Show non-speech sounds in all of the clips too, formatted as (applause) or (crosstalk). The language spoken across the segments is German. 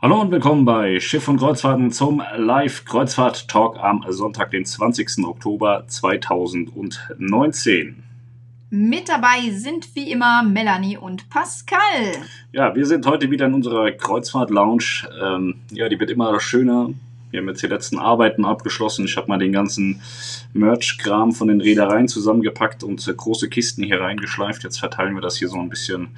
Hallo und willkommen bei Schiff und Kreuzfahrten zum Live-Kreuzfahrt-Talk am Sonntag, den 20. Oktober 2019. Mit dabei sind wie immer Melanie und Pascal. Ja, wir sind heute wieder in unserer Kreuzfahrt-Lounge. Ähm, ja, die wird immer schöner, wir haben jetzt die letzten Arbeiten abgeschlossen. Ich habe mal den ganzen Merch-Kram von den Reedereien zusammengepackt und große Kisten hier reingeschleift. Jetzt verteilen wir das hier so ein bisschen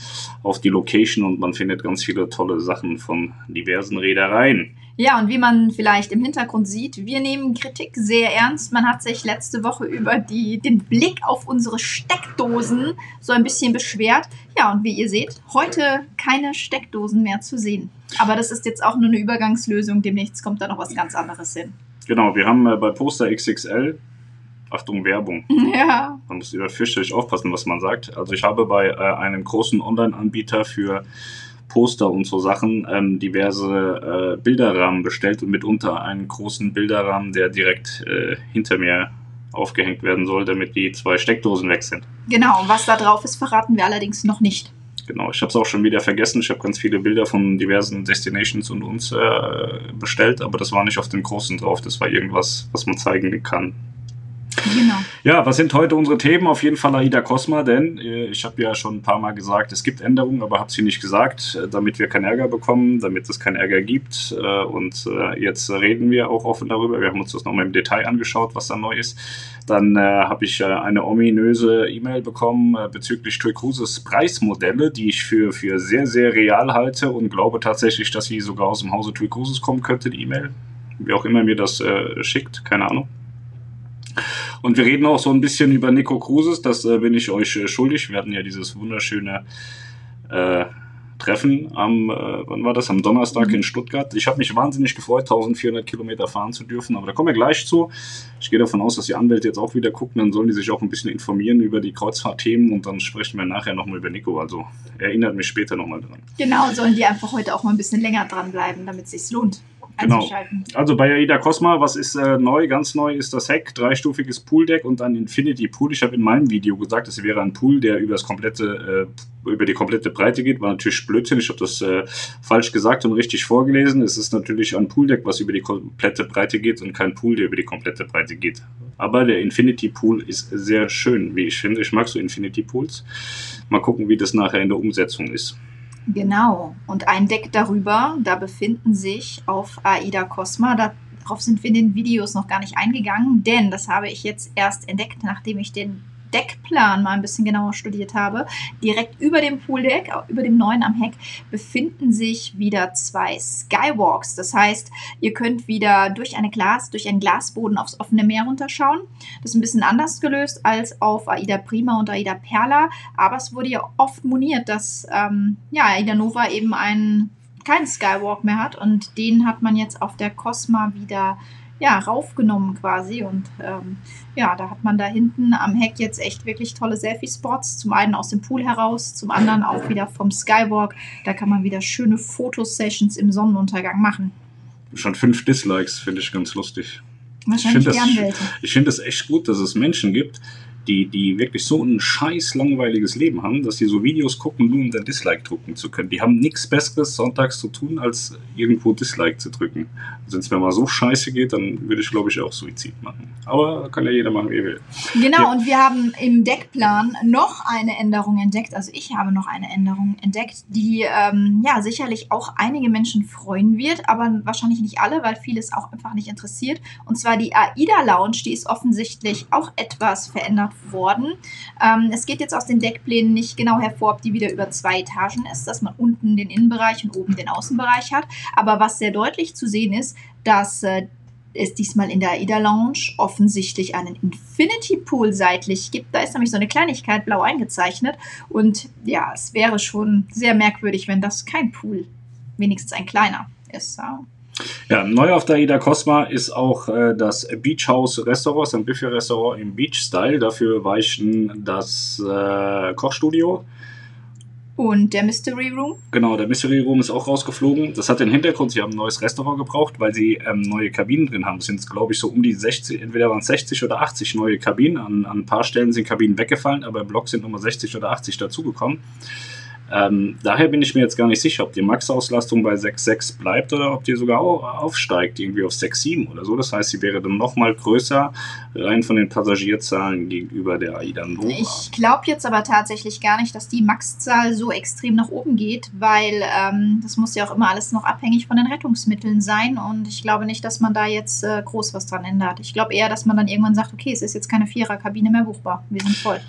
auf die Location und man findet ganz viele tolle Sachen von diversen Reedereien. Ja, und wie man vielleicht im Hintergrund sieht, wir nehmen Kritik sehr ernst. Man hat sich letzte Woche über die, den Blick auf unsere Steckdosen so ein bisschen beschwert. Ja, und wie ihr seht, heute keine Steckdosen mehr zu sehen. Aber das ist jetzt auch nur eine Übergangslösung. Demnächst kommt da noch was ganz anderes hin. Genau, wir haben äh, bei Poster XXL Achtung, Werbung. (laughs) Ja. Man muss über fürchterlich aufpassen, was man sagt. Also ich habe bei äh, einem großen Online-Anbieter für Poster und so Sachen ähm, diverse äh, Bilderrahmen bestellt und mitunter einen großen Bilderrahmen, der direkt äh, hinter mir aufgehängt werden soll, damit die zwei Steckdosen weg sind. Genau, was da drauf ist, verraten wir allerdings noch nicht. Genau, ich habe es auch schon wieder vergessen. Ich habe ganz viele Bilder von diversen Destinations und uns äh, bestellt, aber das war nicht auf dem großen drauf. Das war irgendwas, was man zeigen kann. Genau. Ja, was sind heute unsere Themen? Auf jeden Fall AIDA Cosma, denn äh, ich habe ja schon ein paar Mal gesagt, es gibt Änderungen, aber habe sie nicht gesagt, äh, damit wir keinen Ärger bekommen, damit es keinen Ärger gibt. Äh, und jetzt reden wir auch offen darüber. Wir haben uns das nochmal im Detail angeschaut, was da neu ist. Dann habe ich eine ominöse E-Mail bekommen bezüglich Tui Cruises Preismodelle, die ich für, für sehr, sehr real halte und glaube tatsächlich, dass sie sogar aus dem Hause Tui Cruises kommen könnte, die E-Mail. Wie auch immer mir das schickt, keine Ahnung. Und wir reden auch so ein bisschen über Nico Cruises, das äh, bin ich euch äh, schuldig. Wir hatten ja dieses wunderschöne äh, Treffen am, äh, wann war das? Am Donnerstag mhm. in Stuttgart. Ich habe mich wahnsinnig gefreut, 1400 Kilometer fahren zu dürfen, aber da kommen wir gleich zu. Ich gehe davon aus, dass die Anwälte jetzt auch wieder gucken, dann sollen die sich auch ein bisschen informieren über die Kreuzfahrtthemen und dann sprechen wir nachher nochmal über Nico. Also erinnert mich später nochmal dran. Genau, sollen die einfach heute auch mal ein bisschen länger dranbleiben, damit es sich lohnt. Genau. Also bei AIDA Cosma, was ist äh, neu? Ganz neu ist das Heck, dreistufiges Pooldeck und ein Infinity Pool. Ich habe in meinem Video gesagt, es wäre ein Pool, der über das komplette, äh, über die komplette Breite geht. War natürlich Blödsinn. Ich habe das äh, falsch gesagt und richtig vorgelesen. Es ist natürlich ein Pooldeck, was über die komplette Breite geht und kein Pool, der über die komplette Breite geht. Aber der Infinity Pool ist sehr schön, wie ich finde. Ich mag so Infinity Pools. Mal gucken, wie das nachher in der Umsetzung ist. Genau. Und ein Deck darüber, da befinden sich auf AIDA Cosma, darauf sind wir in den Videos noch gar nicht eingegangen, denn das habe ich jetzt erst entdeckt, nachdem ich den Deckplan mal ein bisschen genauer studiert habe, direkt über dem Pooldeck, über dem neuen am Heck, befinden sich wieder zwei Skywalks. Das heißt, ihr könnt wieder durch eine Glas, durch einen Glasboden aufs offene Meer runterschauen. Das ist ein bisschen anders gelöst als auf Aida Prima und Aida Perla, aber es wurde ja oft moniert, dass ähm, ja, Aida Nova eben einen keinen Skywalk mehr hat und den hat man jetzt auf der Cosma wieder ja, raufgenommen quasi. Und ähm, ja, da hat man da hinten am Heck jetzt echt wirklich tolle Selfie-Spots. Zum einen aus dem Pool heraus, zum anderen auch wieder vom Skywalk. Da kann man wieder schöne Fotosessions im Sonnenuntergang machen. Schon fünf Dislikes, finde ich ganz lustig. Wahrscheinlich ich finde das, ich find das echt gut, dass es Menschen gibt, die, die wirklich so ein scheiß langweiliges Leben haben, dass sie so Videos gucken, nur um dann Dislike drücken zu können. Die haben nichts Besseres sonntags zu tun, als irgendwo Dislike zu drücken. Also wenn es mir mal so scheiße geht, dann würde ich, glaube ich, auch Suizid machen. Aber kann ja jeder machen, wie er will. Genau, ja. und wir haben im Deckplan noch eine Änderung entdeckt. Also ich habe noch eine Änderung entdeckt, die ähm, ja sicherlich auch einige Menschen freuen wird, aber wahrscheinlich nicht alle, weil vieles auch einfach nicht interessiert. Und zwar die AIDA Lounge, die ist offensichtlich auch etwas verändert gemacht worden. Ähm, es geht jetzt aus den Deckplänen nicht genau hervor, ob die wieder über zwei Etagen ist, dass man unten den Innenbereich und oben den Außenbereich hat. Aber was sehr deutlich zu sehen ist, dass äh, es diesmal in der AIDA Lounge offensichtlich einen Infinity Pool seitlich gibt. Da ist nämlich so eine Kleinigkeit blau eingezeichnet. Und ja, es wäre schon sehr merkwürdig, wenn das kein Pool, wenigstens ein kleiner ist. Ja, neu auf der Ida Cosma ist auch äh, das Beach House Restaurant, ist ein Buffet-Restaurant im Beach-Style. Dafür weichen das äh, Kochstudio. Und der Mystery Room? Genau, der Mystery Room ist auch rausgeflogen. Das hat den Hintergrund, sie haben ein neues Restaurant gebraucht, weil sie ähm, neue Kabinen drin haben. Es sind, glaube ich, so um die 60, entweder waren es 60 oder 80 neue Kabinen. An, an ein paar Stellen sind Kabinen weggefallen, aber im Block sind nochmal 60 oder 80 dazugekommen. Ähm, daher bin ich mir jetzt gar nicht sicher, ob die Max-Auslastung bei 6,6 bleibt oder ob die sogar aufsteigt, irgendwie auf 6,7 oder so. Das heißt, sie wäre dann nochmal größer, rein von den Passagierzahlen gegenüber der AIDA Nova. Ich glaube jetzt aber tatsächlich gar nicht, dass die Max-Zahl so extrem nach oben geht, weil ähm, das muss ja auch immer alles noch abhängig von den Rettungsmitteln sein und ich glaube nicht, dass man da jetzt äh, groß was dran ändert. Ich glaube eher, dass man dann irgendwann sagt, okay, es ist jetzt keine Vierer-Kabine mehr buchbar, wir sind voll.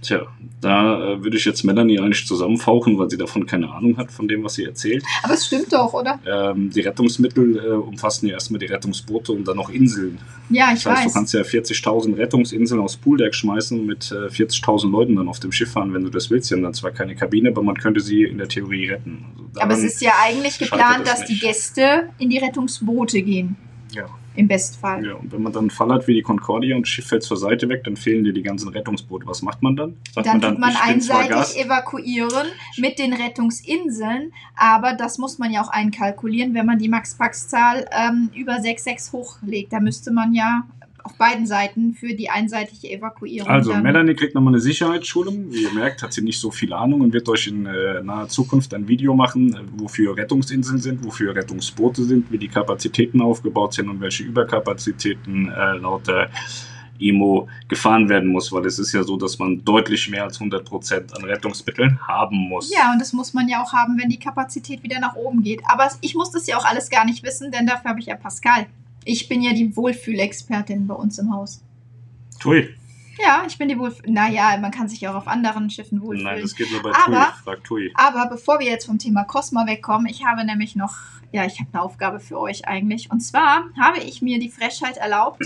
Tja, da äh, würde ich jetzt Melanie eigentlich zusammenfauchen, weil sie davon keine Ahnung hat, von dem, was sie erzählt. Aber es stimmt doch, oder? Ähm, die Rettungsmittel äh, umfassen ja erstmal die Rettungsboote und dann noch Inseln. Ja, ich das heißt, weiß. du kannst ja 40.000 Rettungsinseln aufs Pooldeck schmeißen und mit äh, 40.000 Leuten dann auf dem Schiff fahren, wenn du das willst. Sie haben dann zwar keine Kabine, aber man könnte sie in der Theorie retten. Also Aber es ist ja eigentlich geplant, dass die nicht. Gäste in die Rettungsboote gehen. Ja. Im Bestfall. Ja, und wenn man dann einen Fall hat wie die Concordia und das Schiff fällt zur Seite weg, dann fehlen dir die ganzen Rettungsboote. Was macht man dann? Sagt Dann tut man ich bin zwar einseitig evakuieren mit den Rettungsinseln, aber das muss man ja auch einkalkulieren, wenn man die Max-Pax-Zahl ähm, über 6,6 hochlegt. Da müsste man ja auf beiden Seiten für die einseitige Evakuierung. Also, Melanie kriegt nochmal eine Sicherheitsschulung. Wie ihr merkt, hat sie nicht so viel Ahnung und wird euch in äh, naher Zukunft ein Video machen, äh, wofür Rettungsinseln sind, wofür Rettungsboote sind, wie die Kapazitäten aufgebaut sind und welche Überkapazitäten äh, laut der IMO gefahren werden muss, weil es ist ja so, dass man deutlich mehr als 100% an Rettungsmitteln haben muss. Ja, und das muss man ja auch haben, wenn die Kapazität wieder nach oben geht. Aber ich muss das ja auch alles gar nicht wissen, denn dafür habe ich ja Pascal. Ich bin ja die Wohlfühlexpertin bei uns im Haus. Tui. Ja, ich bin die Wohlfühl. Naja, man kann sich auch auf anderen Schiffen wohlfühlen. Nein, das geht nur bei Aber- Tui. Frag Tui. Aber bevor wir jetzt vom Thema Cosma wegkommen, ich habe nämlich noch, ja, ich habe eine Aufgabe für euch eigentlich. Und zwar habe ich mir die Frechheit erlaubt.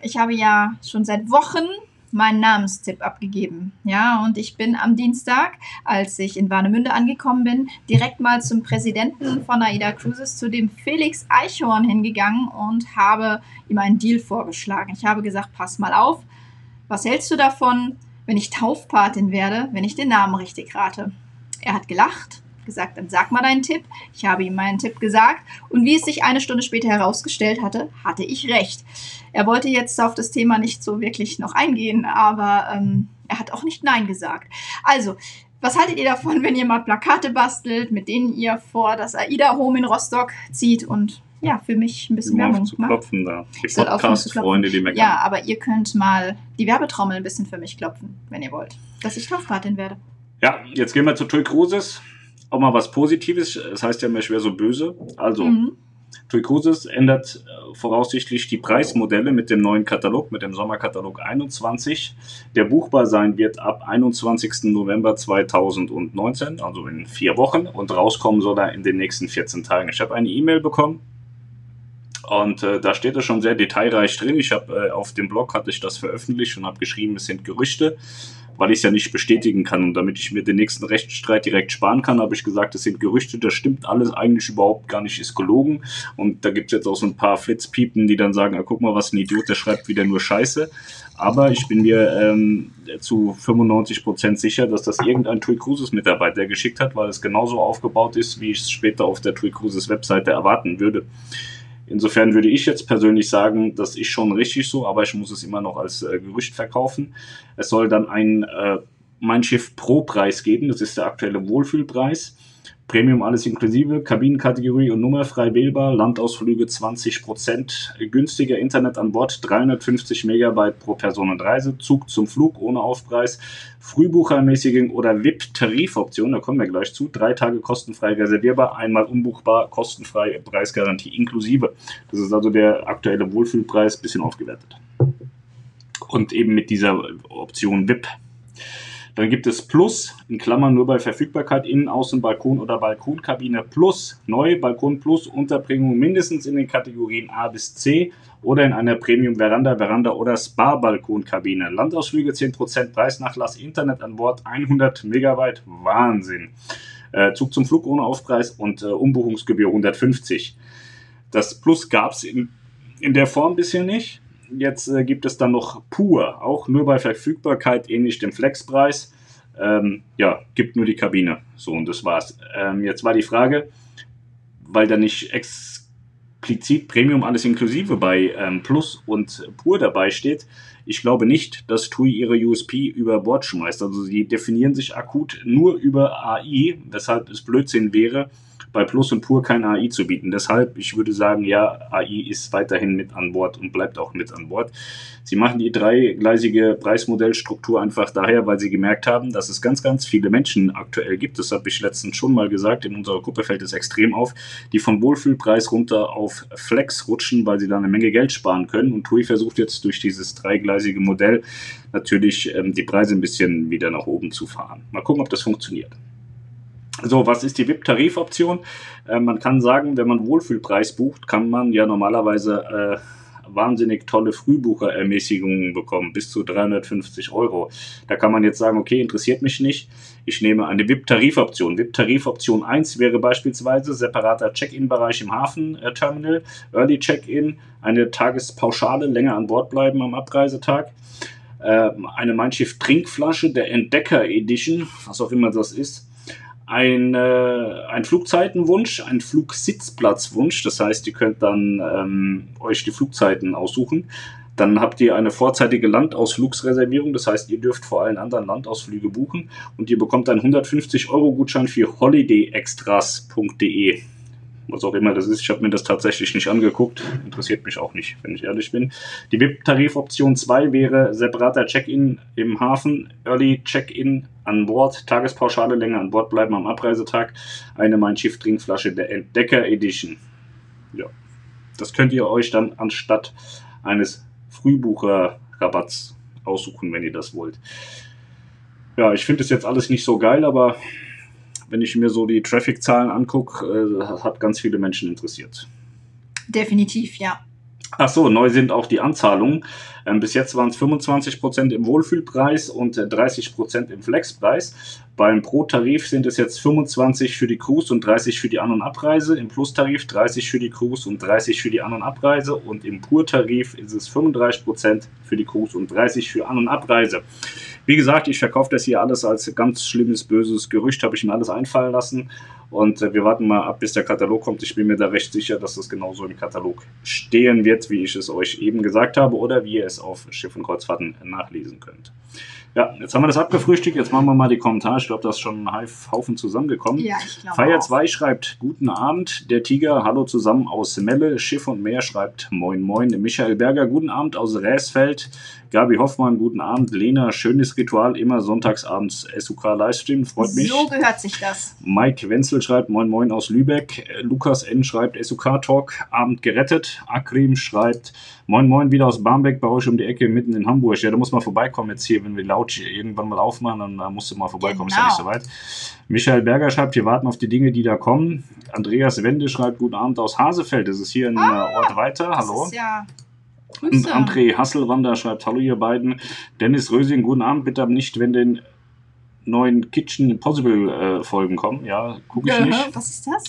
Ich habe ja schon seit Wochen meinen Namenstipp abgegeben. Ja, und ich bin am Dienstag, als ich in Warnemünde angekommen bin, direkt mal zum Präsidenten von AIDA Cruises, zu dem Felix Eichhorn hingegangen und habe ihm einen Deal vorgeschlagen. Ich habe gesagt, pass mal auf, was hältst du davon, wenn ich Taufpatin werde, wenn ich den Namen richtig rate? Er hat gelacht, gesagt, dann sag mal deinen Tipp. Ich habe ihm meinen Tipp gesagt und wie es sich eine Stunde später herausgestellt hatte, hatte ich recht. Er wollte jetzt auf das Thema nicht so wirklich noch eingehen, aber ähm, er hat auch nicht Nein gesagt. Also, was haltet ihr davon, wenn ihr mal Plakate bastelt, mit denen ihr vor das AIDA Home in Rostock zieht und ja, für mich ein bisschen Werbung zu macht? klopfen da. Die zu. Podcast-Freunde, die meckern. Ja, aber ihr könnt mal die Werbetrommel ein bisschen für mich klopfen, wenn ihr wollt, dass ich Taufpatin werde. Ja, jetzt gehen wir zu Tui Cruises. Auch mal was Positives. Es heißt ja immer schwer so böse. Also, Mhm. Tui Cruises ändert äh, voraussichtlich die Preismodelle mit dem neuen Katalog, mit dem Sommerkatalog 21, der buchbar sein wird ab 21. November 2019, also in vier Wochen. Und rauskommen soll er in den nächsten 14 Tagen. Ich habe eine E-Mail bekommen. Und äh, da steht es schon sehr detailreich drin. Ich habe äh, auf dem Blog hatte ich das veröffentlicht und habe geschrieben, es sind Gerüchte, weil ich es ja nicht bestätigen kann. Und damit ich mir den nächsten Rechtsstreit direkt sparen kann, habe ich gesagt, es sind Gerüchte, das stimmt alles eigentlich überhaupt gar nicht, ist gelogen. Und da gibt es jetzt auch so ein paar Flitzpiepen, die dann sagen, ah, guck mal, was ein Idiot, der schreibt wieder nur Scheiße. Aber ich bin mir ähm, zu 95% sicher, dass das irgendein TUI Cruises Mitarbeiter geschickt hat, weil es genauso aufgebaut ist, wie ich es später auf der TUI Cruises Webseite erwarten würde. Insofern würde ich jetzt persönlich sagen, das ist schon richtig so, aber ich muss es immer noch als äh, Gerücht verkaufen. Es soll dann ein äh, Mein Schiff Pro Preis geben, das ist der aktuelle Wohlfühlpreis. Premium alles inklusive, Kabinenkategorie und Nummer frei wählbar, Landausflüge 20% günstiger, Internet an Bord 350 Megabyte pro Person und Reise, Zug zum Flug ohne Aufpreis, Frühbuchermäßigung oder VIP-Tarifoption, da kommen wir gleich zu, drei Tage kostenfrei reservierbar, einmal umbuchbar, kostenfrei, Preisgarantie inklusive. Das ist also der aktuelle Wohlfühlpreis, bisschen aufgewertet. Und eben mit dieser Option VIP. Dann gibt es Plus, in Klammern nur bei Verfügbarkeit, Innen-, Außen-, Balkon- oder Balkonkabine Plus, neu, Balkon Plus, Unterbringung mindestens in den Kategorien A bis C oder in einer Premium-Veranda, Veranda- oder Spa-Balkonkabine. Landausflüge 10% Preisnachlass, Internet an Bord 100 Megabyte, Wahnsinn. Äh, Zug zum Flug ohne Aufpreis und äh, Umbuchungsgebühr 150. Das Plus gab es in, in der Form bisher nicht. Jetzt äh, gibt es dann noch Pur, auch nur bei Verfügbarkeit, ähnlich dem Flexpreis. Ähm, ja, gibt nur die Kabine. So, und das war's. Ähm, jetzt war die Frage, weil da nicht explizit Premium alles inklusive bei ähm, Plus und Pur dabei steht, ich glaube nicht, dass TUI ihre USP über Bord schmeißt. Also sie definieren sich akut nur über AI, weshalb es Blödsinn wäre, bei Plus und Pur kein AI zu bieten. Deshalb, ich würde sagen, ja, AI ist weiterhin mit an Bord und bleibt auch mit an Bord. Sie machen die dreigleisige Preismodellstruktur einfach daher, weil sie gemerkt haben, dass es ganz, ganz viele Menschen aktuell gibt. Das habe ich letztens schon mal gesagt. In unserer Gruppe fällt es extrem auf, die von Wohlfühlpreis runter auf Flex rutschen, weil sie da eine Menge Geld sparen können. Und TUI versucht jetzt durch dieses dreigleisige Modell natürlich ähm, die Preise ein bisschen wieder nach oben zu fahren. Mal gucken, ob das funktioniert. So, was ist die VIP-Tarifoption? Äh, man kann sagen, wenn man Wohlfühlpreis bucht, kann man ja normalerweise äh, wahnsinnig tolle Frühbucherermäßigungen bekommen, bis zu 350 Euro. Da kann man jetzt sagen, okay, interessiert mich nicht, ich nehme eine VIP-Tarifoption. VIP-Tarifoption 1 wäre beispielsweise separater Check-in-Bereich im Hafenterminal, Early Check-in, eine Tagespauschale, länger an Bord bleiben am Abreisetag äh, eine Mein Schiff Trinkflasche der Entdecker Edition, was auch immer das ist, ein, äh, ein Flugzeitenwunsch, ein Flugsitzplatzwunsch. Das heißt, ihr könnt dann ähm, euch die Flugzeiten aussuchen. Dann habt ihr eine vorzeitige Landausflugsreservierung, das heißt, ihr dürft vor allen anderen Landausflüge buchen und ihr bekommt einen 150 Euro Gutschein für holidayextras.de was auch immer das ist. Ich habe mir das tatsächlich nicht angeguckt. Interessiert mich auch nicht, wenn ich ehrlich bin. Die VIP-Tarifoption 2 wäre separater Check-in im Hafen, Early Check-in an Bord, Tagespauschale länger an Bord bleiben am Abreisetag, eine Mein Schiff Trinkflasche der Entdecker Edition. Ja, das könnt ihr euch dann anstatt eines Frühbucher-Rabatts aussuchen, wenn ihr das wollt. Ja, ich finde es jetzt alles nicht so geil, aber wenn ich mir so die Traffic-Zahlen angucke, äh, hat ganz viele Menschen interessiert. Definitiv, ja. Ach so, neu sind auch die Anzahlungen. Ähm, bis jetzt waren es 25% im Wohlfühlpreis und 30% im Flexpreis. Beim Pro-Tarif sind es jetzt 25 für die Cruise und 30 für die An- und Abreise. Im Plus-Tarif 30 für die Cruise und 30 für die An- und Abreise. Und im Pur-Tarif ist es 35% für die Cruise und 30 für An- und Abreise. Wie gesagt, ich verkaufe das hier alles als ganz schlimmes, böses Gerücht, habe ich mir alles einfallen lassen. Und äh, wir warten mal ab, bis der Katalog kommt. Ich bin mir da recht sicher, dass das genauso im Katalog stehen wird, wie ich es euch eben gesagt habe oder wie ihr es auf Schiff und Kreuzfahrten nachlesen könnt. Ja, jetzt haben wir das abgefrühstückt. Jetzt machen wir mal die Kommentare. Ich glaube, das ist schon ein Haufen zusammengekommen. Ja, ich glaube Feier auch. 2 schreibt Guten Abend. Der Tiger, hallo zusammen aus Melle. Schiff und Meer schreibt Moin Moin. Michael Berger, guten Abend aus Räsfeld. Gabi Hoffmann, guten Abend. Lena, schönes Ritual, immer sonntagsabends SUK Livestream. Freut mich. So gehört sich das. Mike Wenzel schreibt Moin Moin aus Lübeck. Lukas N. schreibt SUK Talk, Abend gerettet. Akrim schreibt Moin Moin wieder aus Barmbek bei euch um die Ecke mitten in Hamburg. Ja, da muss man vorbeikommen jetzt hier, wenn wir laut irgendwann mal aufmachen, dann äh, musst du mal vorbeikommen, ist ja nicht so Genau. weit. Michael Berger schreibt, wir warten auf die Dinge, die da kommen. Andreas Wende schreibt Guten Abend aus Hasefeld. Das ist hier ein äh, Ort weiter. Das Hallo. ist ja. Und Grüße. André Hasselwander schreibt Hallo ihr beiden. Dennis Rösing, guten Abend. Bitte nicht, wenn den neuen Kitchen Impossible äh, Folgen kommen. Ja, gucke ich Äh, nicht. Was ist das?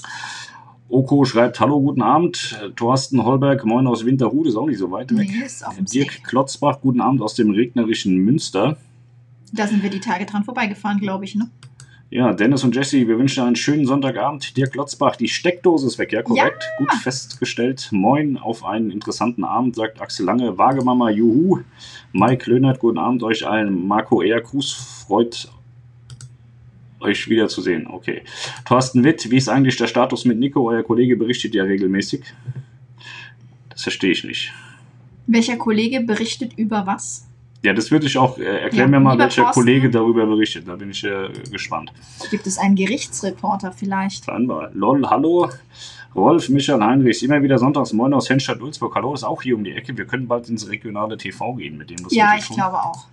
Oko schreibt Hallo, guten Abend. Thorsten Holberg, moin aus Winterhude, ist auch nicht so weit weg. Nee, ist auf dem Dirk See. Klotzbach, guten Abend aus dem regnerischen Münster. Da sind wir die Tage dran vorbeigefahren, glaube ich, ne? Ja, Dennis und Jesse, wir wünschen einen schönen Sonntagabend. Dirk Klotzbach, die Steckdose ist weg, ja, korrekt. Gut festgestellt. Moin auf einen interessanten Abend, sagt Axel Lange. Wagemama, juhu. Mike Löhnert, guten Abend euch allen. Marco Ehr, Gruß, freut euch wiederzusehen. Okay. Thorsten Witt, wie ist eigentlich der Status mit Nico? Euer Kollege berichtet ja regelmäßig. Das verstehe ich nicht. Welcher Kollege berichtet über was? Ja, das würde ich auch. Äh, erklär Ja, mir mal, welcher Thorsten. Kollege darüber berichtet. Da bin ich äh, gespannt. Gibt es einen Gerichtsreporter vielleicht? Scheinbar. Lol, hallo. Rolf, Michael Heinrichs, immer wieder sonntags moin aus Henstadt-Ulzburg. Hallo, ist auch hier um die Ecke. Wir können bald ins regionale TV gehen mit dem. Das Ja, ich schon. glaube auch.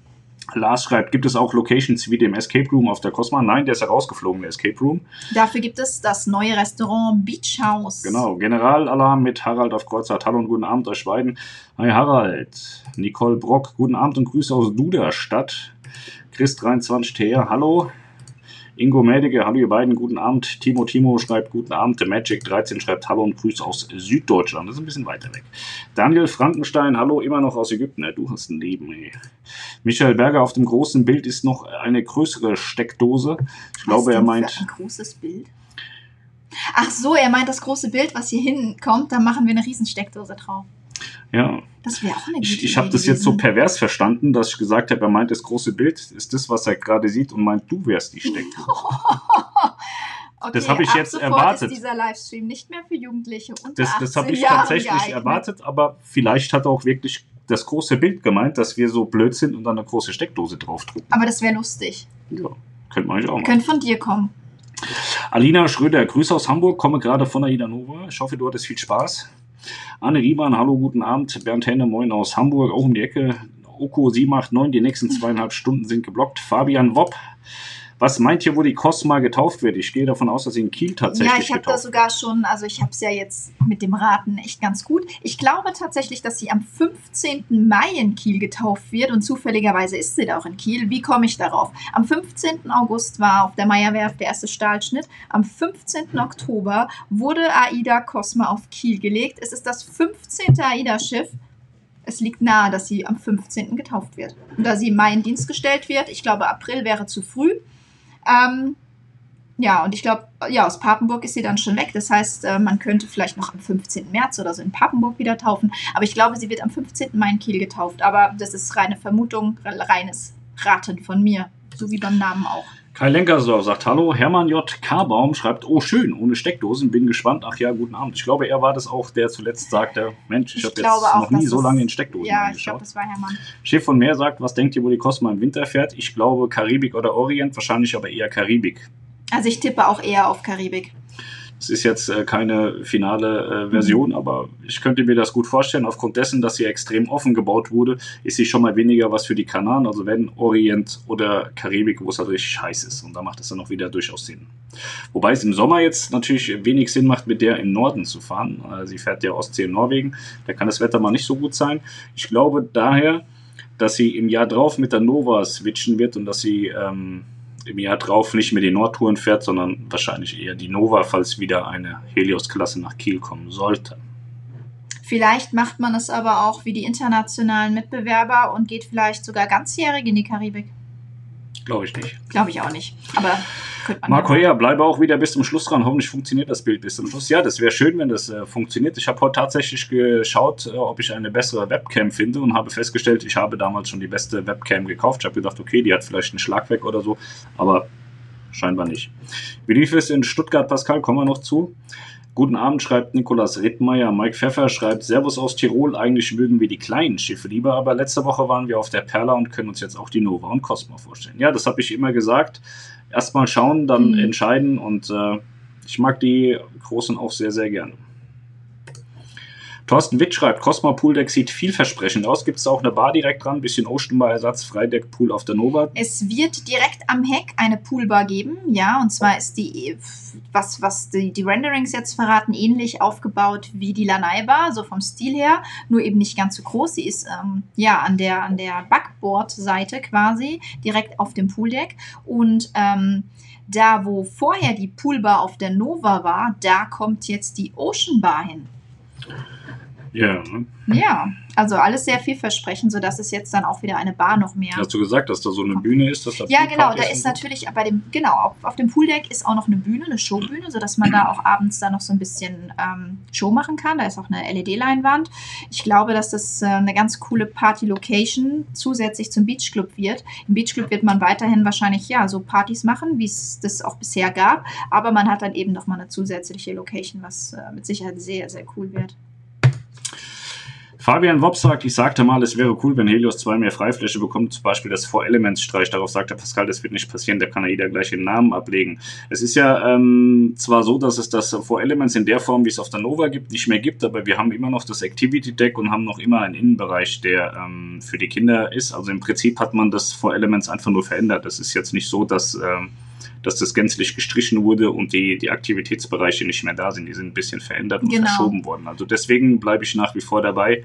Lars schreibt, gibt es auch Locations wie dem Escape Room auf der Cosma? Nein, der ist herausgeflogen, der Escape Room. Dafür gibt es das neue Restaurant Beach House. Genau, Generalalarm mit Harald auf Kreuzfahrt. Hallo und guten Abend euch beiden. Hi Harald. Nicole Brock, guten Abend und Grüße aus Duderstadt. Chris23TR, hallo. Ingo Mädige, hallo ihr beiden, guten Abend. Timo Timo schreibt guten Abend. The Magic 13 schreibt Hallo und Grüße aus Süddeutschland. Das ist ein bisschen weiter weg. Daniel Frankenstein, hallo, immer noch aus Ägypten. Ja, du hast ein Leben, ey. Michael Berger auf dem großen Bild ist noch eine größere Steckdose. Ich Was glaube, er meint. Für ein großes Bild. Ach so, er meint das große Bild, was hier hinkommt, da machen wir eine Riesensteckdose drauf. Ja. Das wäre auch eine gute Ich, ich habe das jetzt so pervers verstanden, dass ich gesagt habe, er meint das große Bild ist das, was er gerade sieht und meint, du wärst die Steckdose. (laughs) Okay, Das habe ich jetzt erwartet. Ist dieser Livestream nicht mehr für Jugendliche unter Das, das 18 habe ich Jahren tatsächlich geeignet. erwartet, aber vielleicht hat er auch wirklich das große Bild gemeint, dass wir so blöd sind und dann eine große Steckdose draufdrucken. Aber das wäre lustig. Ja, könnte man eigentlich auch machen. Könnte von dir kommen. Alina Schröder, Grüße aus Hamburg, komme gerade von Aida Nova. Ich hoffe, du hattest viel Spaß. Anne Riemann, hallo, guten Abend. Bernd Henne, moin aus Hamburg, auch um die Ecke. Oko 789, die nächsten zweieinhalb Stunden sind geblockt. Fabian Wopp, was meint ihr, wo die Cosma getauft wird? Ich gehe davon aus, dass sie in Kiel tatsächlich Ja, ich habe da sogar schon, also ich habe es ja jetzt mit dem Raten echt ganz gut. Ich glaube tatsächlich, dass sie am 15. Mai in Kiel getauft wird und zufälligerweise ist sie da auch in Kiel. Wie komme ich darauf? Am 15. August war auf der Meierwerft der erste Stahlschnitt. Am 15. Oktober wurde AIDA Cosma auf Kiel gelegt. Es ist das 15. AIDA-Schiff. Es liegt nahe, dass sie am 15. getauft wird. Und da sie im Mai in Dienst gestellt wird, ich glaube, April wäre zu früh. Ähm, ja, und ich glaube, ja, aus Papenburg ist sie dann schon weg. Das heißt, äh, man könnte vielleicht noch am 15. März oder so in Papenburg wieder taufen. Aber ich glaube, sie wird am 15. Mai in Kiel getauft. Aber das ist reine Vermutung, reines Raten von mir. So wie beim Namen auch. Kai Lenkersdorf sagt Hallo, Hermann J. K. schreibt, oh schön, ohne Steckdosen, bin gespannt. Ach ja, guten Abend. Ich glaube, er war das auch, der zuletzt sagte, Mensch, ich, Ich habe jetzt auch, noch nie so lange in Steckdosen Ja, ich glaube, das war Hermann. Chef von Meer sagt, was denkt ihr, wo die Cosma im Winter fährt? Ich glaube Karibik oder Orient, wahrscheinlich aber eher Karibik. Also ich tippe auch eher auf Karibik. Es ist jetzt äh, keine finale äh, Version, Mhm. aber ich könnte mir das gut vorstellen. Aufgrund dessen, dass sie extrem offen gebaut wurde, ist sie schon mal weniger was für die Kanaren. Also wenn Orient oder Karibik, wo es halt richtig heiß ist. Und da macht es dann auch wieder durchaus Sinn. Wobei es im Sommer jetzt natürlich wenig Sinn macht, mit der im Norden zu fahren. Äh, sie fährt ja Ostsee und Norwegen. Da kann das Wetter mal nicht so gut sein. Ich glaube daher, dass sie im Jahr drauf mit der Nova switchen wird und dass sie ähm, im Jahr drauf nicht mehr die Nordtouren fährt, sondern wahrscheinlich eher die Nova, falls wieder eine Helios-Klasse nach Kiel kommen sollte. Vielleicht macht man es aber auch wie die internationalen Mitbewerber und geht vielleicht sogar ganzjährig in die Karibik. Glaube ich nicht. Glaube ich auch nicht. Aber. (laughs) Marco ja. Bleibe auch wieder bis zum Schluss dran. Hoffentlich funktioniert das Bild bis zum Schluss. Ja, das wäre schön, wenn das äh, funktioniert. Ich habe heute tatsächlich geschaut, äh, ob ich eine bessere Webcam finde und habe festgestellt, ich habe damals schon die beste Webcam gekauft. Ich habe gedacht, okay, die hat vielleicht einen Schlag weg oder so, aber scheinbar nicht. Wie lief es in Stuttgart, Pascal? Kommen wir noch zu. Guten Abend, schreibt Nikolas Rittmeier. Mike Pfeffer schreibt, Servus aus Tirol. Eigentlich mögen wir die kleinen Schiffe lieber, aber letzte Woche waren wir auf der Perla und können uns jetzt auch die Nova und Cosmo vorstellen. Ja, das habe ich immer gesagt. Erstmal schauen, dann Mhm. entscheiden und äh, ich mag die großen auch sehr, sehr gerne. Thorsten Witt schreibt, Cosmo Pool Deck sieht vielversprechend aus. Gibt es auch eine Bar direkt dran? Bisschen Ocean Bar Ersatz, Freideck Pool auf der Nova. Es wird direkt am Heck eine Poolbar geben, ja, und zwar ist die, was, was die, die Renderings jetzt verraten, ähnlich aufgebaut wie die Lanai Bar, so vom Stil her, nur eben nicht ganz so groß. Sie ist ähm, ja an der, an der Backboard-Seite quasi, direkt auf dem Pooldeck. Und ähm, da, wo vorher die Poolbar auf der Nova war, da kommt jetzt die Ocean Bar hin. Ja? Ja, also alles sehr vielversprechend, sodass es jetzt dann auch wieder eine Bar noch mehr. Hast du gesagt, dass da so eine Bühne ist? Dass da Ja, genau, da ist natürlich bei dem, genau, auf, auf dem Pooldeck ist auch noch eine Bühne, eine Showbühne, sodass man da auch abends da noch so ein bisschen ähm, Show machen kann. Da ist auch eine LED-Leinwand. Ich glaube, dass das äh, eine ganz coole Party-Location zusätzlich zum Beachclub wird. Im Beachclub wird man weiterhin wahrscheinlich, ja, so Partys machen, wie es das auch bisher gab. Aber man hat dann eben nochmal eine zusätzliche Location, was äh, mit Sicherheit sehr, sehr cool wird. Fabian Wopp sagt, ich sagte mal, es wäre cool, wenn Helios 2 mehr Freifläche bekommt, zum Beispiel das Four Elements Streich. Darauf sagte Pascal, das wird nicht passieren, da kann er jeder gleich den Namen ablegen. Es ist ja ähm, zwar so, dass es das Four Elements in der Form, wie es auf der Nova gibt, nicht mehr gibt, aber wir haben immer noch das Activity Deck und haben noch immer einen Innenbereich, der ähm, für die Kinder ist. Also im Prinzip hat man das Four Elements einfach nur verändert. Es ist jetzt nicht so, dass, ähm, dass das gänzlich gestrichen wurde und die, die Aktivitätsbereiche nicht mehr da sind. Die sind ein bisschen verändert und Genau. verschoben worden. Also deswegen bleibe ich nach wie vor dabei.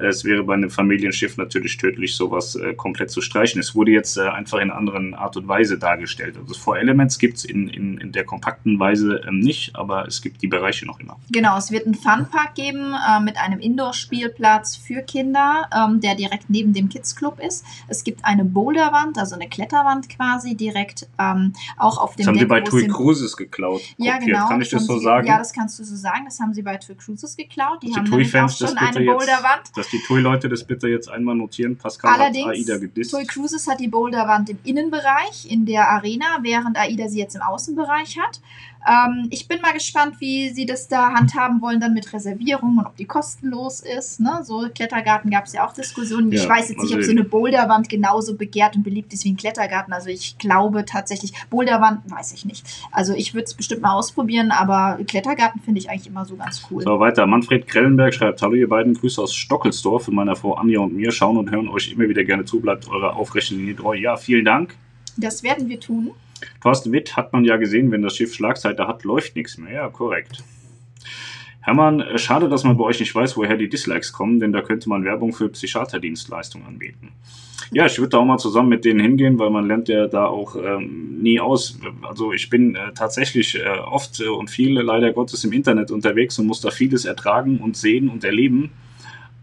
Es wäre bei einem Familienschiff natürlich tödlich, sowas äh, komplett zu streichen. Es wurde jetzt äh, einfach in einer anderen Art und Weise dargestellt. Also Four Elements gibt es in, in, in der kompakten Weise ähm, nicht, aber es gibt die Bereiche noch immer. Genau, es wird einen Funpark geben äh, mit einem Indoor-Spielplatz für Kinder, ähm, der direkt neben dem Kids Club ist. Es gibt eine Boulderwand, also eine Kletterwand quasi direkt ähm, auch auch auf dem Das haben Deck, bei wo es TUI Cruises geklaut. Ja, kopiert. genau. Kann ich das haben so sie, sagen? Ja, das kannst du so sagen. Das haben sie bei Tour Cruises geklaut. Die haben die nämlich auch TUI-Fans das schon eine Boulderwand. Dass die TUI-Leute das bitte jetzt einmal notieren. Pascal hat Allerdings, AIDA gedisst. Toy Cruises hat die Boulderwand im Innenbereich in der Arena, während AIDA sie jetzt im Außenbereich hat. Ähm, ich bin mal gespannt, wie sie das da handhaben wollen, dann mit Reservierung und ob die kostenlos ist. Ne? So Klettergarten gab es ja auch Diskussionen. ich Ja, weiß jetzt nicht, ob so eine Boulderwand genauso begehrt und beliebt ist wie ein Klettergarten. Also ich glaube tatsächlich, Boulderwand weiß ich nicht. Also ich würde es bestimmt mal ausprobieren, aber Klettergarten finde ich eigentlich immer so ganz cool. So, weiter. Manfred Krellenberg schreibt: Hallo, ihr beiden. Grüße aus Stockelsdorf von meiner Frau Anja und mir. Schauen und hören euch immer wieder gerne zu. Bleibt eurer aufrechten Linie treu. Ja, vielen Dank. Das werden wir tun. Thorsten Witt hat man ja gesehen, wenn das Schiff Schlagseite hat, läuft nichts mehr. Ja, korrekt. Hermann, äh, schade, dass man bei euch nicht weiß, woher die Dislikes kommen, denn da könnte man Werbung für Psychiaterdienstleistungen anbieten. Ja, ich würde da auch mal zusammen mit denen hingehen, weil man lernt ja da auch ähm, nie aus. Also ich bin äh, tatsächlich äh, oft äh, und viel leider Gottes im Internet unterwegs und muss da vieles ertragen und sehen und erleben.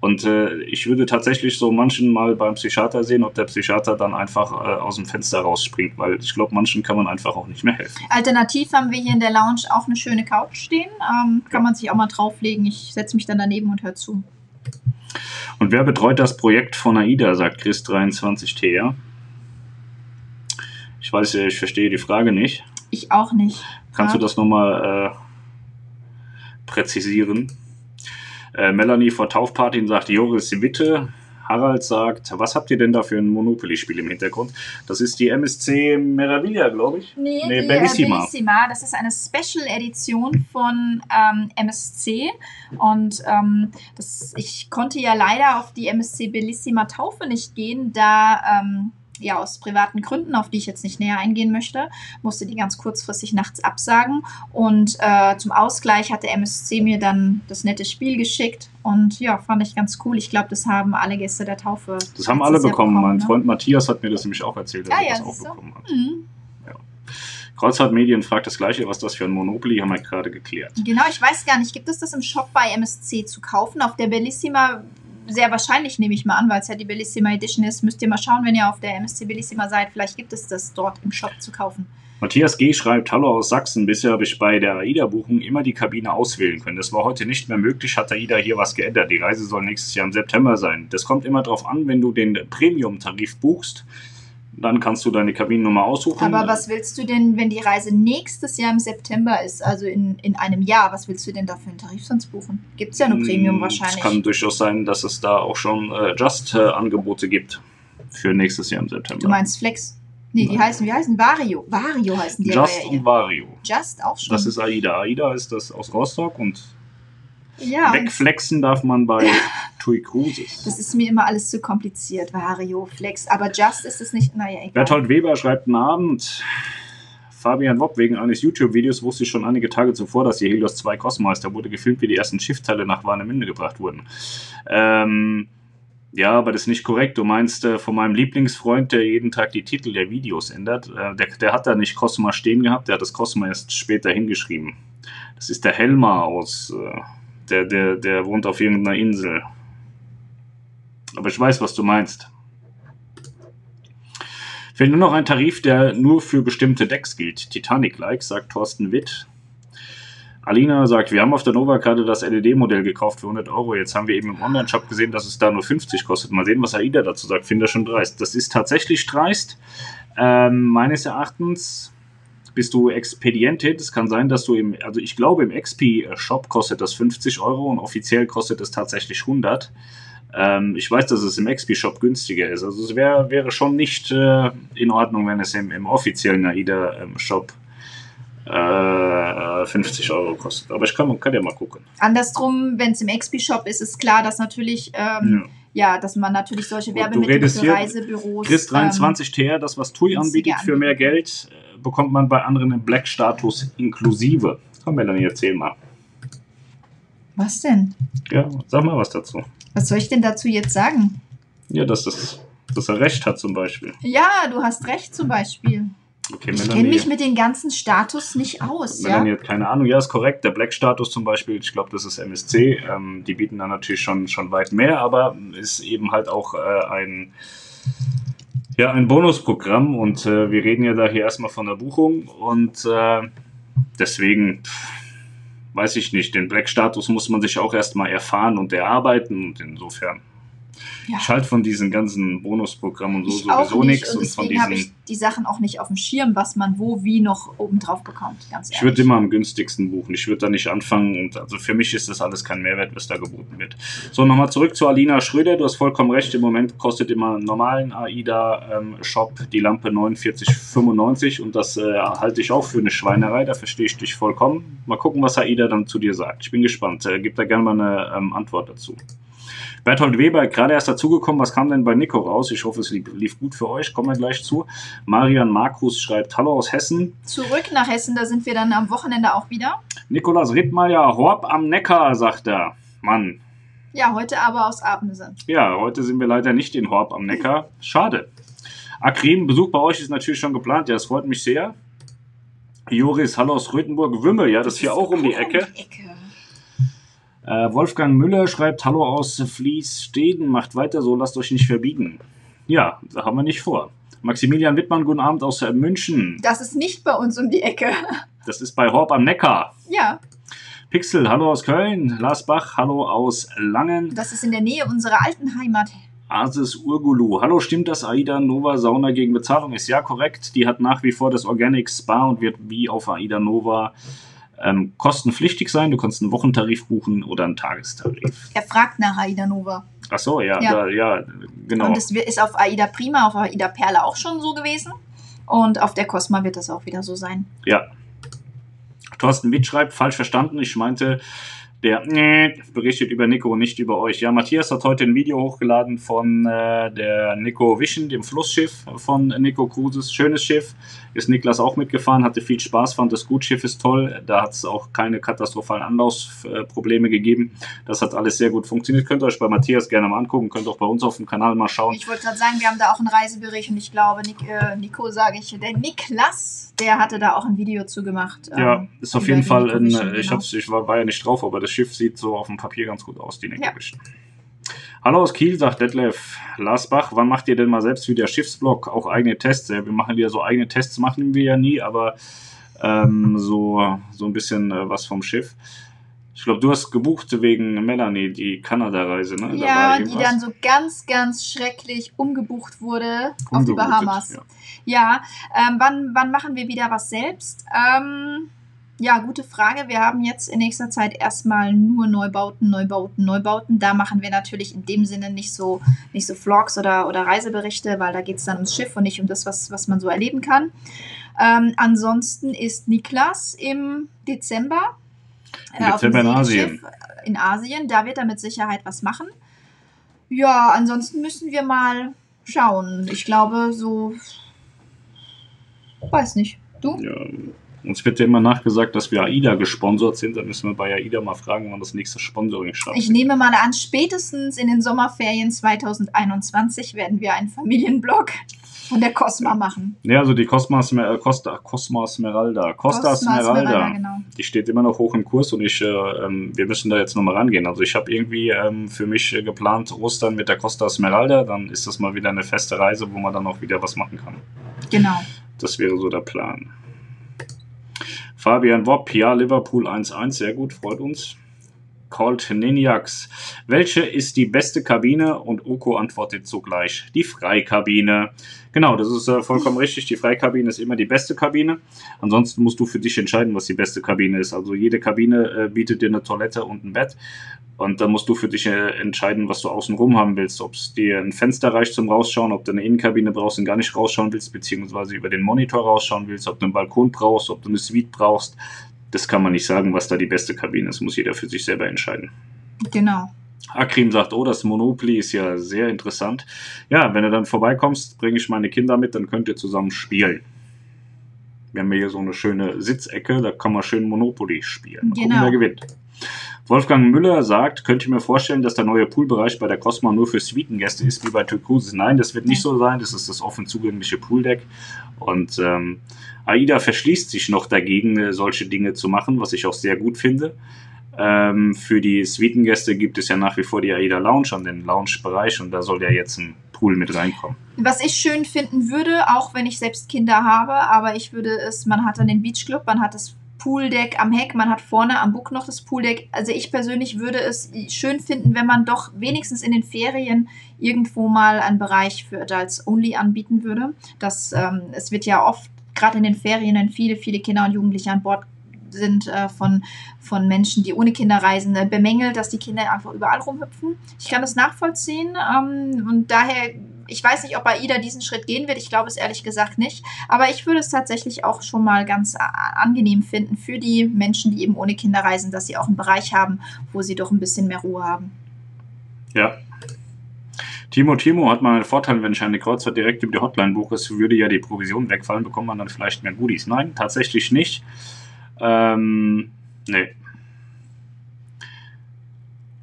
Und äh, ich würde tatsächlich so manchen mal beim Psychiater sehen, ob der Psychiater dann einfach äh, aus dem Fenster rausspringt, weil ich glaube, manchen kann man einfach auch nicht mehr helfen. Alternativ haben wir hier in der Lounge auch eine schöne Couch stehen. Ähm, kann man sich auch mal drauflegen. Ich setze mich dann daneben und höre zu. Und wer betreut das Projekt von AIDA, sagt Chris23T, ja? Ich weiß, ja, ich verstehe die Frage nicht. Ich auch nicht. Kannst Ja. du das nochmal äh, präzisieren? Äh, Melanie vor Taufpartyn sagt Joris Witte. Harald sagt, was habt ihr denn da für ein Monopoly-Spiel im Hintergrund? Das ist die MSC Meraviglia, glaube ich. Nee, Nee, die Bellissima. Äh, Bellissima. Das ist eine Special-Edition von ähm, MSC. Und ähm, das, ich konnte ja leider auf die MSC Bellissima Taufe nicht gehen, da ähm, ja aus privaten Gründen, auf die ich jetzt nicht näher eingehen möchte, musste die ganz kurzfristig nachts absagen. Und äh, zum Ausgleich hat der MSC mir dann das nette Spiel geschickt. Und ja, fand ich ganz cool. Ich glaube, das haben alle Gäste der Taufe. Das haben alle Jahr bekommen. Mein ne? Freund Matthias hat mir das nämlich auch erzählt, dass Ah, er ja, das auch bekommen hat. Mhm. Kreuzfahrt Medien fragt das gleiche, was das für ein Monopoly, haben wir gerade geklärt. Genau, ich weiß gar nicht, gibt es das im Shop bei MSC zu kaufen? Auf der Bellissima sehr wahrscheinlich, nehme ich mal an, weil es ja die Bellissima Edition ist. Müsst ihr mal schauen, wenn ihr auf der MSC Bellissima seid. Vielleicht gibt es das dort im Shop zu kaufen. Matthias G. schreibt, Hallo aus Sachsen. Bisher habe ich bei der AIDA-Buchung immer die Kabine auswählen können. Das war heute nicht mehr möglich, hat AIDA hier was geändert. Die Reise soll nächstes Jahr im September sein. Das kommt immer darauf an, wenn du den Premium-Tarif buchst, dann kannst du deine Kabinennummer aussuchen. Aber was willst du denn, wenn die Reise nächstes Jahr im September ist, also in, in einem Jahr, was willst du denn da für einen Tarif sonst buchen? Gibt es ja nur Premium Hm, wahrscheinlich. Es kann durchaus sein, dass es da auch schon äh, Just-Angebote gibt für nächstes Jahr im September. Du meinst Flex? Nee, die Nein. heißen, wie heißen? Vario. Vario heißen die Just ja und. Vario. Just auch schon. Das ist AIDA. AIDA ist das aus Rostock und ja, wegflexen darf man bei TUI Cruises. Das ist mir immer alles zu kompliziert. Vario, Flex. Aber Just ist es nicht. Naja, egal. Berthold Weber schreibt einen Abend. Fabian Wopp, wegen eines YouTube-Videos wusste ich schon einige Tage zuvor, dass die Helios 2 Cosmeister wurde gefilmt, wie die ersten Schiffteile nach Warnemünde gebracht wurden. Ähm, ja, aber das ist nicht korrekt. Du meinst äh, von meinem Lieblingsfreund, der jeden Tag die Titel der Videos ändert. Äh, der, der hat da nicht Cosma stehen gehabt, der hat das Cosma erst später hingeschrieben. Das ist der Helmar aus. Äh, der, der, der wohnt auf irgendeiner Insel. Aber ich weiß, was du meinst. Fehlt nur noch ein Tarif, der nur für bestimmte Decks gilt. Titanic-like, sagt Thorsten Witt. Alina sagt, wir haben auf der Nova-Karte das LED-Modell gekauft für 100 Euro. Jetzt haben wir eben im Online-Shop gesehen, dass es da nur 50 kostet. Mal sehen, was AIDA dazu sagt. Finde das schon dreist. Das ist tatsächlich dreist. Ähm, meines Erachtens bist du Expedientin. Es kann sein, dass du im, also ich glaube, im XP-Shop kostet das 50 Euro und offiziell kostet es tatsächlich 100. Ähm, ich weiß, dass es im XP-Shop günstiger ist. Also es wär, wäre schon nicht äh, in Ordnung, wenn es im, im offiziellen AIDA-Shop äh, 50 Euro kostet. Aber ich kann, kann ja mal gucken. Andersrum, wenn es im XP-Shop ist, ist klar, dass natürlich, ähm, ja. dass man natürlich solche Werbemittel für Reisebüros. Chris 23 TR, das was TUI anbietet für mehr. Geld, bekommt man bei anderen im Black-Status inklusive. Komm, Melanie, erzähl mal. Was denn? Ja, sag mal was dazu. Was soll ich denn dazu jetzt sagen? Ja, dass, das, dass er recht hat zum Beispiel. Ja, du hast recht zum Beispiel. Okay, Ich kenne mich mit den ganzen Status nicht aus, Melanie ja. hat keine Ahnung. Ja, ist korrekt. Der Black-Status zum Beispiel, ich glaube, das ist MSC. Ähm, die bieten da natürlich schon, schon weit mehr, aber ist eben halt auch äh, ein Ja, ein Bonusprogramm und äh, wir reden ja da hier erstmal von der Buchung und äh, deswegen pff, weiß ich nicht, den Black-Status muss man sich auch erstmal erfahren und erarbeiten und insofern Ja. ich halte von diesen ganzen Bonusprogrammen und so Ich sowieso nicht nichts und und von deswegen habe ich die Sachen auch nicht auf dem Schirm, was man wo wie noch obendrauf bekommt. Ganz Ich ehrlich. würde immer am günstigsten buchen. Ich würde da nicht anfangen. Und also für mich ist das alles kein Mehrwert, was da geboten wird. So, nochmal zurück zu Alina Schröder. Du hast vollkommen recht. Im Moment kostet immer einen normalen AIDA-Shop die Lampe 49,95 und das äh, halte ich auch für eine Schweinerei. Da verstehe ich dich vollkommen. Mal gucken, was AIDA dann zu dir sagt. Ich bin gespannt. Äh, gib da gerne mal eine ähm, Antwort dazu. Berthold Weber, gerade erst dazugekommen. Was kam denn bei Nico raus? Ich hoffe, es lief, lief gut für euch. Kommen wir gleich zu. Marian Markus schreibt: Hallo aus Hessen. Zurück nach Hessen, da sind wir dann am Wochenende auch wieder. Nikolaus Rittmeier, Horb am Neckar, sagt er. Mann, Ja, heute aber aus Abensen. ja, heute sind wir leider nicht in Horb am Neckar. Schade. Akrim, Besuch bei euch ist natürlich schon geplant. Ja, es freut mich sehr. Joris, hallo aus Röthenburg, Wümme, ja, das ist hier auch um die Ecke. Äh, Wolfgang Müller schreibt, hallo aus Fließsteden, macht weiter so, lasst euch nicht verbiegen. Ja, da haben wir nicht vor. Maximilian Wittmann, guten Abend aus äh, München. Das ist nicht bei uns um die Ecke. (laughs) Das ist bei Horb am Neckar. Ja, Pixel, hallo aus Köln. Lars Bach, hallo aus Langen. das ist in der Nähe unserer alten Heimat. Asis Urgulu. Hallo, stimmt, dass AIDA Nova Sauna gegen Bezahlung ist? Ja, korrekt. Die hat nach wie vor das Organic Spa und wird wie auf AIDA Nova ähm, kostenpflichtig sein. Du kannst einen Wochentarif buchen oder einen Tagestarif. Er fragt nach Aida Nova. Ach so, ja, Ja. Da, ja genau. Und es ist auf Aida Prima, auf Aida Perle auch schon so gewesen. Und auf der Cosma wird das auch wieder so sein. Ja. Thorsten Witt schreibt, falsch verstanden. Ich meinte, der berichtet über Nico und nicht über euch. Ja, Matthias hat heute ein Video hochgeladen von äh, der Nico Vision, dem Flussschiff von Nico Cruises. Schönes Schiff. Ist Niklas auch mitgefahren, hatte viel Spaß, fand das gut. Schiff ist toll. Da hat es auch keine katastrophalen Anlaufprobleme gegeben. Das hat alles sehr gut funktioniert. Könnt ihr euch bei Matthias gerne mal angucken. Könnt auch bei uns auf dem Kanal mal schauen. Ich wollte gerade sagen, wir haben da auch einen Reisebericht und ich glaube, Nik, äh, Nico sage ich, der Niklas, der hatte da auch ein Video zu gemacht. Ja, ähm, ist auf jeden Fall ein, Vision, ich, genau. ich war, war ja nicht drauf, aber das Schiff sieht so auf dem Papier ganz gut aus, die Ja. Hallo aus Kiel, sagt Detlef. Lars Bach, wann macht ihr denn mal selbst wieder Schiffsblog, auch eigene Tests? Ja, wir machen ja so eigene Tests, machen wir ja nie, aber ähm, so, so ein bisschen äh, was vom Schiff. Ich glaube, du hast gebucht wegen Melanie, die Kanada-Reise, ne? Da Ja, war die dann so ganz, ganz schrecklich umgebucht wurde auf die Bahamas. Ja. Ja, ähm, wann, wann machen wir wieder was selbst? Ähm, ja, gute Frage. Wir haben jetzt in nächster Zeit erstmal nur Neubauten, Neubauten, Neubauten. Da machen wir natürlich in dem Sinne nicht so, nicht so Vlogs oder, oder Reiseberichte, weil da geht es dann ums Schiff und nicht um das, was, was man so erleben kann. Ähm, ansonsten ist Niklas im Dezember, äh, Dezember in Segelschiff in Asien. Da wird er mit Sicherheit was machen. Ja, ansonsten müssen wir mal schauen. Ich glaube, so. Weiß nicht. Du? Ja, uns wird ja immer nachgesagt, dass wir AIDA gesponsert sind. Da müssen wir bei AIDA mal fragen, wann das nächste Sponsoring Ich stattfindet. nehme mal an, spätestens in den Sommerferien 2021 werden wir einen Familienblog von der Cosma machen. Ja, also die Cosma, Smer äh, Costa, Cosma Smeralda. Costa Cosma Smeralda. genau. Die steht immer noch hoch im Kurs und ich, äh, ähm, wir müssen da jetzt nochmal rangehen. Also ich habe irgendwie ähm, für mich äh, geplant Ostern mit der Costa Smeralda. Dann ist das mal wieder eine feste Reise, wo man dann auch wieder was machen kann. Genau. Das wäre so der Plan. Fabian Wopp, ja, Liverpool 1-1, sehr gut, freut uns. Colt Niniax. Welche ist die beste Kabine? Und Oko antwortet sogleich, die Freikabine. Genau, das ist äh, vollkommen richtig. Die Freikabine ist immer die beste Kabine. Ansonsten musst du für dich entscheiden, was die beste Kabine ist. Also jede Kabine äh, bietet dir eine Toilette und ein Bett. Und dann musst du für dich äh, entscheiden, was du außenrum haben willst. Ob es dir ein Fenster reicht zum Rausschauen, ob du eine Innenkabine brauchst und gar nicht rausschauen willst, beziehungsweise über den Monitor rausschauen willst, ob du einen Balkon brauchst, ob du eine Suite brauchst. Das kann man nicht sagen, was da die beste Kabine ist. Muss jeder für sich selber entscheiden. Genau. Akrim sagt, oh, das Monopoly ist ja sehr interessant. Ja, wenn du dann vorbeikommst, bringe ich meine Kinder mit, dann könnt ihr zusammen spielen. Wir haben hier so eine schöne Sitzecke, da kann man schön Monopoly spielen. Mal gucken, Genau. wer gewinnt. Wolfgang Müller sagt, könnt ihr mir vorstellen, dass der neue Poolbereich bei der Cosma nur für Suitengäste ist, wie bei Cruises? Nein, das wird nicht so sein. Das ist das offen zugängliche Pooldeck. Und ähm, AIDA verschließt sich noch dagegen, äh, solche Dinge zu machen, was ich auch sehr gut finde. Ähm, für die Suitengäste gibt es ja nach wie vor die AIDA Lounge an den Lounge-Bereich und da soll ja jetzt ein Pool mit reinkommen. Was ich schön finden würde, auch wenn ich selbst Kinder habe, aber ich würde es, man hat dann den Beachclub, man hat das Pooldeck am Heck, man hat vorne am Bug noch das Pooldeck. Also ich persönlich würde es schön finden, wenn man doch wenigstens in den Ferien irgendwo mal einen Bereich für Adults Only anbieten würde. Das, ähm, es wird ja oft, gerade in den Ferien, wenn viele, viele Kinder und Jugendliche an Bord sind äh, von, von Menschen, die ohne Kinder reisen, äh, bemängelt, dass die Kinder einfach überall rumhüpfen. Ich kann das nachvollziehen ähm, und daher, ich weiß nicht, ob AIDA diesen Schritt gehen wird. Ich glaube es ehrlich gesagt nicht. Aber ich würde es tatsächlich auch schon mal ganz äh, angenehm finden für die Menschen, die eben ohne Kinder reisen, dass sie auch einen Bereich haben, wo sie doch ein bisschen mehr Ruhe haben. Ja, Timo Timo hat mal einen Vorteil, wenn ich eine Kreuzfahrt direkt über die Hotline buche, würde ja die Provision wegfallen, bekommt man dann vielleicht mehr Goodies. Nein, tatsächlich nicht. Ähm, nee.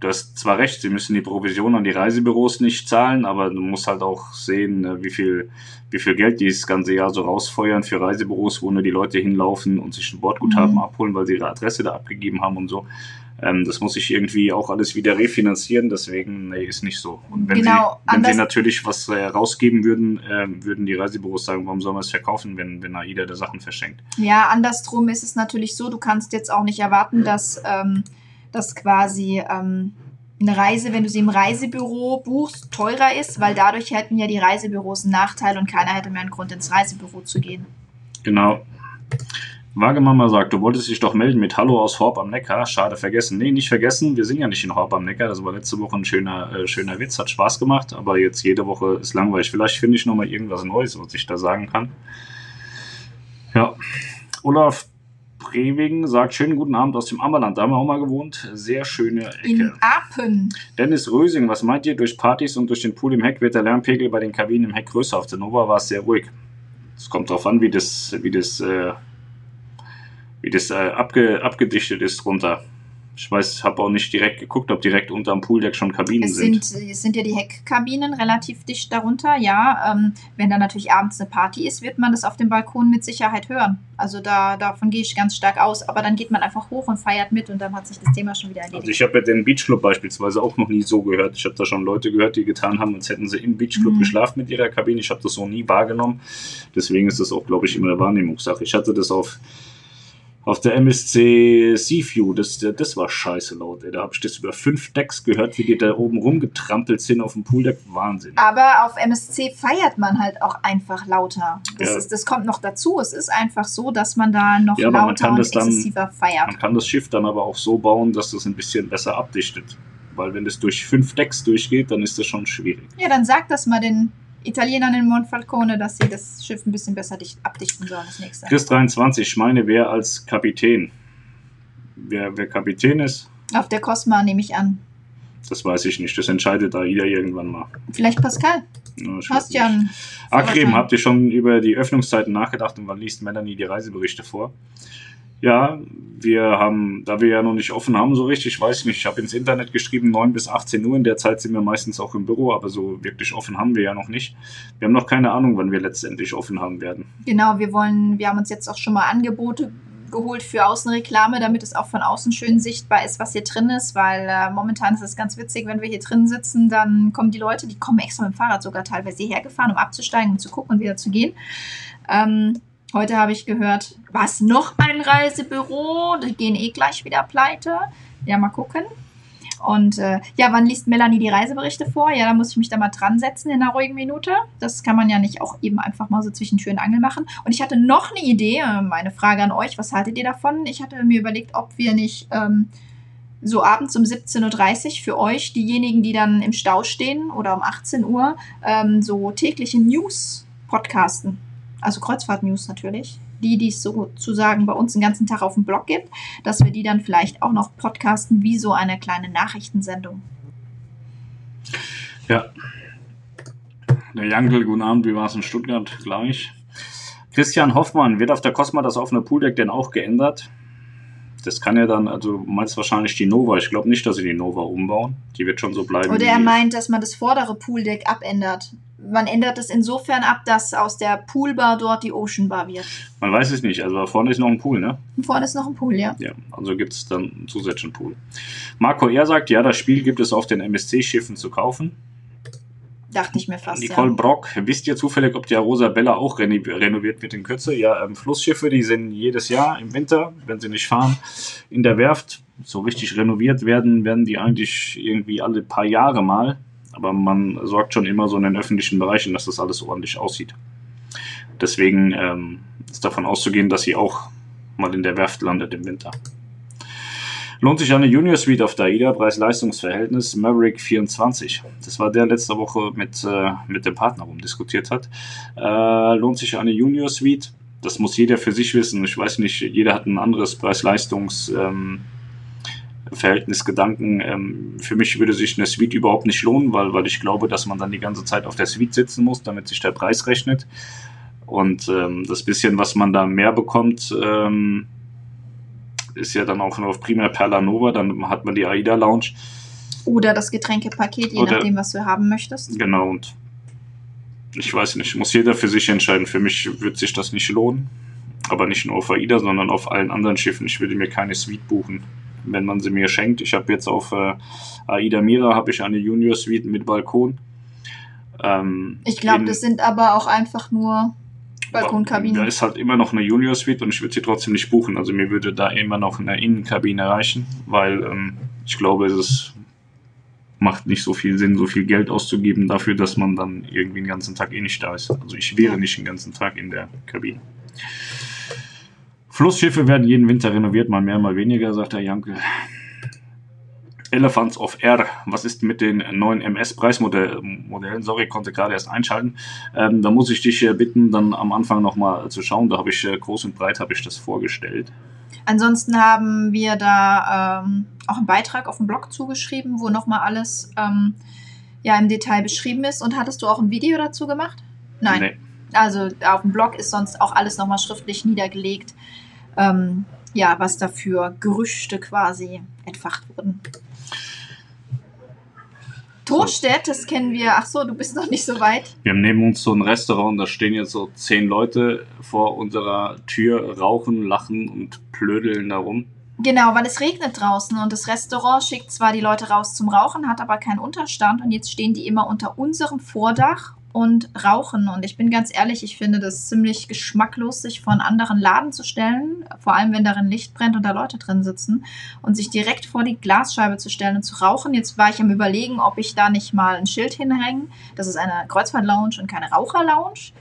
Du hast zwar recht, sie müssen die Provision an die Reisebüros nicht zahlen, aber du musst halt auch sehen, äh, wie viel, wie viel Geld die das ganze Jahr so rausfeuern für Reisebüros, wo nur die Leute hinlaufen und sich ein Bordguthaben mhm. abholen, weil sie ihre Adresse da abgegeben haben und so. Ähm, das muss sich irgendwie auch alles wieder refinanzieren, deswegen, nee, ist nicht so. Und wenn, genau, sie, wenn sie natürlich was äh, rausgeben würden, äh, würden die Reisebüros sagen, warum sollen wir es verkaufen, wenn, wenn AIDA da Sachen verschenkt. Ja, andersrum ist es natürlich so, du kannst jetzt auch nicht erwarten, dass, ähm, dass quasi ähm, eine Reise, wenn du sie im Reisebüro buchst, teurer ist, weil dadurch hätten ja die Reisebüros einen Nachteil und keiner hätte mehr einen Grund, ins Reisebüro zu gehen. Genau. Wagemama sagt, du wolltest dich doch melden mit Hallo aus Horb am Neckar. Schade, vergessen. Nee, nicht vergessen. Wir sind ja nicht in Horb am Neckar. Das war letzte Woche ein schöner, äh, schöner Witz. Hat Spaß gemacht. Aber jetzt jede Woche ist langweilig. Vielleicht finde ich nochmal irgendwas Neues, was ich da sagen kann. Ja. Olaf Brewing sagt, schönen guten Abend aus dem Ammerland. Da haben wir auch mal gewohnt. Sehr schöne Ecke. In Apen. Dennis Rösing, was meint ihr? Durch Partys und durch den Pool im Heck wird der Lärmpegel bei den Kabinen im Heck größer. Auf der Nova war es sehr ruhig. Es kommt darauf an, wie das, wie das äh, wie das äh, abge, abgedichtet ist drunter. Ich weiß, habe auch nicht direkt geguckt, ob direkt unter dem Pooldeck schon Kabinen es sind. sind. Es sind ja die Heckkabinen relativ dicht darunter, ja. Ähm, wenn da natürlich abends eine Party ist, wird man das auf dem Balkon mit Sicherheit hören. Also da, davon gehe ich ganz stark aus. Aber dann geht man einfach hoch und feiert mit und dann hat sich das Thema schon wieder erledigt. Also ich habe ja den Beachclub beispielsweise auch noch nie so gehört. Ich habe da schon Leute gehört, die getan haben, als hätten sie im Beachclub mhm. geschlafen mit ihrer Kabine. Ich habe das so nie wahrgenommen. Deswegen ist das auch, glaube ich, immer eine Wahrnehmungssache. Ich hatte das auf auf der MSC Seaview, das, das war scheiße laut. Ey. Da habe ich das über fünf Decks gehört, wie die da oben rumgetrampelt sind auf dem Pooldeck. Wahnsinn. Aber auf MSC feiert man halt auch einfach lauter. Das, ja. ist, das kommt noch dazu. Es ist einfach so, dass man da noch ja, lauter und exzessiver dann, feiert. Man kann das Schiff dann aber auch so bauen, dass das ein bisschen besser abdichtet. Weil wenn das durch fünf Decks durchgeht, dann ist das schon schwierig. Ja, dann sag das mal den Italienern in Monfalcone, dass sie das Schiff ein bisschen besser dicht, abdichten sollen, das nächste. Chris 23, ich meine, wer als Kapitän? Wer, wer Kapitän ist? Auf der Cosma nehme ich an. Das weiß ich nicht, das entscheidet da jeder irgendwann mal. Vielleicht Pascal. Ja, Hast ja Akrim, habt ihr schon über die Öffnungszeiten nachgedacht und wann liest Melanie die Reiseberichte vor? Ja, wir haben, da wir ja noch nicht offen haben, so richtig, weiß ich nicht, ich habe ins Internet geschrieben, 9 bis 18 Uhr, in der Zeit sind wir meistens auch im Büro, aber so wirklich offen haben wir ja noch nicht. Wir haben noch keine Ahnung, wann wir letztendlich offen haben werden. Genau, wir wollen, wir haben uns jetzt auch schon mal Angebote geholt für Außenreklame, damit es auch von außen schön sichtbar ist, was hier drin ist, weil äh, momentan ist es ganz witzig, wenn wir hier drin sitzen, dann kommen die Leute, die kommen extra mit dem Fahrrad sogar teilweise hierher gefahren, um abzusteigen und zu gucken und wieder zu gehen. Ähm, Heute habe ich gehört, was noch ein Reisebüro? Die gehen eh gleich wieder pleite. Ja, mal gucken. Und äh, ja, wann liest Melanie die Reiseberichte vor? Ja, da muss ich mich da mal dran setzen in einer ruhigen Minute. Das kann man ja nicht auch eben einfach mal so zwischen Tür und Angel machen. Und ich hatte noch eine Idee, äh, meine Frage an euch, was haltet ihr davon? Ich hatte mir überlegt, ob wir nicht ähm, so abends um 17.30 Uhr für euch, diejenigen, die dann im Stau stehen oder um 18 Uhr, ähm, so tägliche News podcasten also Kreuzfahrt-News natürlich, die, die es sozusagen bei uns den ganzen Tag auf dem Blog gibt, dass wir die dann vielleicht auch noch podcasten wie so eine kleine Nachrichtensendung. Ja. Der Jankel, guten Abend, wie war es in Stuttgart gleich? Christian Hoffmann, wird auf der Cosma das offene Pooldeck denn auch geändert? Das kann ja dann, also du meinst wahrscheinlich die Nova. Ich glaube nicht, dass sie die Nova umbauen. Die wird schon so bleiben. Oder er meint, dass man das vordere Pooldeck abändert man ändert es insofern ab, dass aus der Poolbar dort die Ocean Bar wird. Man weiß es nicht. Also vorne ist noch ein Pool, ne? vorne ist noch ein Pool, ja. Ja, also gibt es dann einen zusätzlichen Pool. Marco er sagt, ja, das Spiel gibt es auf den MSC-Schiffen zu kaufen. Dachte ich mir fast. Nicole ja. Brock, wisst ihr zufällig, ob die Arosabella auch reno renoviert wird in Kürze? Ja, ähm, Flussschiffe, die sind jedes Jahr im Winter, wenn sie nicht fahren, in der Werft. So richtig renoviert werden, werden die eigentlich irgendwie alle paar Jahre mal. Aber man sorgt schon immer so in den öffentlichen Bereichen, dass das alles ordentlich aussieht. Deswegen ähm, ist davon auszugehen, dass sie auch mal in der Werft landet im Winter. Lohnt sich eine Junior Suite auf der AIDA, Preis-Leistungs-Verhältnis Maverick 24. Das war der letzte Woche mit, äh, mit dem Partner rumdiskutiert hat. Äh, lohnt sich eine Junior Suite? Das muss jeder für sich wissen. Ich weiß nicht, jeder hat ein anderes Preis-Leistungs- ähm, Verhältnis Gedanken. Ähm, für mich würde sich eine Suite überhaupt nicht lohnen, weil, weil ich glaube, dass man dann die ganze Zeit auf der Suite sitzen muss, damit sich der Preis rechnet. Und ähm, das bisschen, was man da mehr bekommt, ähm, ist ja dann auch nur auf Primär Perla Nova, dann hat man die AIDA Lounge. Oder das Getränkepaket, je Oder- nachdem, was du haben möchtest. Genau, und ich weiß nicht, muss jeder für sich entscheiden. Für mich wird sich das nicht lohnen. Aber nicht nur auf AIDA, sondern auf allen anderen Schiffen. Ich würde mir keine Suite buchen, wenn man sie mir schenkt. Ich habe jetzt auf äh, AIDA Mira habe ich eine Junior Suite mit Balkon. Ähm, Ich glaube, das sind aber auch einfach nur Da Balkonkabinen. ist halt immer noch eine Junior Suite und ich würde sie trotzdem nicht buchen. Also mir würde da immer noch eine Innenkabine reichen, weil ähm, ich glaube, es macht nicht so viel Sinn, so viel Geld auszugeben dafür, dass man dann irgendwie den ganzen Tag eh nicht da ist. Also ich wäre Ja. nicht den ganzen Tag in der Kabine. Flussschiffe werden jeden Winter renoviert, mal mehr, mal weniger, sagt der Janke. Elephants of Air, was ist mit den neuen MS-Preismodellen? Sorry, konnte gerade erst einschalten. Ähm, da muss ich dich äh, bitten, dann am Anfang nochmal zu schauen. Da habe ich äh, groß und breit habe ich das vorgestellt. Ansonsten haben wir da ähm, auch einen Beitrag auf dem Blog zugeschrieben, wo nochmal alles ähm, ja, im Detail beschrieben ist. Und hattest du auch ein Video dazu gemacht? Nein. Nee. Also auf dem Blog ist sonst auch alles nochmal schriftlich niedergelegt, ähm, ja, was dafür Gerüchte quasi entfacht wurden. Torstedt, das kennen wir. Ach so, du bist noch nicht so weit. Wir haben neben uns so ein Restaurant, da stehen jetzt so zehn Leute vor unserer Tür, rauchen, lachen und plödeln darum. Genau, weil es regnet draußen und das Restaurant schickt zwar die Leute raus zum Rauchen, hat aber keinen Unterstand und jetzt stehen die immer unter unserem Vordach und rauchen. Und ich bin ganz ehrlich, ich finde das ziemlich geschmacklos, sich vor einen anderen Laden zu stellen, vor allem wenn darin Licht brennt und da Leute drin sitzen und sich direkt vor die Glasscheibe zu stellen und zu rauchen. Jetzt war ich am Überlegen, ob ich da nicht mal ein Schild hinhänge. Das ist eine Kreuzfahrt-Lounge und keine Raucher-Lounge.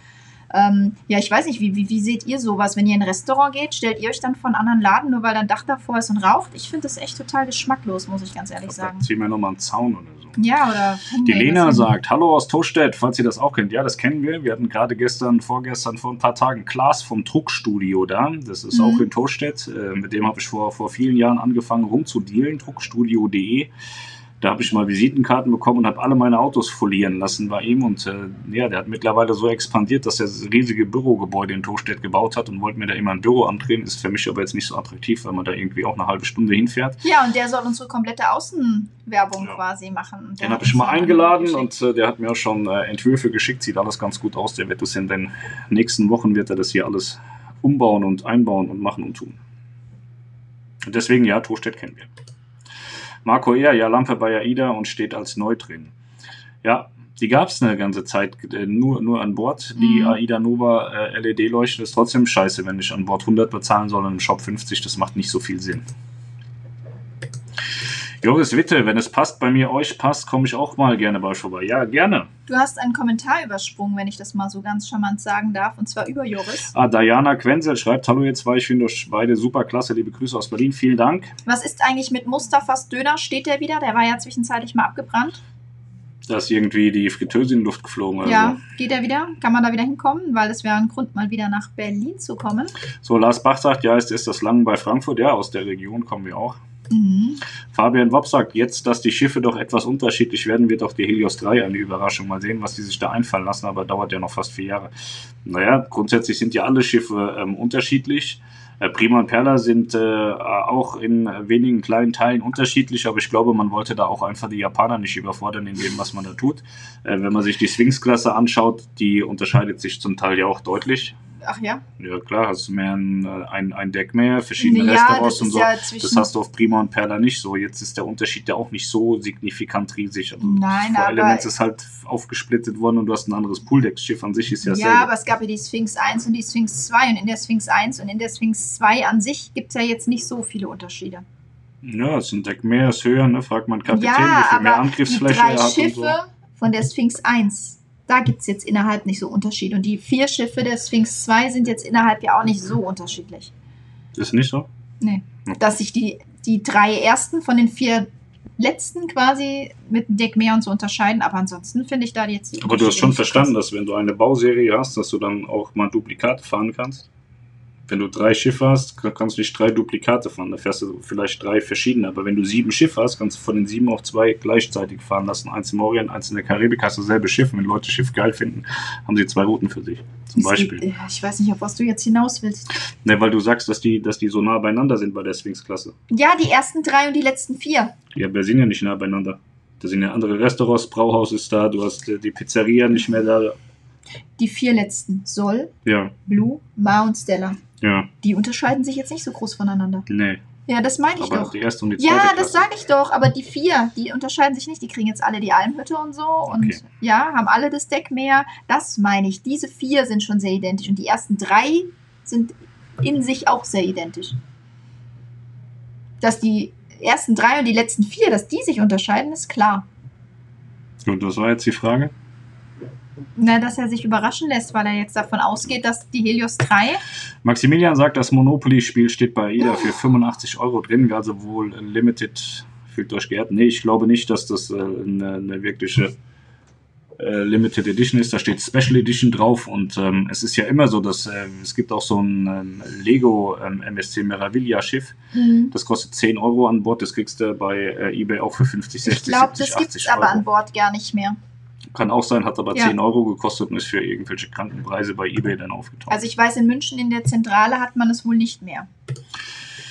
Ähm, ja, ich weiß nicht, wie, wie, wie seht ihr sowas? Wenn ihr in ein Restaurant geht, stellt ihr euch dann vor einen anderen Laden, nur weil da ein Dach davor ist und raucht? Ich finde das echt total geschmacklos, muss ich ganz ehrlich Da sagen. ziehen wir nochmal einen Zaun oder so. Ja, oder. Die Lena sagt, hallo aus Tostedt, falls ihr das auch kennt. Ja, das kennen wir. Wir hatten gerade gestern, vorgestern, vor ein paar Tagen Klaas vom Druckstudio da. Das ist Mhm. auch in Tostedt. Äh, mit dem habe ich vor, vor vielen Jahren angefangen rumzudealen, druckstudio.de. Da habe ich mal Visitenkarten bekommen und habe alle meine Autos folieren lassen bei ihm. Und äh, ja, der hat mittlerweile so expandiert, dass er das riesige Bürogebäude in Tostedt gebaut hat und wollte mir da immer ein Büro andrehen. Ist für mich aber jetzt nicht so attraktiv, weil man da irgendwie auch eine halbe Stunde hinfährt. Ja, und der soll unsere komplette Außenwerbung Ja. quasi machen. Den habe ich uns mal eingeladen und äh, der hat mir auch schon äh, Entwürfe geschickt. Sieht alles ganz gut aus. Der wird das in den nächsten Wochen wird er das hier alles umbauen und einbauen und machen und tun. Und deswegen ja, Tostedt kennen wir. Marco Ehr, ja, Lampe bei AIDA und steht als neu drin. Ja, die gab es eine ganze Zeit äh, nur, nur an Bord. Die Mhm. AIDA Nova äh, LED-Leuchte ist trotzdem scheiße, wenn ich an Bord 100 bezahlen soll und im Shop 50. Das macht nicht so viel Sinn. Joris Witte, wenn es passt, bei mir euch passt, komme ich auch mal gerne bei euch vorbei. Ja, gerne. Du hast einen Kommentar übersprungen, wenn ich das mal so ganz charmant sagen darf, und zwar über Joris. Ah, Diana Quenzel schreibt, hallo ihr zwei, ich finde euch beide super klasse, liebe Grüße aus Berlin, vielen Dank. Was ist eigentlich mit Mustafas Döner? Steht der wieder? Der war ja zwischenzeitlich mal abgebrannt. Da ist irgendwie die Fritteuse in die Luft geflogen. Also. Ja, geht er wieder? Kann man da wieder hinkommen? Weil es wäre ein Grund, mal wieder nach Berlin zu kommen. So, Lars Bach sagt, ja, ist, ist das Langen bei Frankfurt? Ja, aus der Region kommen wir auch. Mhm. Fabian Wopp sagt, jetzt, dass die Schiffe doch etwas unterschiedlich werden, wird auch die Helios 3 eine Überraschung. Mal sehen, was die sich da einfallen lassen, aber dauert ja noch fast vier Jahre. Naja, grundsätzlich sind ja alle Schiffe ähm, unterschiedlich. Äh, Prima und Perla sind äh, auch in wenigen kleinen Teilen unterschiedlich, aber ich glaube, man wollte da auch einfach die Japaner nicht überfordern in dem, was man da tut. Äh, wenn man sich die Sphinx-Klasse anschaut, die unterscheidet sich zum Teil ja auch deutlich. Ach ja? Ja, klar, hast du mehr ein, äh, ein, ein Deck mehr, verschiedene Ja, Restaurants das und so. ja das hast du auf Prima und Perla nicht so. Jetzt ist der Unterschied ja auch nicht so signifikant riesig. Also Nein, Four aber- Elements ist halt aufgesplittet worden und du hast ein anderes Pooldeck. Das Schiff an sich ist ja, Ja, selber. aber es gab ja die Sphinx 1 und die Sphinx 2 und in der Sphinx 1 und in der Sphinx 2 an sich gibt es ja jetzt nicht so viele Unterschiede. Ja, es ist ein Deck mehr, ist höher, ne? Fragt man Kapitän, ja, wie viel mehr aber die Angriffsfläche drei er hat Schiffe so. von der Sphinx 1, da gibt es jetzt innerhalb nicht so Unterschied. Und die vier Schiffe der Sphinx 2 sind jetzt innerhalb ja auch nicht so unterschiedlich. Ist nicht so? Nee. Dass sich die, die drei ersten von den vier letzten quasi mit dem Deck mehr und so unterscheiden, aber ansonsten finde ich da jetzt Aber du hast schon verstanden, dass wenn du eine Bauserie hast, dass du dann auch mal Duplikate fahren kannst. Wenn du drei Schiffe hast, kann- kannst du nicht drei Duplikate fahren. Da fährst du vielleicht drei verschiedene. Aber wenn du sieben Schiffe hast, kannst du von den sieben auch zwei gleichzeitig fahren lassen. Eins im Orient, eins in der Karibik, hast du dasselbe Schiff. Wenn Leute Schiff geil finden, haben sie zwei Routen für sich. Zum Beispiel. Ich weiß nicht, auf was du jetzt hinaus willst. Ne, weil du sagst, dass die, dass die so nah beieinander sind bei der Sphinx-Klasse. Ja, die ersten drei und die letzten vier. Ja, wir sind ja nicht nah beieinander. Da sind ja andere Restaurants, Brauhaus ist da, du hast äh, die Pizzeria nicht mehr da. Die vier letzten. Sol, Ja, Blue, Ma und Stella. Ja, Die unterscheiden sich jetzt nicht so groß voneinander. nee. Ja, das meine ich Aber doch. die erste und die zweite Ja, das sage ich doch. Aber die vier, die unterscheiden sich nicht. Die kriegen jetzt alle die Almhütte und so. Und Okay. ja, haben alle das Deck mehr. Das meine ich. Diese vier sind schon sehr identisch. Und die ersten drei sind in sich auch sehr identisch. Dass die ersten drei und die letzten vier, dass die sich unterscheiden, ist klar. Gut, das war jetzt die Frage. Na, dass er sich überraschen lässt, weil er jetzt davon ausgeht, dass die Helios 3 Maximilian sagt, das Monopoly-Spiel steht bei AIDA für 85 Euro drin, wäre also wohl Limited, fühlt euch geehrt. Nee, ich glaube nicht, dass das äh, eine, eine wirkliche äh, Limited Edition ist. Da steht Special Edition drauf und ähm, es ist ja immer so, dass äh, es gibt auch so ein ähm, Lego ähm, MSC Meraviglia Schiff. Das kostet 10 Euro an Bord, das kriegst du bei äh, eBay auch für 50, 60, Ich glaube, 70, das gibt 80 es aber Euro. an Bord gar nicht mehr. Kann auch sein, hat aber Ja. 10 Euro gekostet und ist für irgendwelche kranken Preise bei eBay dann aufgetaucht. Also ich weiß, in München in der Zentrale hat man es wohl nicht mehr.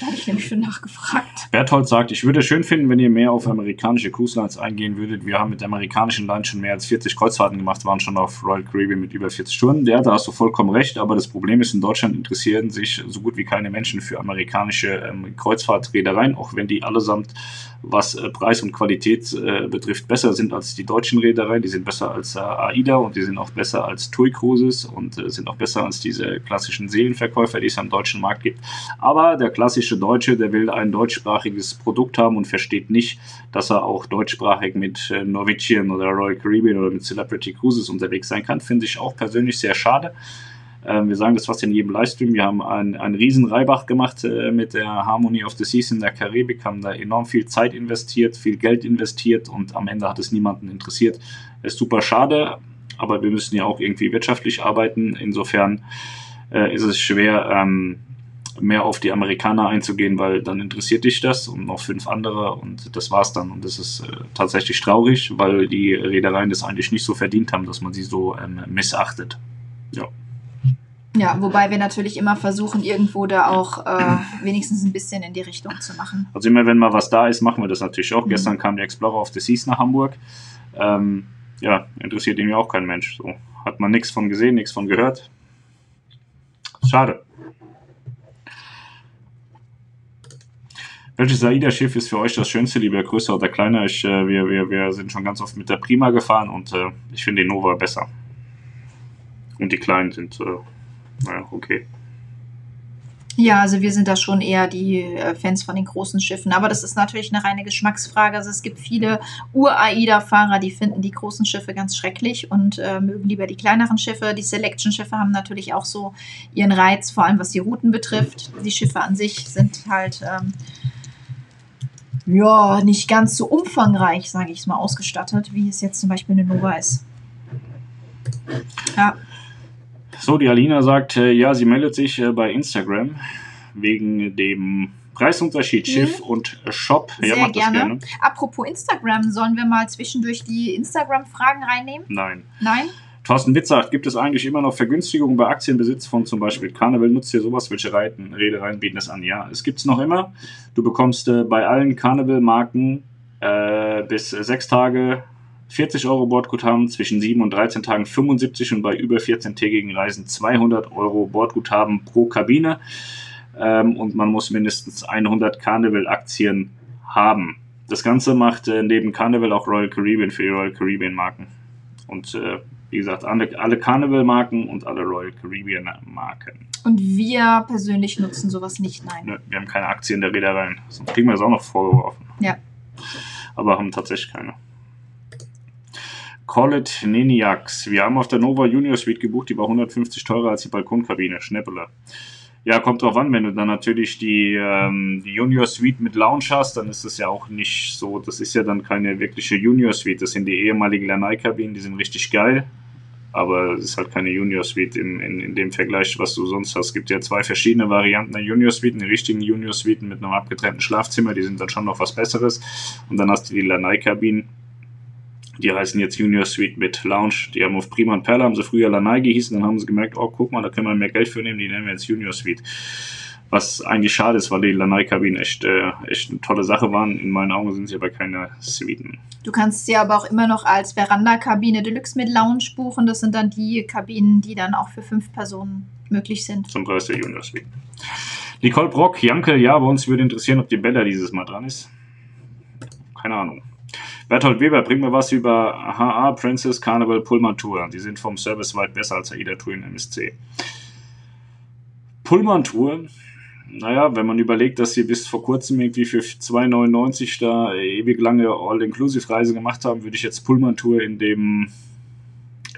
Da hatte ich nämlich schon nachgefragt. Berthold sagt, ich würde es schön finden, wenn ihr mehr auf amerikanische Cruise Lines eingehen würdet. Wir haben mit amerikanischen Lines schon mehr als 40 Kreuzfahrten gemacht, waren schon auf Royal Caribbean mit über 40 Stunden. Ja, da hast du vollkommen recht, aber das Problem ist, in Deutschland interessieren sich so gut wie keine Menschen für amerikanische ähm, Kreuzfahrtreedereien, auch wenn die allesamt, was äh, Preis und Qualität äh, betrifft, besser sind als die deutschen Reedereien. Die sind besser als äh, AIDA und die sind auch besser als TUI Cruises und äh, sind auch besser als diese klassischen Seelenverkäufer, die es am deutschen Markt gibt. Aber der klassische Deutsche, der will ein deutschsprachiges Produkt haben und versteht nicht, dass er auch deutschsprachig mit äh, Norwegian oder Royal Caribbean oder mit Celebrity Cruises unterwegs sein kann. Finde ich auch persönlich sehr schade. Ähm, wir sagen das fast in jedem Livestream. Wir haben einen, einen riesen Reibach gemacht äh, mit der Harmony of the Seas in der Karibik, haben da enorm viel Zeit investiert, viel Geld investiert und am Ende hat es niemanden interessiert. Ist super schade, aber wir müssen ja auch irgendwie wirtschaftlich arbeiten. Insofern äh, ist es schwer, ähm, mehr auf die Amerikaner einzugehen, weil dann interessiert dich das und noch fünf andere und das war's dann. Und das ist äh, tatsächlich traurig, weil die Reedereien das eigentlich nicht so verdient haben, dass man sie so ähm, missachtet. Ja. Ja, wobei wir natürlich immer versuchen, irgendwo da auch äh, (clears throat) wenigstens ein bisschen in die Richtung zu machen. Also immer wenn mal was da ist, machen wir das natürlich auch. Mhm. Gestern kam der Explorer of the Seas nach Hamburg. Ähm, ja, interessiert ihn ja auch kein Mensch. So hat man nichts von gesehen, nichts von gehört. Schade. Welches AIDA-Schiff ist für euch das schönste, lieber größer oder kleiner? Ich, äh, wir, wir, wir sind schon ganz oft mit der Prima gefahren und äh, ich finde den Nova besser. Und die kleinen sind, äh, naja, okay. Ja, also wir sind da schon eher die äh, Fans von den großen Schiffen. Aber das ist natürlich eine reine Geschmacksfrage. Also es gibt viele Ur-AIDA-Fahrer, die finden die großen Schiffe ganz schrecklich und äh, mögen lieber die kleineren Schiffe. Die Selection-Schiffe haben natürlich auch so ihren Reiz, vor allem was die Routen betrifft. Die Schiffe an sich sind halt ähm, ja nicht ganz so umfangreich, sage ich es mal, ausgestattet, wie es jetzt zum Beispiel eine Nova ist. Ja, So, die Alina sagt, äh, ja, sie meldet sich äh, bei Instagram wegen dem Preisunterschied Mhm. Schiff und Shop. Ja, Sehr das gerne. gerne. Apropos Instagram, sollen wir mal zwischendurch die Instagram-Fragen reinnehmen? Nein. Nein? Thorsten Witz sagt, gibt es eigentlich immer noch Vergünstigungen bei Aktienbesitz von zum Beispiel Carnival? Nutzt ihr sowas? Welche Reiten, Reedereien bieten es an? Ja, es gibt es noch immer. Du bekommst äh, bei allen Carnival-Marken äh, bis sechs Tage 40 Euro Bordguthaben, zwischen 7 und 13 Tagen 75 und bei über 14-tägigen Reisen 200 Euro Bordguthaben pro Kabine. Ähm, und man muss mindestens 100 Carnival-Aktien haben. Das Ganze macht äh, neben Carnival auch Royal Caribbean für die Royal Caribbean Marken. Und äh, wie gesagt, alle, alle Carnival-Marken und alle Royal Caribbean-Marken. Und wir persönlich nutzen sowas nicht, nein. Nö, wir haben keine Aktien der Reedereien. Sonst kriegen wir das auch noch vorgeworfen. Ja. Aber haben tatsächlich keine. Call it Niniacs. Wir haben auf der Nova Junior Suite gebucht, die war 150 teurer als die Balkonkabine. Schnäppele. Ja, kommt drauf an, wenn du dann natürlich die, ähm, die Junior Suite mit Lounge hast, dann ist das ja auch nicht so, das ist ja dann keine wirkliche Junior Suite, das sind die ehemaligen Lanai-Kabinen, die sind richtig geil, aber es ist halt keine Junior Suite in, in, in dem Vergleich, was du sonst hast. Es gibt ja zwei verschiedene Varianten der Junior Suite, die richtigen Junior Suiten mit einem abgetrennten Schlafzimmer, die sind dann schon noch was Besseres und dann hast du die Lanai-Kabinen, die heißen jetzt Junior Suite mit Lounge. Die haben auf Prima und Perla, haben sie früher Lanai gehießen, dann haben sie gemerkt, oh, guck mal, da können wir mehr Geld für nehmen, die nennen wir jetzt Junior Suite. Was eigentlich schade ist, weil die Lanai-Kabinen echt, äh, echt eine tolle Sache waren. In meinen Augen sind sie aber keine Suiten. Du kannst sie aber auch immer noch als Veranda-Kabine Deluxe mit Lounge buchen. Das sind dann die Kabinen, die dann auch für fünf Personen möglich sind. Zum Preis der Junior Suite. Nicole Brock, Janke, ja, bei uns würde interessieren, ob die Bella dieses Mal dran ist. Keine Ahnung. Berthold Weber, bring mir was über HA, Princess, Carnival, Pullman Tour. Die sind vom Service weit besser als AIDA Tour in MSC. Pullman Tour, naja, wenn man überlegt, dass sie bis vor kurzem irgendwie für 2,99 da ewig lange All-Inclusive-Reise gemacht haben, würde ich jetzt Pullman Tour in dem,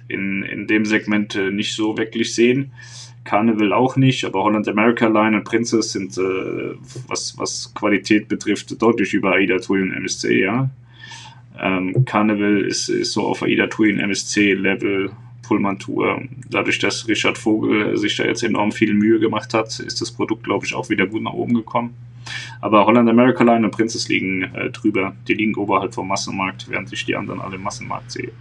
in, in dem Segment äh, nicht so wirklich sehen. Carnival auch nicht, aber Holland America Line und Princess sind, äh, was, was Qualität betrifft, deutlich über AIDA Tour und MSC, ja. Ähm, Carnival ist, ist so auf AIDA Tour in MSC-Level Pullman Tour. Dadurch, dass Richard Vogel sich da jetzt enorm viel Mühe gemacht hat, ist das Produkt, glaube ich, auch wieder gut nach oben gekommen. Aber Holland America Line und Princess liegen äh, drüber. Die liegen oberhalb vom Massenmarkt, während ich die anderen alle im Massenmarkt sehe.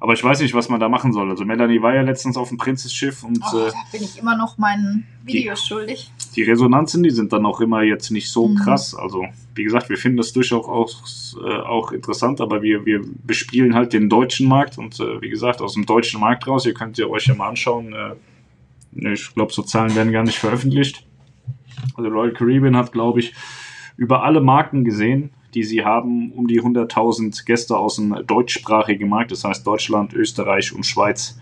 Aber ich weiß nicht, was man da machen soll. Also Melanie war ja letztens auf dem Prinzessschiff und Oh, äh, da bin ich immer noch meinen Videos schuldig. die Resonanzen, die sind dann auch immer jetzt nicht so Mhm. krass. Also, wie gesagt, wir finden das durchaus auch, äh, auch interessant, aber wir, wir bespielen halt den deutschen Markt und äh, wie gesagt, aus dem deutschen Markt raus, ihr könnt ihr euch ja mal anschauen. Äh, ich glaube, so Zahlen werden gar nicht veröffentlicht. Also Royal Caribbean hat, glaube ich, über alle Marken gesehen, die sie haben, um die 100.000 Gäste aus dem deutschsprachigen Markt, das heißt Deutschland, Österreich und Schweiz.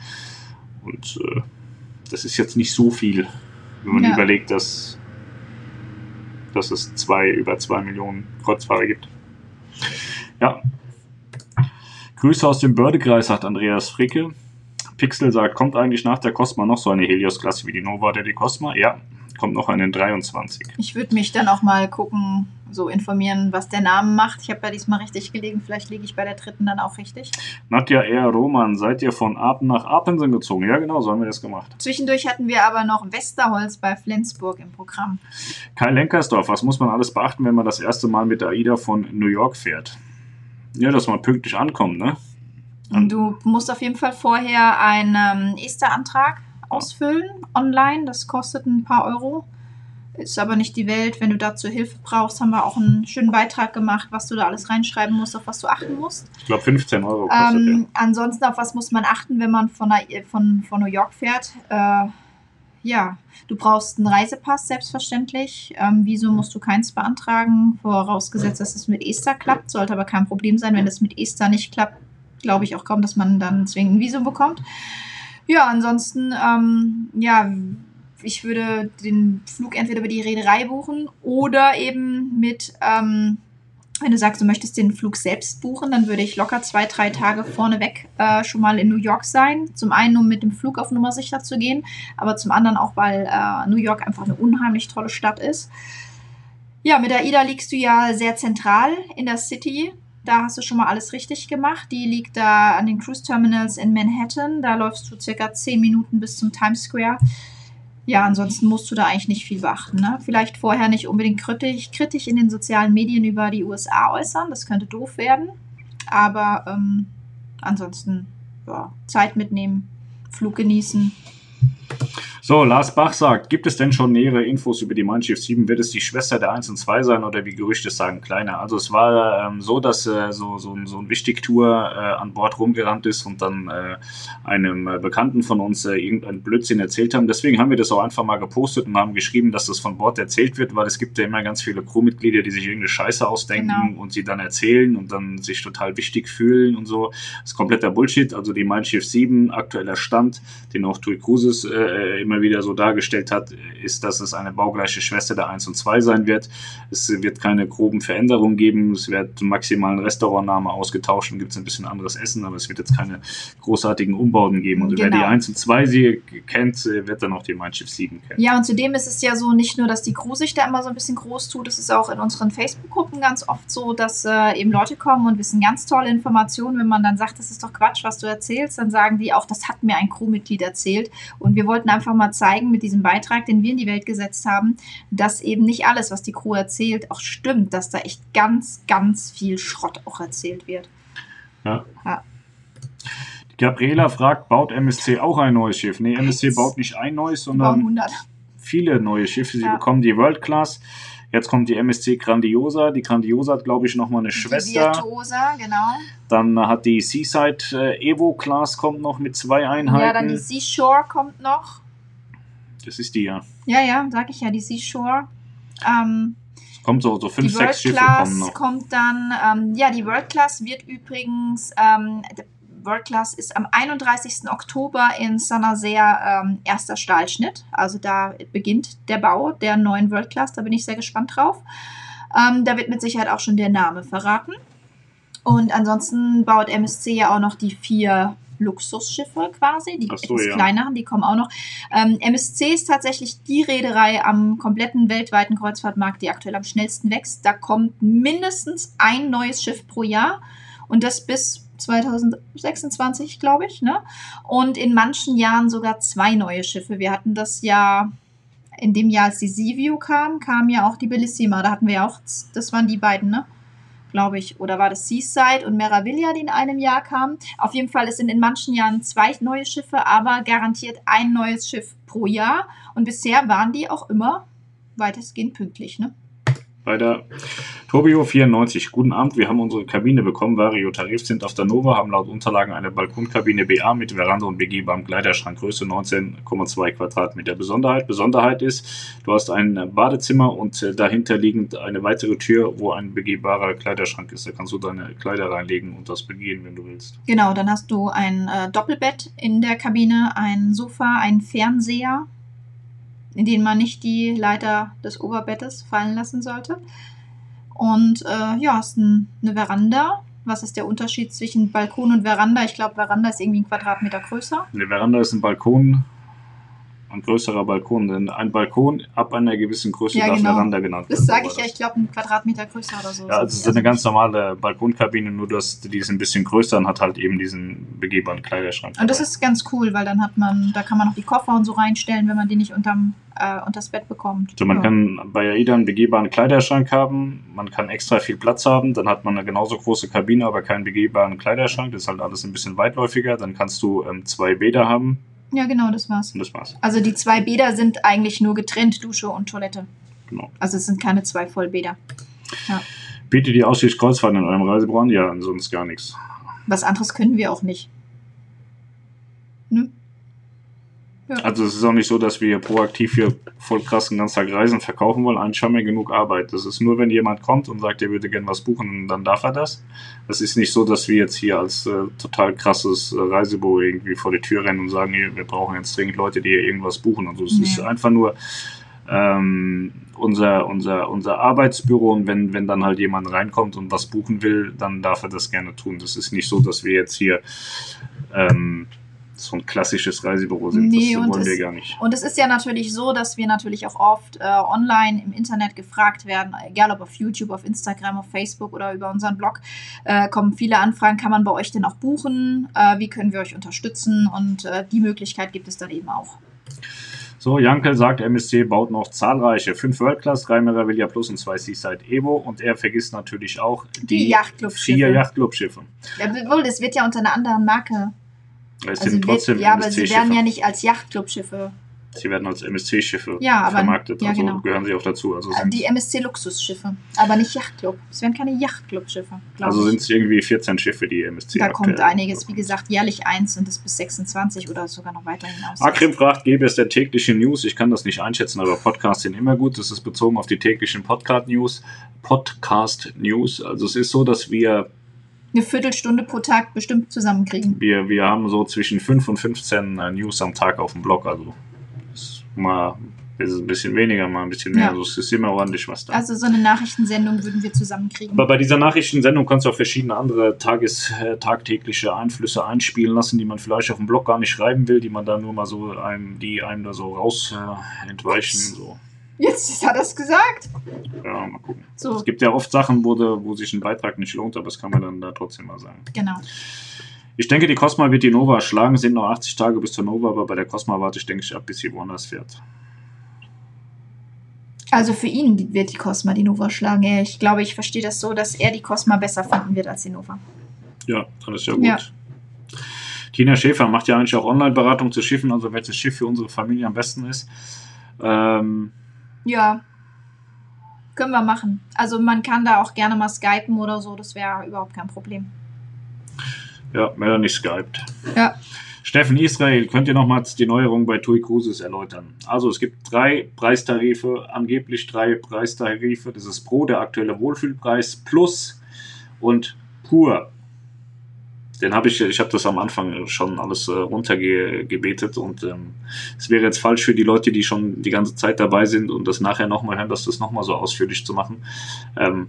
Und äh, das ist jetzt nicht so viel, wenn man Ja. überlegt, dass, dass es zwei, über zwei Millionen Kreuzfahrer gibt. Ja. Grüße aus dem Bördekreis, sagt Andreas Fricke. Pixel sagt, kommt eigentlich nach der Cosma noch so eine Helios-Klasse wie die Nova der die Cosma? Ja, kommt noch eine in 23. Ich würde mich dann auch mal gucken, so informieren, was der Name macht. Ich habe ja diesmal richtig gelegen. Vielleicht liege ich bei der dritten dann auch richtig. Nadja R. Roman, seid ihr von Apen nach Apensen gezogen? Ja, genau, so haben wir das gemacht. Zwischendurch hatten wir aber noch Westerholz bei Flensburg im Programm. Kai Lenkersdorf, was muss man alles beachten, wenn man das erste Mal mit der AIDA von New York fährt? Ja, dass man pünktlich ankommt, ne? Und du musst auf jeden Fall vorher einen ähm, ESTA-Antrag ausfüllen online. Das kostet ein paar Euro. Ist aber nicht die Welt. Wenn du dazu Hilfe brauchst, haben wir auch einen schönen Beitrag gemacht, was du da alles reinschreiben musst, auf was du achten musst. Ich glaube 15 Euro kostet Ähm, ansonsten, auf was muss man achten, wenn man von, der, von, von New York fährt? Äh, ja, du brauchst einen Reisepass, selbstverständlich. Ähm, Visum musst du keins beantragen, vorausgesetzt, dass es mit ESTA klappt. Sollte aber kein Problem sein. Wenn es mit ESTA nicht klappt, glaube ich auch kaum, dass man dann zwingend ein Visum bekommt. Ja, ansonsten, ähm, ja, ich würde den Flug entweder über die Reederei buchen oder eben mit, ähm, wenn du sagst, du möchtest den Flug selbst buchen, dann würde ich locker zwei, drei Tage vorneweg äh, schon mal in New York sein. Zum einen, um mit dem Flug auf Nummer sicher zu gehen, aber zum anderen auch, weil äh, New York einfach eine unheimlich tolle Stadt ist. Ja, mit AIDA liegst du ja sehr zentral in der City. Da hast du schon mal alles richtig gemacht. Die liegt da an den Cruise Terminals in Manhattan. Da läufst du circa 10 Minuten bis zum Times Square. Ja, ansonsten musst du da eigentlich nicht viel beachten. Ne? Vielleicht vorher nicht unbedingt kritisch, kritisch in den sozialen Medien über die USA äußern. Das könnte doof werden. Aber ähm, ansonsten ja, Zeit mitnehmen, Flug genießen. So, Lars Bach sagt, gibt es denn schon nähere Infos über die Mein Schiff 7? Wird es die Schwester der 1 und 2 sein oder wie Gerüchte sagen, kleiner? Also es war ähm, so, dass äh, so, so, so ein Wichtigtour äh, an Bord rumgerannt ist und dann äh, einem äh, Bekannten von uns äh, irgendein Blödsinn erzählt haben. Deswegen haben wir das auch einfach mal gepostet und haben geschrieben, dass das von Bord erzählt wird, weil es gibt ja immer ganz viele Crewmitglieder, die sich irgendeine Scheiße ausdenken Genau. und sie dann erzählen und dann sich total wichtig fühlen und so. Das ist kompletter Bullshit. Also die Mein Schiff 7, aktueller Stand, den auch Tui Cruises äh, immer wieder so dargestellt hat, ist, dass es eine baugleiche Schwester der 1 und 2 sein wird. Es wird keine groben Veränderungen geben. Es wird maximal ein Restaurantname ausgetauscht und gibt es ein bisschen anderes Essen, aber es wird jetzt keine großartigen Umbauten geben. Und wer Genau. die 1 und 2 sie kennt, wird dann auch die Mein Schiff 7 kennen. Ja, und zudem ist es ja so, nicht nur, dass die Crew sich da immer so ein bisschen groß tut, es ist auch in unseren Facebook-Gruppen ganz oft so, dass äh, eben Leute kommen und wissen ganz tolle Informationen. Wenn man dann sagt, das ist doch Quatsch, was du erzählst, dann sagen die auch, das hat mir ein Crewmitglied erzählt. Und wir wollten einfach mal zeigen mit diesem Beitrag, den wir in die Welt gesetzt haben, dass eben nicht alles, was die Crew erzählt, auch stimmt, dass da echt ganz, ganz viel Schrott auch erzählt wird. Die Gabriela fragt, baut MSC auch ein neues Schiff? Nee, MSC baut nicht ein neues, sondern 100. viele neue Schiffe. Sie Ja. bekommen die World Class. Jetzt kommt die MSC Grandiosa. Die Grandiosa hat, glaube ich, nochmal eine Die Schwester. Virtuosa, genau. Dann hat die Seaside äh, Evo Class kommt noch mit zwei Einheiten. Ja, dann die Seashore kommt noch. Das ist die ja. Ja, ja, sag ich ja, die Seashore. Ähm, Kommt so, so fünf, die World sechs Schiffe Class kommen noch. kommt dann, ähm, ja, die World Class wird übrigens, ähm, World Class ist am 31. Oktober in Sanasea ähm, erster Stahlschnitt. Also da beginnt der Bau der neuen World Class, da bin ich sehr gespannt drauf. Ähm, da wird mit Sicherheit auch schon der Name verraten. Und ansonsten baut MSC ja auch noch die vier Luxusschiffe quasi, die so, etwas ja. kleineren, die kommen auch noch. Ähm, MSC ist tatsächlich die Reederei am kompletten weltweiten Kreuzfahrtmarkt, die aktuell am schnellsten wächst. Da kommt mindestens ein neues Schiff pro Jahr und das bis 2026, glaube ich. Ne? Und in manchen Jahren sogar zwei neue Schiffe. Wir hatten das Jahr, in dem Jahr, als die Seaview kam, kam ja auch die Bellissima. Da hatten wir ja auch, das waren die beiden, ne? Glaube ich. Oder war das Seaside und Meraviglia, die in einem Jahr kamen? Auf jeden Fall, es sind in manchen Jahren zwei neue Schiffe, aber garantiert ein neues Schiff pro Jahr. Und bisher waren die auch immer weitestgehend pünktlich. Ne? Bei der Tobio 94. Guten Abend, wir haben unsere Kabine bekommen. Vario Tarif sind auf der Nova, haben laut Unterlagen eine Balkonkabine BA mit Veranda und begehbarem Kleiderschrank, Größe 19,2 Quadratmeter. Besonderheit, Besonderheit ist, du hast ein Badezimmer und äh, dahinter liegend eine weitere Tür, wo ein begehbarer Kleiderschrank ist. Da kannst du deine Kleider reinlegen und das begehen, wenn du willst. Genau, dann hast du ein äh, Doppelbett in der Kabine, ein Sofa, einen Fernseher, in den man nicht die Leiter des Oberbettes fallen lassen sollte. Und äh, ja, hast ein, eine Veranda. Was ist der Unterschied zwischen Balkon und Veranda? Ich glaube, Veranda ist irgendwie ein Quadratmeter größer. Eine Veranda ist ein Balkon, ein größerer Balkon, denn ein Balkon ab einer gewissen Größe Ja, darf genau. Veranda genannt werden. Das sage ich ja, ich glaube, ein Quadratmeter größer oder so. Ja, also es ist eine ganz normale Balkonkabine, nur dass die ist ein bisschen größer und hat halt eben diesen begehbaren Kleiderschrank. Und das dabei. ist ganz cool, weil dann hat man, da kann man noch die Koffer und so reinstellen, wenn man die nicht unterm, äh, unters Bett bekommt. also man ja. kann bei AIDA einen begehbaren Kleiderschrank haben, man kann extra viel Platz haben, dann hat man eine genauso große Kabine, aber keinen begehbaren Kleiderschrank, das ist halt alles ein bisschen weitläufiger, dann kannst du ähm, zwei Bäder haben ja, genau, das war's. und das war's. Also die zwei Bäder sind eigentlich nur getrennt, Dusche und Toilette. Genau. Also es sind keine zwei Vollbäder. Bietet die Aussichtskreuzfahrt in eurem Reisebüro an? Ja, sonst gar nichts. Was anderes können wir auch nicht. Ne? Ja. Also es ist auch nicht so, dass wir proaktiv hier voll krass den ganzen Tag Reisen verkaufen wollen. Eigentlich haben wir genug Arbeit. Das ist nur, wenn jemand kommt und sagt, er würde gerne was buchen, dann darf er das. Es ist nicht so, dass wir jetzt hier als äh, total krasses äh, Reisebüro irgendwie vor die Tür rennen und sagen, hier, wir brauchen jetzt dringend Leute, die hier irgendwas buchen. Also es Nee. ist einfach nur ähm, unser, unser, unser Arbeitsbüro und wenn, wenn dann halt jemand reinkommt und was buchen will, dann darf er das gerne tun. Das ist nicht so, dass wir jetzt hier ähm, so ein klassisches Reisebüro sind. Nee, das wollen wir es- gar nicht. Und es ist ja natürlich so, dass wir natürlich auch oft äh, online im Internet gefragt werden, egal ob auf YouTube, auf Instagram, auf Facebook oder über unseren Blog, äh, kommen viele Anfragen, kann man bei euch denn auch buchen? Äh, wie können wir euch unterstützen? Und äh, die Möglichkeit gibt es dann eben auch. So, Jankel sagt, MSC baut noch zahlreiche. Fünf World Class, drei Meraviglia Plus und zwei Seaside Evo. Und er vergisst natürlich auch Die, die, vier Yachtclub-Schiffe. Yachtclub-Schiffe. Ja, wohl, das wird ja unter einer anderen Marke. Es Also sind trotzdem ja, aber sie werden ja nicht als Yachtclub-Schiffe. Sie werden als MSC-Schiffe Ja, vermarktet, ja, also genau. gehören sie auch dazu. Also Äh, sind, Die MSC-Luxusschiffe, aber nicht Yachtclub. Es werden keine Yachtclub-Schiffe, also sind es irgendwie 14 Schiffe, die MSC da kommt einiges. Wie gesagt, jährlich eins und das bis 26 oder sogar noch weiter hinaus. Akrim fragt, gäbe es denn tägliche News? Ich kann das nicht einschätzen, aber Podcasts sind immer gut. Das ist bezogen auf die täglichen Podcast-News. Podcast-News. Also es ist so, dass wir, Eine Viertelstunde pro Tag bestimmt zusammenkriegen. wir, wir haben so zwischen 5 und 15 äh, News am Tag auf dem Blog. Also ist mal ist ein bisschen weniger, mal ein bisschen mehr. Ja. Also es ist immer ordentlich was da. Also so eine Nachrichtensendung würden wir zusammenkriegen. Aber bei dieser Nachrichtensendung kannst du auch verschiedene andere Tages-, äh, tagtägliche Einflüsse einspielen lassen, die man vielleicht auf dem Blog gar nicht schreiben will, die man dann nur mal so einem, die einem da so raus äh, entweichen. So. Jetzt hat er es gesagt. Ja, mal gucken. So, Es gibt ja oft Sachen, wo, de, wo sich ein Beitrag nicht lohnt, aber das kann man dann da trotzdem mal sagen. genau. Ich denke, die Cosma wird die Nova schlagen. Sind noch 80 Tage bis zur Nova, aber bei der Cosma warte ich, denke ich, ab, bis sie woanders fährt. Also für ihn wird die Cosma die Nova schlagen. Ich glaube, ich verstehe das so, dass er die Cosma besser finden wird als die Nova. Ja, dann ist ja gut. Ja. Tina Schäfer macht ja eigentlich auch Online-Beratung zu Schiffen, also welches Schiff für unsere Familie am besten ist. Ähm, Ja, können wir machen. Also man kann da auch gerne mal skypen oder so. Das wäre überhaupt kein Problem. ja, Melanie skypt. Ja. Steffen Israel, könnt ihr nochmals die Neuerung bei TUI Cruises erläutern? Also es gibt drei Preistarife, angeblich drei Preistarife. Das ist Pro, der aktuelle Wohlfühlpreis, Plus und Pur. Den habe ich, ich habe das am Anfang schon alles äh, runtergebetet und ähm, es wäre jetzt falsch für die Leute, die schon die ganze Zeit dabei sind und das nachher nochmal hören, das das nochmal so ausführlich zu machen. Ähm,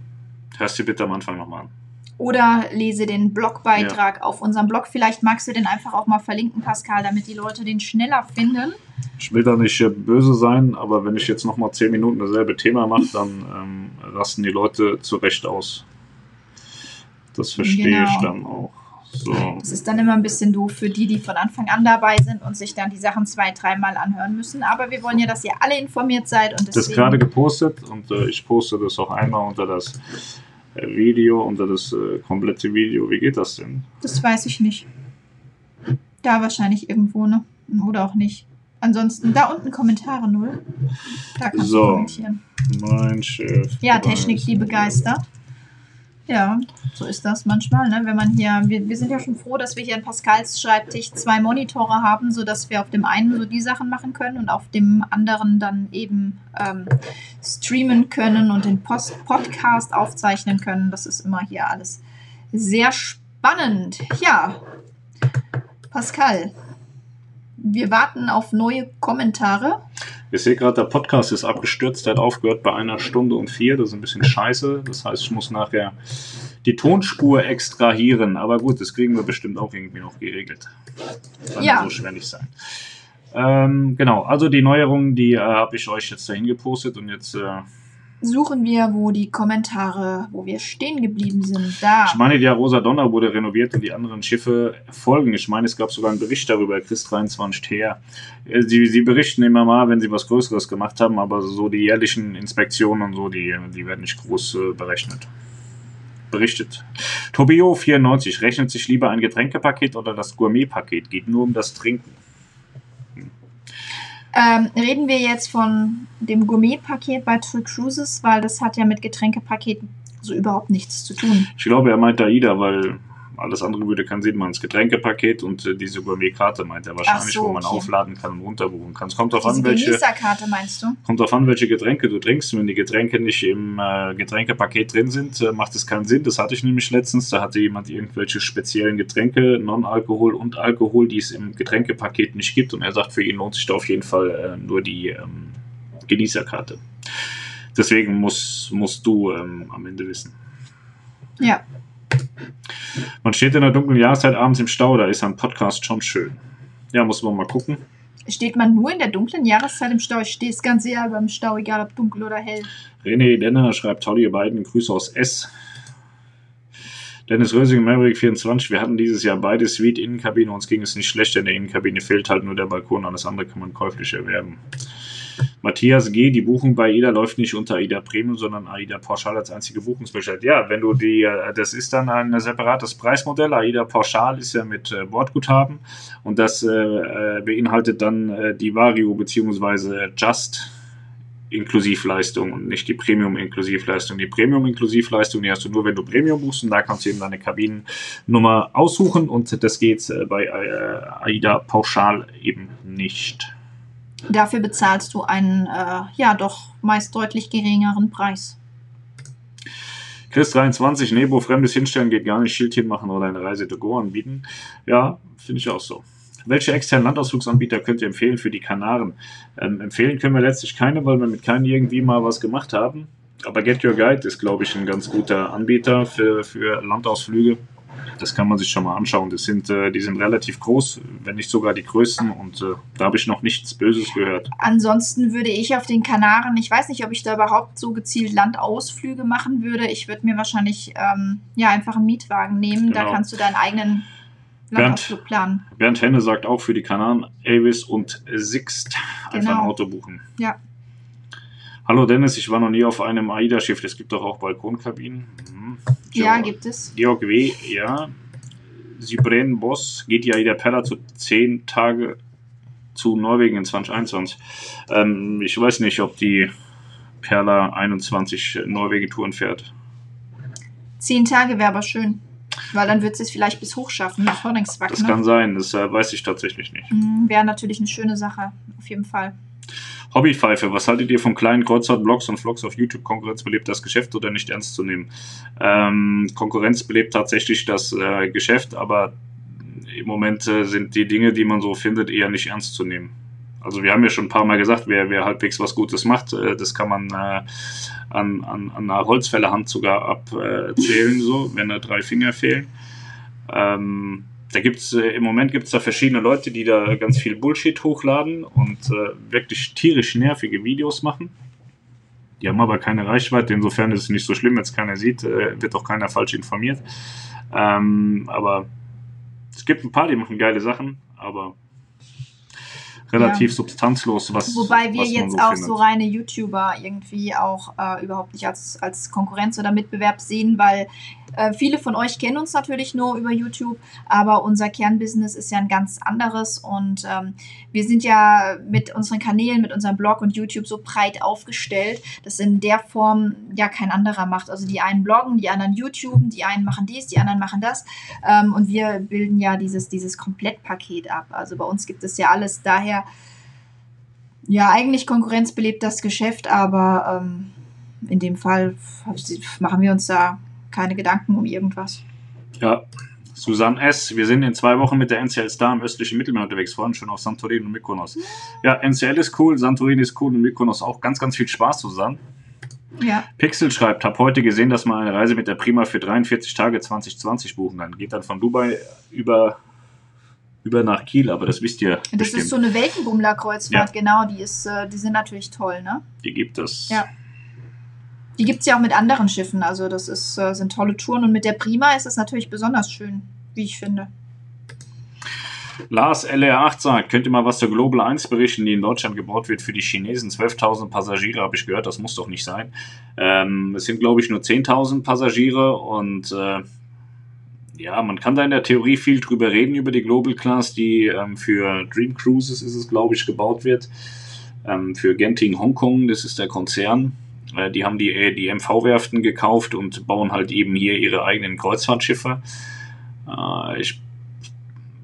hörst du bitte am Anfang nochmal an. Oder lese den Blogbeitrag auf unserem Blog. Vielleicht magst du den einfach auch mal verlinken, Pascal, damit die Leute den schneller finden. Ich will da nicht äh, böse sein, aber wenn ich jetzt nochmal zehn Minuten dasselbe Thema mache, dann ähm, rasten die Leute zu Recht aus. Das verstehe Genau. ich dann auch. So. Das ist dann immer ein bisschen doof für die, die von Anfang an dabei sind und sich dann die Sachen zwei, dreimal anhören müssen. Aber wir wollen ja, dass ihr alle informiert seid und Das ist gerade gepostet und äh, ich poste das auch einmal unter das äh, Video, unter das äh, komplette Video. Wie geht das denn? Das weiß ich nicht. Da wahrscheinlich irgendwo, ne? Oder auch nicht. Ansonsten da unten Kommentare null. Da kannst So. du kommentieren. Mein Chef. Ja, Technik, die begeistert. Ja, so ist das manchmal, ne? Wenn man hier, wir, wir sind ja schon froh, dass wir hier an Pascals Schreibtisch zwei Monitore haben, sodass wir auf dem einen so die Sachen machen können und auf dem anderen dann eben ähm, streamen können und den Post Podcast aufzeichnen können. Das ist immer hier alles sehr spannend. Ja, Pascal, wir warten auf neue Kommentare. Ich sehe gerade, der Podcast ist abgestürzt. Der hat aufgehört bei einer Stunde und vier. Das ist ein bisschen scheiße. Das heißt, ich muss nachher die Tonspur extrahieren. Aber gut, das kriegen wir bestimmt auch irgendwie noch geregelt. Kann Ja. so schwer nicht sein. Ähm, genau, also die Neuerungen, die äh, habe ich euch jetzt dahin gepostet und jetzt, äh, Suchen wir, wo die Kommentare, wo wir stehen geblieben sind. Da. ich meine, die Rosa Donner wurde renoviert und die anderen Schiffe folgen. Ich meine, es gab sogar einen Bericht darüber, Chris 23 her. Äh, Sie, sie berichten immer mal, wenn sie was Größeres gemacht haben, aber so die jährlichen Inspektionen und so, die, die werden nicht groß äh, berechnet. Berichtet. Tobio 94 rechnet sich lieber ein Getränkepaket oder das Gourmetpaket? Geht nur um das Trinken. Ähm, reden wir jetzt von dem Gourmet-Paket bei True Cruises, weil das hat ja mit Getränkepaket so überhaupt nichts zu tun. Ich glaube, er meint AIDA, weil alles andere würde keinen Sinn machen. Das Getränkepaket und äh, diese Gourmet-Karte meint er wahrscheinlich, so, wo man okay. aufladen kann und runterbuchen kann. Es kommt darauf an, welche, meinst du? kommt drauf an, welche Getränke du trinkst. Wenn die Getränke nicht im äh, Getränkepaket drin sind, äh, macht es keinen Sinn. Das hatte ich nämlich letztens. Da hatte jemand irgendwelche speziellen Getränke, Non-Alkohol und Alkohol, die es im Getränkepaket nicht gibt. Und er sagt, für ihn lohnt sich da auf jeden Fall äh, nur die ähm, Genießerkarte. Deswegen muss, musst du ähm, am Ende wissen. Ja. Man steht in der dunklen Jahreszeit abends im Stau, da ist ein Podcast schon schön. Ja, muss man mal gucken. Steht man nur in der dunklen Jahreszeit im Stau? Ich stehe das ganze Jahr beim Stau, egal ob dunkel oder hell. René Denner schreibt, toll, ihr beiden, Grüße aus S. Dennis Rösing, Maverick 24, wir hatten dieses Jahr beide Suite Innenkabine, uns ging es nicht schlecht, in der Innenkabine fehlt halt nur der Balkon, alles andere kann man käuflich erwerben. Matthias G., die Buchung bei AIDA läuft nicht unter AIDA Premium, sondern AIDA Pauschal als einzige Buchungsmöglichkeit. Ja, wenn du die, äh, das ist dann ein separates Preismodell. AIDA Pauschal ist ja mit äh, Bordguthaben und das äh, beinhaltet dann äh, die Vario bzw. Just Inklusivleistung und nicht die Premium-Inklusivleistung. Die Premium-Inklusivleistung, die hast du nur, wenn du Premium buchst und da kannst du eben deine Kabinennummer aussuchen und das geht äh, bei äh, AIDA pauschal eben nicht. Dafür bezahlst du einen, äh, ja, doch meist deutlich geringeren Preis. Chris 23, Nebo, fremdes Hinstellen geht gar nicht, Schildchen machen oder eine Reise to go anbieten. Ja, finde ich auch so. Welche externen Landausflugsanbieter könnt ihr empfehlen für die Kanaren? Ähm, empfehlen können wir letztlich keine, weil wir mit keinen irgendwie mal was gemacht haben. Aber Get Your Guide ist, glaube ich, ein ganz guter Anbieter für, für Landausflüge. Das kann man sich schon mal anschauen. Das sind, äh, die sind relativ groß, wenn nicht sogar die größten. Und äh, da habe ich noch nichts Böses gehört. Ansonsten würde ich auf den Kanaren, ich weiß nicht, ob ich da überhaupt so gezielt Landausflüge machen würde. Ich würde mir wahrscheinlich ähm, ja, einfach einen Mietwagen nehmen. Genau. Da kannst du deinen eigenen Bernd, Bernd Henne sagt auch für die Kanaren Avis und Sixt einfach genau. ein Auto buchen. Ja. Hallo Dennis, ich war noch nie auf einem AIDA-Schiff. Es gibt doch auch Balkonkabinen. Mhm. Ja, gibt es. Georg W., ja. Sibren Boss geht die AIDA Perla zu 10 Tage zu Norwegen in 2021. Ähm, ich weiß nicht, ob die Perla 21 Norwegen-Touren fährt. Zehn Tage wäre aber schön. Weil dann wird es vielleicht bis hoch schaffen mit Horningswack. Das ne? kann sein, das äh, weiß ich tatsächlich nicht. Mhm, Wäre natürlich eine schöne Sache, auf jeden Fall. Hobbypfeife, was haltet ihr von kleinen Kreuzfahrt-Blogs und Vlogs auf YouTube? Konkurrenz belebt das Geschäft oder nicht ernst zu nehmen? Ähm, Konkurrenz belebt tatsächlich das äh, Geschäft, aber im Moment äh, sind die Dinge, die man so findet, eher nicht ernst zu nehmen. Also wir haben ja schon ein paar Mal gesagt, wer, wer halbwegs was Gutes macht, äh, das kann man äh, an, an, an einer Holzfällerhand sogar abzählen, so, wenn da drei Finger fehlen. Ähm, da gibt's äh, im Moment gibt es da verschiedene Leute, die da ganz viel Bullshit hochladen und äh, wirklich tierisch nervige Videos machen. Die haben aber keine Reichweite, insofern ist es nicht so schlimm, wenn es keiner sieht, äh, wird auch keiner falsch informiert. Ähm, aber es gibt ein paar, die machen geile Sachen, aber relativ ja. substanzlos, was Wobei wir was jetzt so auch findet. so reine YouTuber irgendwie auch äh, überhaupt nicht als, als Konkurrenz oder Mitbewerb sehen, weil äh, viele von euch kennen uns natürlich nur über YouTube, aber unser Kernbusiness ist ja ein ganz anderes und ähm, wir sind ja mit unseren Kanälen, mit unserem Blog und YouTube so breit aufgestellt, dass in der Form ja kein anderer macht. Also die einen bloggen, die anderen YouTuben, die einen machen dies, die anderen machen das ähm, und wir bilden ja dieses, dieses Komplettpaket ab. Also bei uns gibt es ja alles daher. Ja, eigentlich Konkurrenz belebt das Geschäft, aber ähm, in dem Fall machen wir uns da keine Gedanken um irgendwas. Ja, Susanne S., wir sind in zwei Wochen mit der NCL Star im östlichen Mittelmeer unterwegs, vorhin schon auf Santorin und Mykonos. Ja, NCL ist cool, Santorin ist cool und Mykonos auch ganz, ganz viel Spaß, Susanne. Ja. Pixel schreibt, habe heute gesehen, dass man eine Reise mit der Prima für 43 Tage 2020 buchen kann. Geht dann von Dubai über, über nach Kiel, aber das wisst ihr. Das bestimmt. ist so eine Weltenbummler-Kreuzfahrt, ja. genau, die, ist, äh, die sind natürlich toll, ne? Die gibt es. Ja. Die gibt es ja auch mit anderen Schiffen. Also das ist, äh, sind tolle Touren. Und mit der Prima ist es natürlich besonders schön, wie ich finde. Lars LR8 sagt, könnt ihr mal was zur Global 1 berichten, die in Deutschland gebaut wird für die Chinesen? 12.000 Passagiere habe ich gehört, das muss doch nicht sein. Ähm, es sind, glaube ich, nur 10.000 Passagiere und äh, ja, man kann da in der Theorie viel drüber reden, über die Global Class, die ähm, für Dream Cruises ist es, glaube ich, gebaut wird. Ähm, für Genting Hongkong, das ist der Konzern. Äh, die haben die, äh, die MV-Werften gekauft und bauen halt eben hier ihre eigenen Kreuzfahrtschiffe. Äh, ich,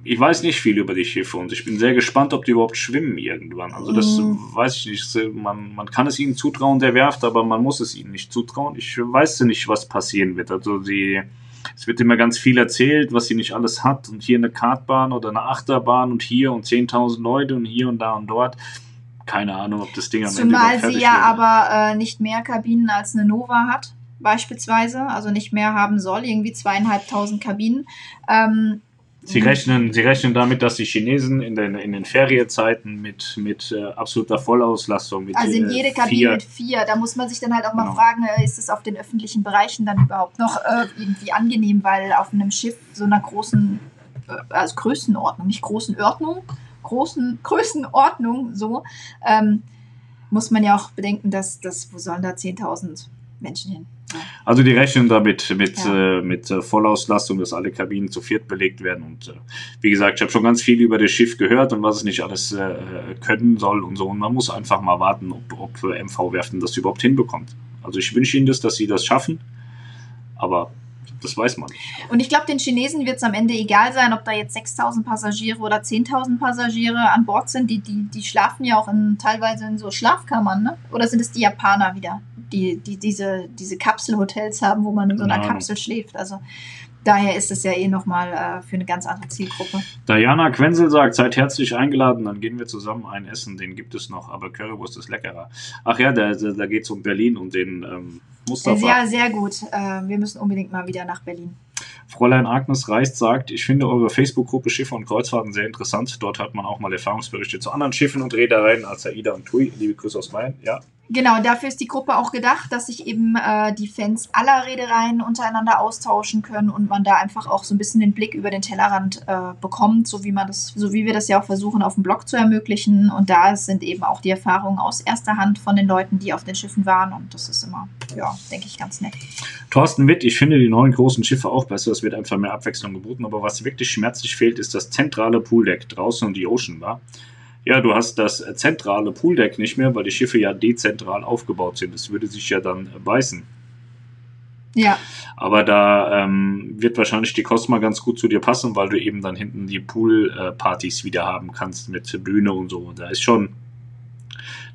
ich weiß nicht viel über die Schiffe und ich bin sehr gespannt, ob die überhaupt schwimmen irgendwann. Also das mhm. weiß ich nicht. Man, man kann es ihnen zutrauen, der Werft, aber man muss es ihnen nicht zutrauen. Ich weiß nicht, was passieren wird. Also die, es wird immer ganz viel erzählt, was sie nicht alles hat und hier eine Kartbahn oder eine Achterbahn und hier und 10.000 Leute und hier und da und dort keine Ahnung, ob das Ding am Zumal Ende sie ja wird. aber äh, nicht mehr Kabinen als eine Nova hat, beispielsweise, also nicht mehr haben soll, irgendwie zweieinhalbtausend Kabinen. Ähm, Sie rechnen, sie rechnen damit, dass die Chinesen in den, in den Ferienzeiten mit, mit äh, absoluter Vollauslastung. Mit, also in jede Kabine vier, mit vier. Da muss man sich dann halt auch mal genau. fragen, äh, ist es auf den öffentlichen Bereichen dann überhaupt noch äh, irgendwie angenehm, weil auf einem Schiff so einer großen, äh, also Größenordnung, nicht großen Ordnung, großen Größenordnung so. Ähm, muss man ja auch bedenken, dass, dass wo sollen da 10.000 Menschen hin? Ja. Also die rechnen damit mit, Ja. äh, mit äh, Vollauslastung, dass alle Kabinen zu viert belegt werden. Und äh, wie gesagt, ich habe schon ganz viel über das Schiff gehört und was es nicht alles äh, können soll und so. Und man muss einfach mal warten, ob, ob äh, MV-Werften das überhaupt hinbekommt. Also ich wünsche ihnen das, dass sie das schaffen, aber das weiß man. Und ich glaube, den Chinesen wird es am Ende egal sein, ob da jetzt 6000 Passagiere oder 10.000 Passagiere an Bord sind. Die, die, die schlafen ja auch in, teilweise in so Schlafkammern, ne? Oder sind es die Japaner wieder, die, die diese, diese Kapselhotels haben, wo man in so einer Keine Ahnung. Kapsel schläft? Also daher ist es ja eh nochmal äh, für eine ganz andere Zielgruppe. Diana Quenzel sagt, seid herzlich eingeladen, dann gehen wir zusammen ein Essen, den gibt es noch, aber Currywurst ist leckerer. Ach ja, da, da, da geht es um Berlin und den ähm, Mustafa. Ja, sehr gut. Äh, wir müssen unbedingt mal wieder nach Berlin. Fräulein Agnes Reist sagt, ich finde eure Facebook-Gruppe Schiffe und Kreuzfahrten sehr interessant. Dort hat man auch mal Erfahrungsberichte zu anderen Schiffen und Reedereien als Aida und Tui. Liebe Grüße aus Main. Ja, Genau, dafür ist die Gruppe auch gedacht, dass sich eben äh, die Fans aller Reedereien untereinander austauschen können und man da einfach auch so ein bisschen den Blick über den Tellerrand äh, bekommt, so wie man das, so wie wir das ja auch versuchen, auf dem Blog zu ermöglichen. Und da sind eben auch die Erfahrungen aus erster Hand von den Leuten, die auf den Schiffen waren. Und das ist immer, ja, denke ich, ganz nett. Thorsten Witt, ich finde die neuen großen Schiffe auch besser. Es wird einfach mehr Abwechslung geboten. Aber was wirklich schmerzlich fehlt, ist das zentrale Pooldeck draußen und die Ocean Bar. Ja, du hast das äh, zentrale Pooldeck nicht mehr, weil die Schiffe ja dezentral aufgebaut sind. Das würde sich ja dann äh, beißen. Ja, Aber da ähm, wird wahrscheinlich die Cosma ganz gut zu dir passen, weil du eben dann hinten die Poolpartys wieder haben kannst mit Bühne und so. Da ist schon,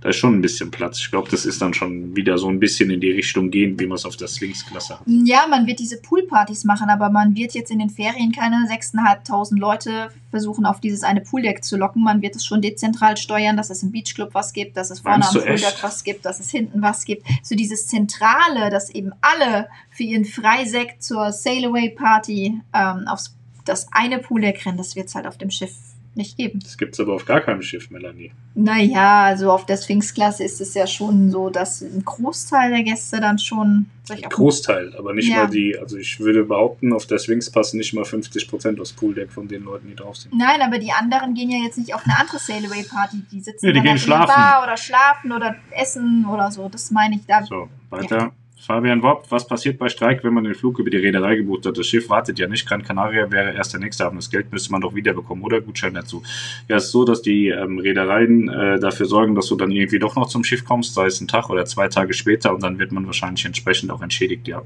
da ist schon ein bisschen Platz. Ich glaube, das ist dann schon wieder so ein bisschen in die Richtung gehen, wie man es auf der Sphinx-Klasse hat. ja, man wird diese Poolpartys machen, aber man wird jetzt in den Ferien keine 6.500 Leute versuchen, auf dieses eine Pooldeck zu locken. Man wird es schon dezentral steuern, dass es im Beachclub was gibt, dass es vorne Meinst am? Pooldeck was gibt, dass es hinten was gibt. So dieses Zentrale, dass eben alle für ihren Freisekt zur Sail-Away-Party ähm, aufs das eine Pooldeck rennen, das wird es halt auf dem Schiff nicht geben. Das gibt es aber auf gar keinem Schiff, Melanie. Naja, also auf der Sphinx-Klasse ist es ja schon so, dass ein Großteil der Gäste dann schon auf Großteil, aber nicht Ja. mal die, also ich würde behaupten, auf der Sphinx passen nicht mal 50% aufs Pooldeck von den Leuten, die drauf sind. Nein, aber die anderen gehen ja jetzt nicht auf eine andere Sail-Away-Party. Die sitzen Ja, die dann gehen halt in der. Bar oder schlafen oder essen oder so. Das meine ich da. So, weiter. Fabian Wobb, was passiert bei Streik, wenn man den Flug über die Reederei gebucht hat? Das Schiff wartet ja nicht. Gran Canaria wäre erst der nächste Hafen. Das Geld müsste man doch wiederbekommen oder Gutschein dazu. Ja, es ist so, dass die ähm, Reedereien äh, dafür sorgen, dass du dann irgendwie doch noch zum Schiff kommst, sei es ein Tag oder zwei Tage später und dann wird man wahrscheinlich entsprechend auch entschädigt, ja.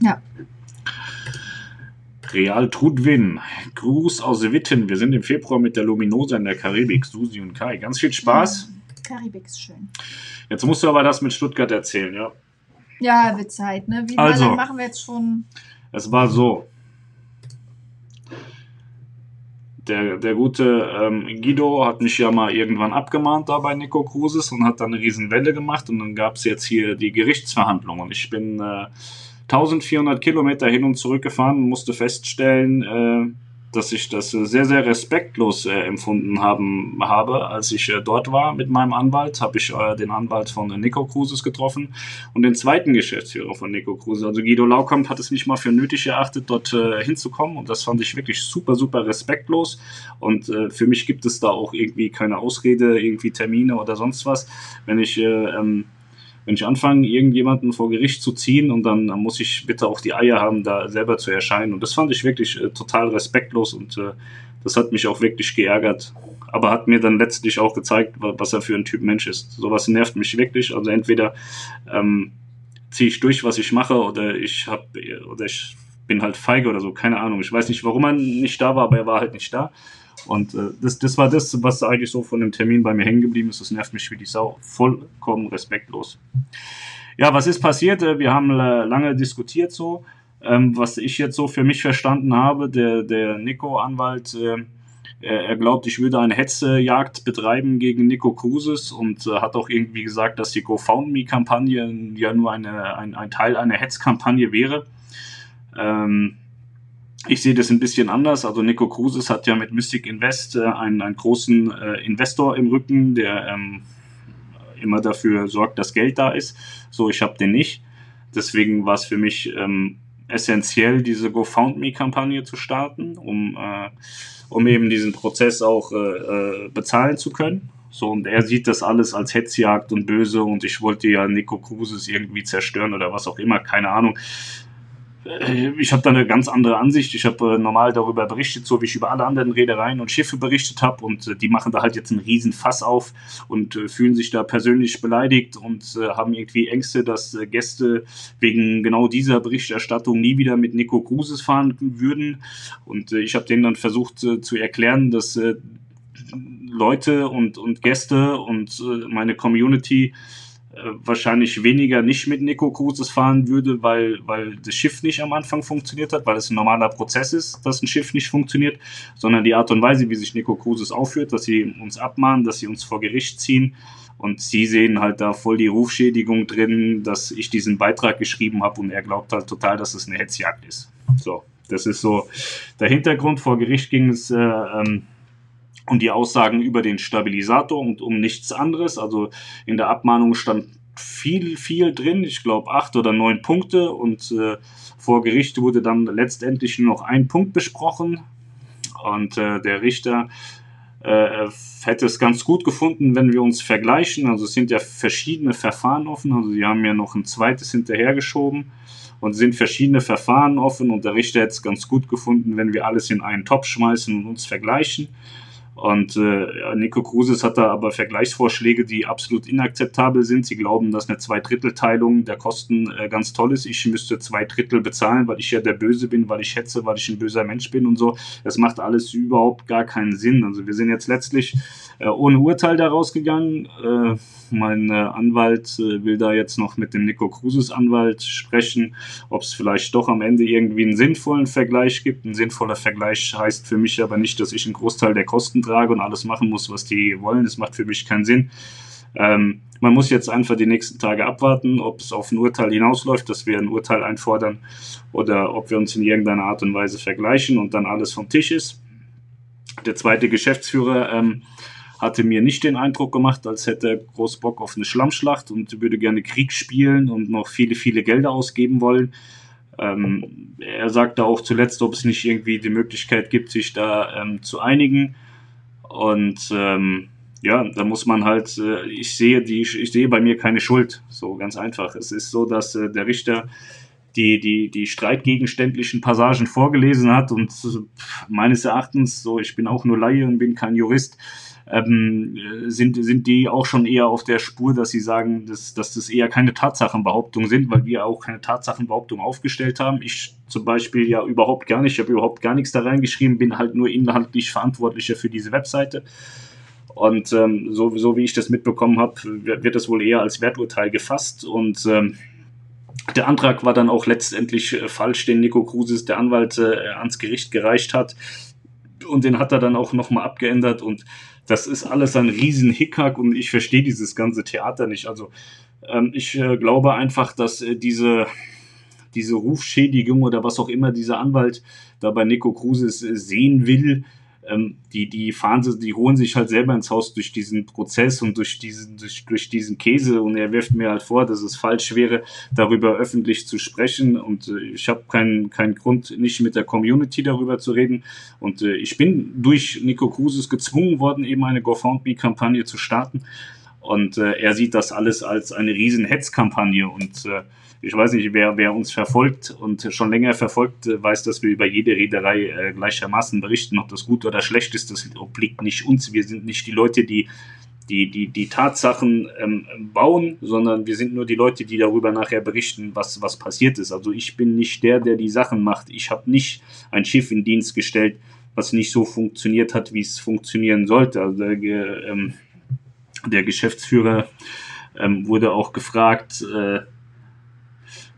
Ja. Real Trudwin, Gruß aus Witten. Wir sind im Februar mit der Luminosa in der Karibik, Susi und Kai. Ganz viel Spaß. Karibik ist schön. Jetzt musst du aber das mit Stuttgart erzählen, ja. Ja, wird Zeit, ne? Wie Also. lange machen wir jetzt schon? Es war so. Der, der gute ähm, Guido hat mich ja mal irgendwann abgemahnt da bei Nico Cruises und hat dann eine riesen Welle gemacht und dann gab es jetzt hier die Gerichtsverhandlung und ich bin äh, 1400 Kilometer hin und zurück gefahren und musste feststellen, äh, dass ich das äh, sehr, sehr respektlos äh, empfunden haben, habe. Als ich äh, dort war mit meinem Anwalt, habe ich äh, den Anwalt von Nico Cruises getroffen und den zweiten Geschäftsführer von Nico Cruises. Also Guido Laukamp hat es nicht mal für nötig erachtet, dort äh, hinzukommen und das fand ich wirklich super, super respektlos und äh, für mich gibt es da auch irgendwie keine Ausrede, irgendwie Termine oder sonst was. Wenn ich äh, ähm, wenn ich anfange, irgendjemanden vor Gericht zu ziehen und dann, dann muss ich bitte auch die Eier haben, da selber zu erscheinen. Und das fand ich wirklich äh, total respektlos und äh, das hat mich auch wirklich geärgert. Aber hat mir dann letztlich auch gezeigt, wa- was er für ein Typ Mensch ist. Sowas nervt mich wirklich. Also entweder ähm, ziehe ich durch, was ich mache, oder ich hab, oder ich bin halt feige oder so, keine Ahnung. Ich weiß nicht, warum er nicht da war, aber er war halt nicht da. Und äh, das, das war das, was eigentlich so von dem Termin bei mir hängen geblieben ist. Das nervt mich wie die Sau. Vollkommen respektlos. Ja, was ist passiert? Äh, Wir haben äh, lange diskutiert so. Ähm, was ich jetzt so für mich verstanden habe, der, der Nico-Anwalt, äh, er, er glaubt, ich würde eine Hetzejagd betreiben gegen Nico Cruises und äh, hat auch irgendwie gesagt, dass die GoFoundMe-Kampagne ja nur eine, ein, ein Teil einer Hetzkampagne wäre. Ähm, ich sehe das ein bisschen anders. Also Nico Cruises hat ja mit Mystic Invest äh, einen, einen großen äh, Investor im Rücken, der ähm, immer dafür sorgt, dass Geld da ist. So, ich habe den nicht. Deswegen war es für mich ähm, essentiell, diese GoFoundMe-Kampagne zu starten, um, äh, um eben diesen Prozess auch äh, äh, bezahlen zu können. So, und er sieht das alles als Hetzjagd und böse und ich wollte ja Nico Cruises irgendwie zerstören oder was auch immer, keine Ahnung. Äh, ich habe da eine ganz andere Ansicht. Ich habe äh, normal darüber berichtet, so wie ich über alle anderen Reedereien und Schiffe berichtet habe. Und äh, die machen da halt jetzt einen riesen Fass auf und äh, fühlen sich da persönlich beleidigt und äh, haben irgendwie Ängste, dass äh, Gäste wegen genau dieser Berichterstattung nie wieder mit Nico Cruises fahren würden. Und ich habe denen dann versucht zu erklären, dass Leute und, und Gäste und meine Community wahrscheinlich weniger nicht mit Nico Cruises fahren würde, weil, weil das Schiff nicht am Anfang funktioniert hat, weil es ein normaler Prozess ist, dass ein Schiff nicht funktioniert, sondern die Art und Weise, wie sich Nico Cruises aufführt, dass sie uns abmahnen, dass sie uns vor Gericht ziehen. Und sie sehen halt da voll die Rufschädigung drin, dass ich diesen Beitrag geschrieben habe und er glaubt halt total, dass es eine Hetzjagd ist. So, das ist so der Hintergrund. Vor Gericht ging es äh, ähm, und die Aussagen über den Stabilisator und um nichts anderes. Also in der Abmahnung stand viel, viel drin, ich glaube acht oder neun Punkte und äh, vor Gericht wurde dann letztendlich nur noch ein Punkt besprochen und äh, der Richter äh, hätte es ganz gut gefunden, wenn wir uns vergleichen. Also es sind ja verschiedene Verfahren offen, also sie haben ja noch ein zweites hinterhergeschoben und sind verschiedene Verfahren offen und der Richter hätte es ganz gut gefunden, wenn wir alles in einen Topf schmeißen und uns vergleichen. Und äh, Nico Cruises hat da aber Vergleichsvorschläge, die absolut inakzeptabel sind. Sie glauben, dass eine Zweidrittelteilung der Kosten äh, ganz toll ist. Ich müsste zwei Drittel bezahlen, weil ich ja der Böse bin, weil ich hetze, weil ich ein böser Mensch bin und so. Das macht alles überhaupt gar keinen Sinn. Also wir sind jetzt letztlich ohne Urteil daraus gegangen. Äh, mein äh, Anwalt äh, will da jetzt noch mit dem Nico Cruises Anwalt sprechen, ob es vielleicht doch am Ende irgendwie einen sinnvollen Vergleich gibt. Ein sinnvoller Vergleich heißt für mich aber nicht, dass ich einen Großteil der Kosten trage und alles machen muss, was die wollen. Das macht für mich keinen Sinn. Ähm, man muss jetzt einfach die nächsten Tage abwarten, ob es auf ein Urteil hinausläuft, dass wir ein Urteil einfordern oder ob wir uns in irgendeiner Art und Weise vergleichen und dann alles vom Tisch ist. Der zweite Geschäftsführer ähm, hatte mir nicht den Eindruck gemacht, als hätte er groß Bock auf eine Schlammschlacht und würde gerne Krieg spielen und noch viele, viele Gelder ausgeben wollen. Ähm, er sagte auch zuletzt, ob es nicht irgendwie die Möglichkeit gibt, sich da ähm, zu einigen. Und ähm, ja, da muss man halt, äh, ich sehe die, ich sehe bei mir keine Schuld. So ganz einfach. Es ist so, dass äh, der Richter die, die, die streitgegenständlichen Passagen vorgelesen hat und äh, meines Erachtens, so ich bin auch nur Laie und bin kein Jurist, ähm, sind, sind die auch schon eher auf der Spur, dass sie sagen, dass, dass das eher keine Tatsachenbehauptungen sind, weil wir auch keine Tatsachenbehauptung aufgestellt haben. Ich zum Beispiel ja überhaupt gar nicht, ich habe überhaupt gar nichts da reingeschrieben, bin halt nur inhaltlich verantwortlicher für diese Webseite. Und ähm, so, so wie ich das mitbekommen habe, wird das wohl eher als Werturteil gefasst. Und ähm, der Antrag war dann auch letztendlich äh, falsch, den Nico Krusis, der Anwalt, äh, ans Gericht gereicht hat. Und den hat er dann auch nochmal abgeändert. Und das ist alles ein riesen Hickhack und ich verstehe dieses ganze Theater nicht. Also ähm, ich äh, glaube einfach, dass äh, diese, diese Rufschädigung oder was auch immer dieser Anwalt da bei Nico Cruises äh, sehen will, ähm, die, die fahren sie, die holen sich halt selber ins Haus durch diesen Prozess und durch diesen, durch, durch diesen Käse. Und er wirft mir halt vor, dass es falsch wäre, darüber öffentlich zu sprechen. Und äh, ich habe keinen keinen Grund, nicht mit der Community darüber zu reden. Und äh, ich bin durch Nico Cruises gezwungen worden, eben eine GoFoundMe-Kampagne zu starten. Und äh, er sieht das alles als eine riesen Hetzkampagne. Und äh, ich weiß nicht, wer, wer uns verfolgt und schon länger verfolgt, äh, weiß, dass wir über jede Reederei äh, gleichermaßen berichten, ob das gut oder schlecht ist. Das obliegt nicht uns. Wir sind nicht die Leute, die die, die, die Tatsachen ähm, bauen, sondern wir sind nur die Leute, die darüber nachher berichten, was, was passiert ist. Also ich bin nicht der, der die Sachen macht. Ich habe nicht ein Schiff in Dienst gestellt, was nicht so funktioniert hat, wie es funktionieren sollte. Also der, ähm, der Geschäftsführer ähm, wurde auch gefragt, äh,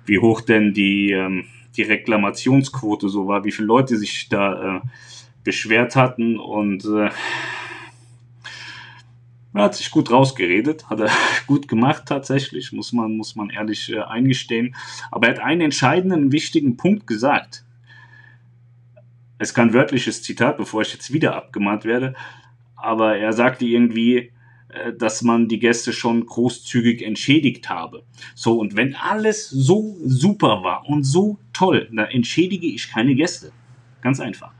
wie hoch denn die, ähm, die Reklamationsquote so war, wie viele Leute sich da äh, beschwert hatten und äh, er hat sich gut rausgeredet, hat er (laughs) gut gemacht tatsächlich, muss man, muss man ehrlich äh, eingestehen. Aber er hat einen entscheidenden, wichtigen Punkt gesagt. Es kein wörtliches Zitat, bevor ich jetzt wieder abgemahnt werde, aber er sagte irgendwie, dass man die Gäste schon großzügig entschädigt habe. So, und wenn alles so super war und so toll, dann entschädige ich keine Gäste. Ganz einfach.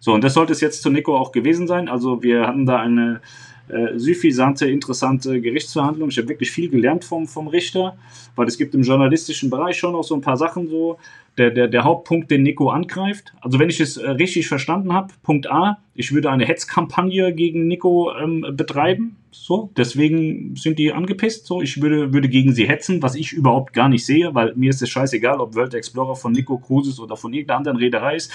So, und das sollte es jetzt zu Nico auch gewesen sein. Also wir hatten da eine äh, suffisante, interessante Gerichtsverhandlung. Ich habe wirklich viel gelernt vom, vom Richter, weil es gibt im journalistischen Bereich schon auch so ein paar Sachen so. Der, der, der Hauptpunkt, den Nico angreift. Also wenn ich es äh, richtig verstanden habe, Punkt A, ich würde eine Hetzkampagne gegen Nico ähm, betreiben. So, deswegen sind die angepisst. So, ich würde, würde gegen sie hetzen, was ich überhaupt gar nicht sehe, weil mir ist es scheißegal, ob World Explorer von Nico Cruises oder von irgendeiner anderen Reederei ist.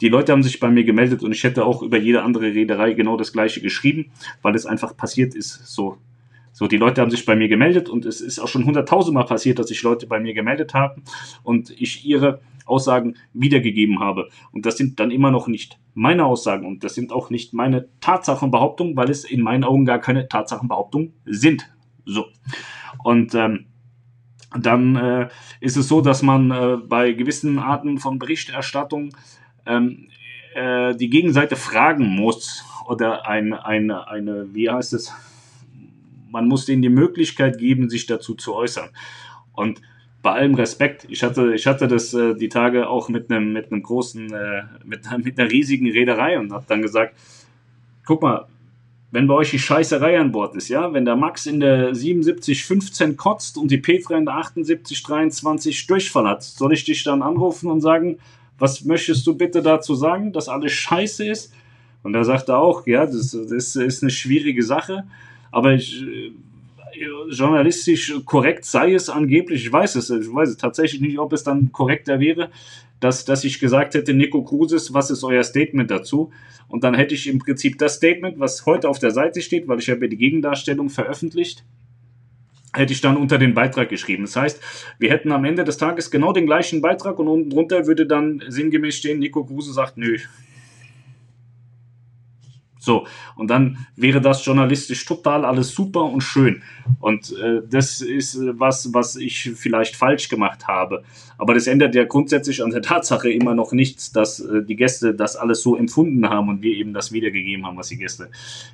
Die Leute haben sich bei mir gemeldet und ich hätte auch über jede andere Reederei genau das gleiche geschrieben, weil es einfach passiert ist. So, so, die Leute haben sich bei mir gemeldet und es ist auch schon hunderttausendmal passiert, dass sich Leute bei mir gemeldet haben und ich ihre Aussagen wiedergegeben habe. Und das sind dann immer noch nicht meine Aussagen und das sind auch nicht meine Tatsachenbehauptungen, weil es in meinen Augen gar keine Tatsachenbehauptungen sind. So. Und ähm, dann äh, ist es so, dass man äh, bei gewissen Arten von Berichterstattung ähm, äh, die Gegenseite fragen muss oder ein, eine, eine, wie heißt es, man muss denen die Möglichkeit geben, sich dazu zu äußern. Und bei allem Respekt, ich hatte, ich hatte das äh, die Tage auch mit einem mit großen, äh, mit, (laughs) mit einer riesigen Reederei und habe dann gesagt, guck mal, wenn bei euch die Scheißerei an Bord ist, ja, wenn der Max in der 7715 kotzt und die Petra in der 7823 Durchfall hat, soll ich dich dann anrufen und sagen, was möchtest du bitte dazu sagen, dass alles scheiße ist? Und er sagte auch, ja, das, das ist eine schwierige Sache, aber ich, äh, journalistisch korrekt sei es angeblich, ich weiß es, ich weiß es tatsächlich nicht, ob es dann korrekter wäre, dass, dass ich gesagt hätte, Nico Kruses, was ist euer Statement dazu? Und dann hätte ich im Prinzip das Statement, was heute auf der Seite steht, weil ich habe ja die Gegendarstellung veröffentlicht, hätte ich dann unter den Beitrag geschrieben. Das heißt, wir hätten am Ende des Tages genau den gleichen Beitrag und unten drunter würde dann sinngemäß stehen, Nico Kruse sagt, nö, so, und dann wäre das journalistisch total alles super und schön. Und äh, das ist äh, was, was ich vielleicht falsch gemacht habe. Aber das ändert ja grundsätzlich an der Tatsache immer noch nichts, dass äh, die Gäste das alles so empfunden haben und wir eben das wiedergegeben haben, was die Gäste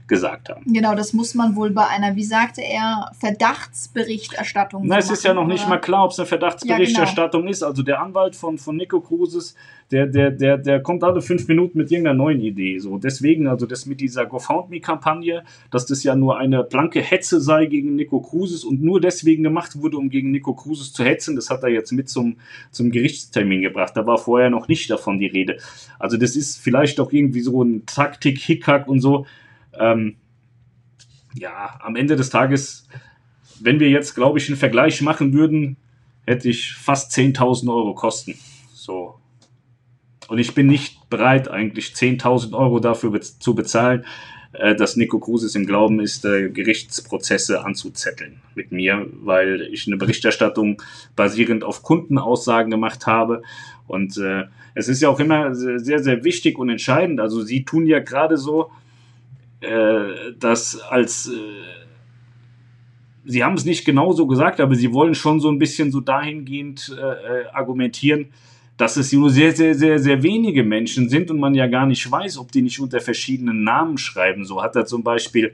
gesagt haben. Genau, das muss man wohl bei einer, wie sagte er, Verdachtsberichterstattung. Na, es ist ja noch nicht mal klar, ob es eine Verdachtsberichterstattung ja, genau. ist. Also der Anwalt von, von Nico Cruises, der, der, der, der kommt alle fünf Minuten mit irgendeiner neuen Idee. So, deswegen, also das mit dieser GoFoundMe-Kampagne, dass das ja nur eine blanke Hetze sei gegen Nico Cruises und nur deswegen gemacht wurde, um gegen Nico Cruises zu hetzen, das hat er jetzt mit zum, zum Gerichtstermin gebracht. Da war vorher noch nicht davon die Rede. Also das ist vielleicht doch irgendwie so ein Taktik, Hickhack und so. Ähm, ja, am Ende des Tages, wenn wir jetzt, glaube ich, einen Vergleich machen würden, hätte ich fast 10.000 Euro Kosten. So, und ich bin nicht bereit, eigentlich 10.000 Euro dafür be zu bezahlen, äh, dass Nico Kruses im Glauben ist, äh, Gerichtsprozesse anzuzetteln mit mir, weil ich eine Berichterstattung basierend auf Kundenaussagen gemacht habe. Und äh, es ist ja auch immer sehr, sehr wichtig und entscheidend. Also Sie tun ja gerade so, äh, dass als... Äh, Sie haben es nicht genau so gesagt, aber Sie wollen schon so ein bisschen so dahingehend äh, äh argumentieren, dass es nur sehr, sehr, sehr, sehr wenige Menschen sind und man ja gar nicht weiß, ob die nicht unter verschiedenen Namen schreiben. So hat er zum Beispiel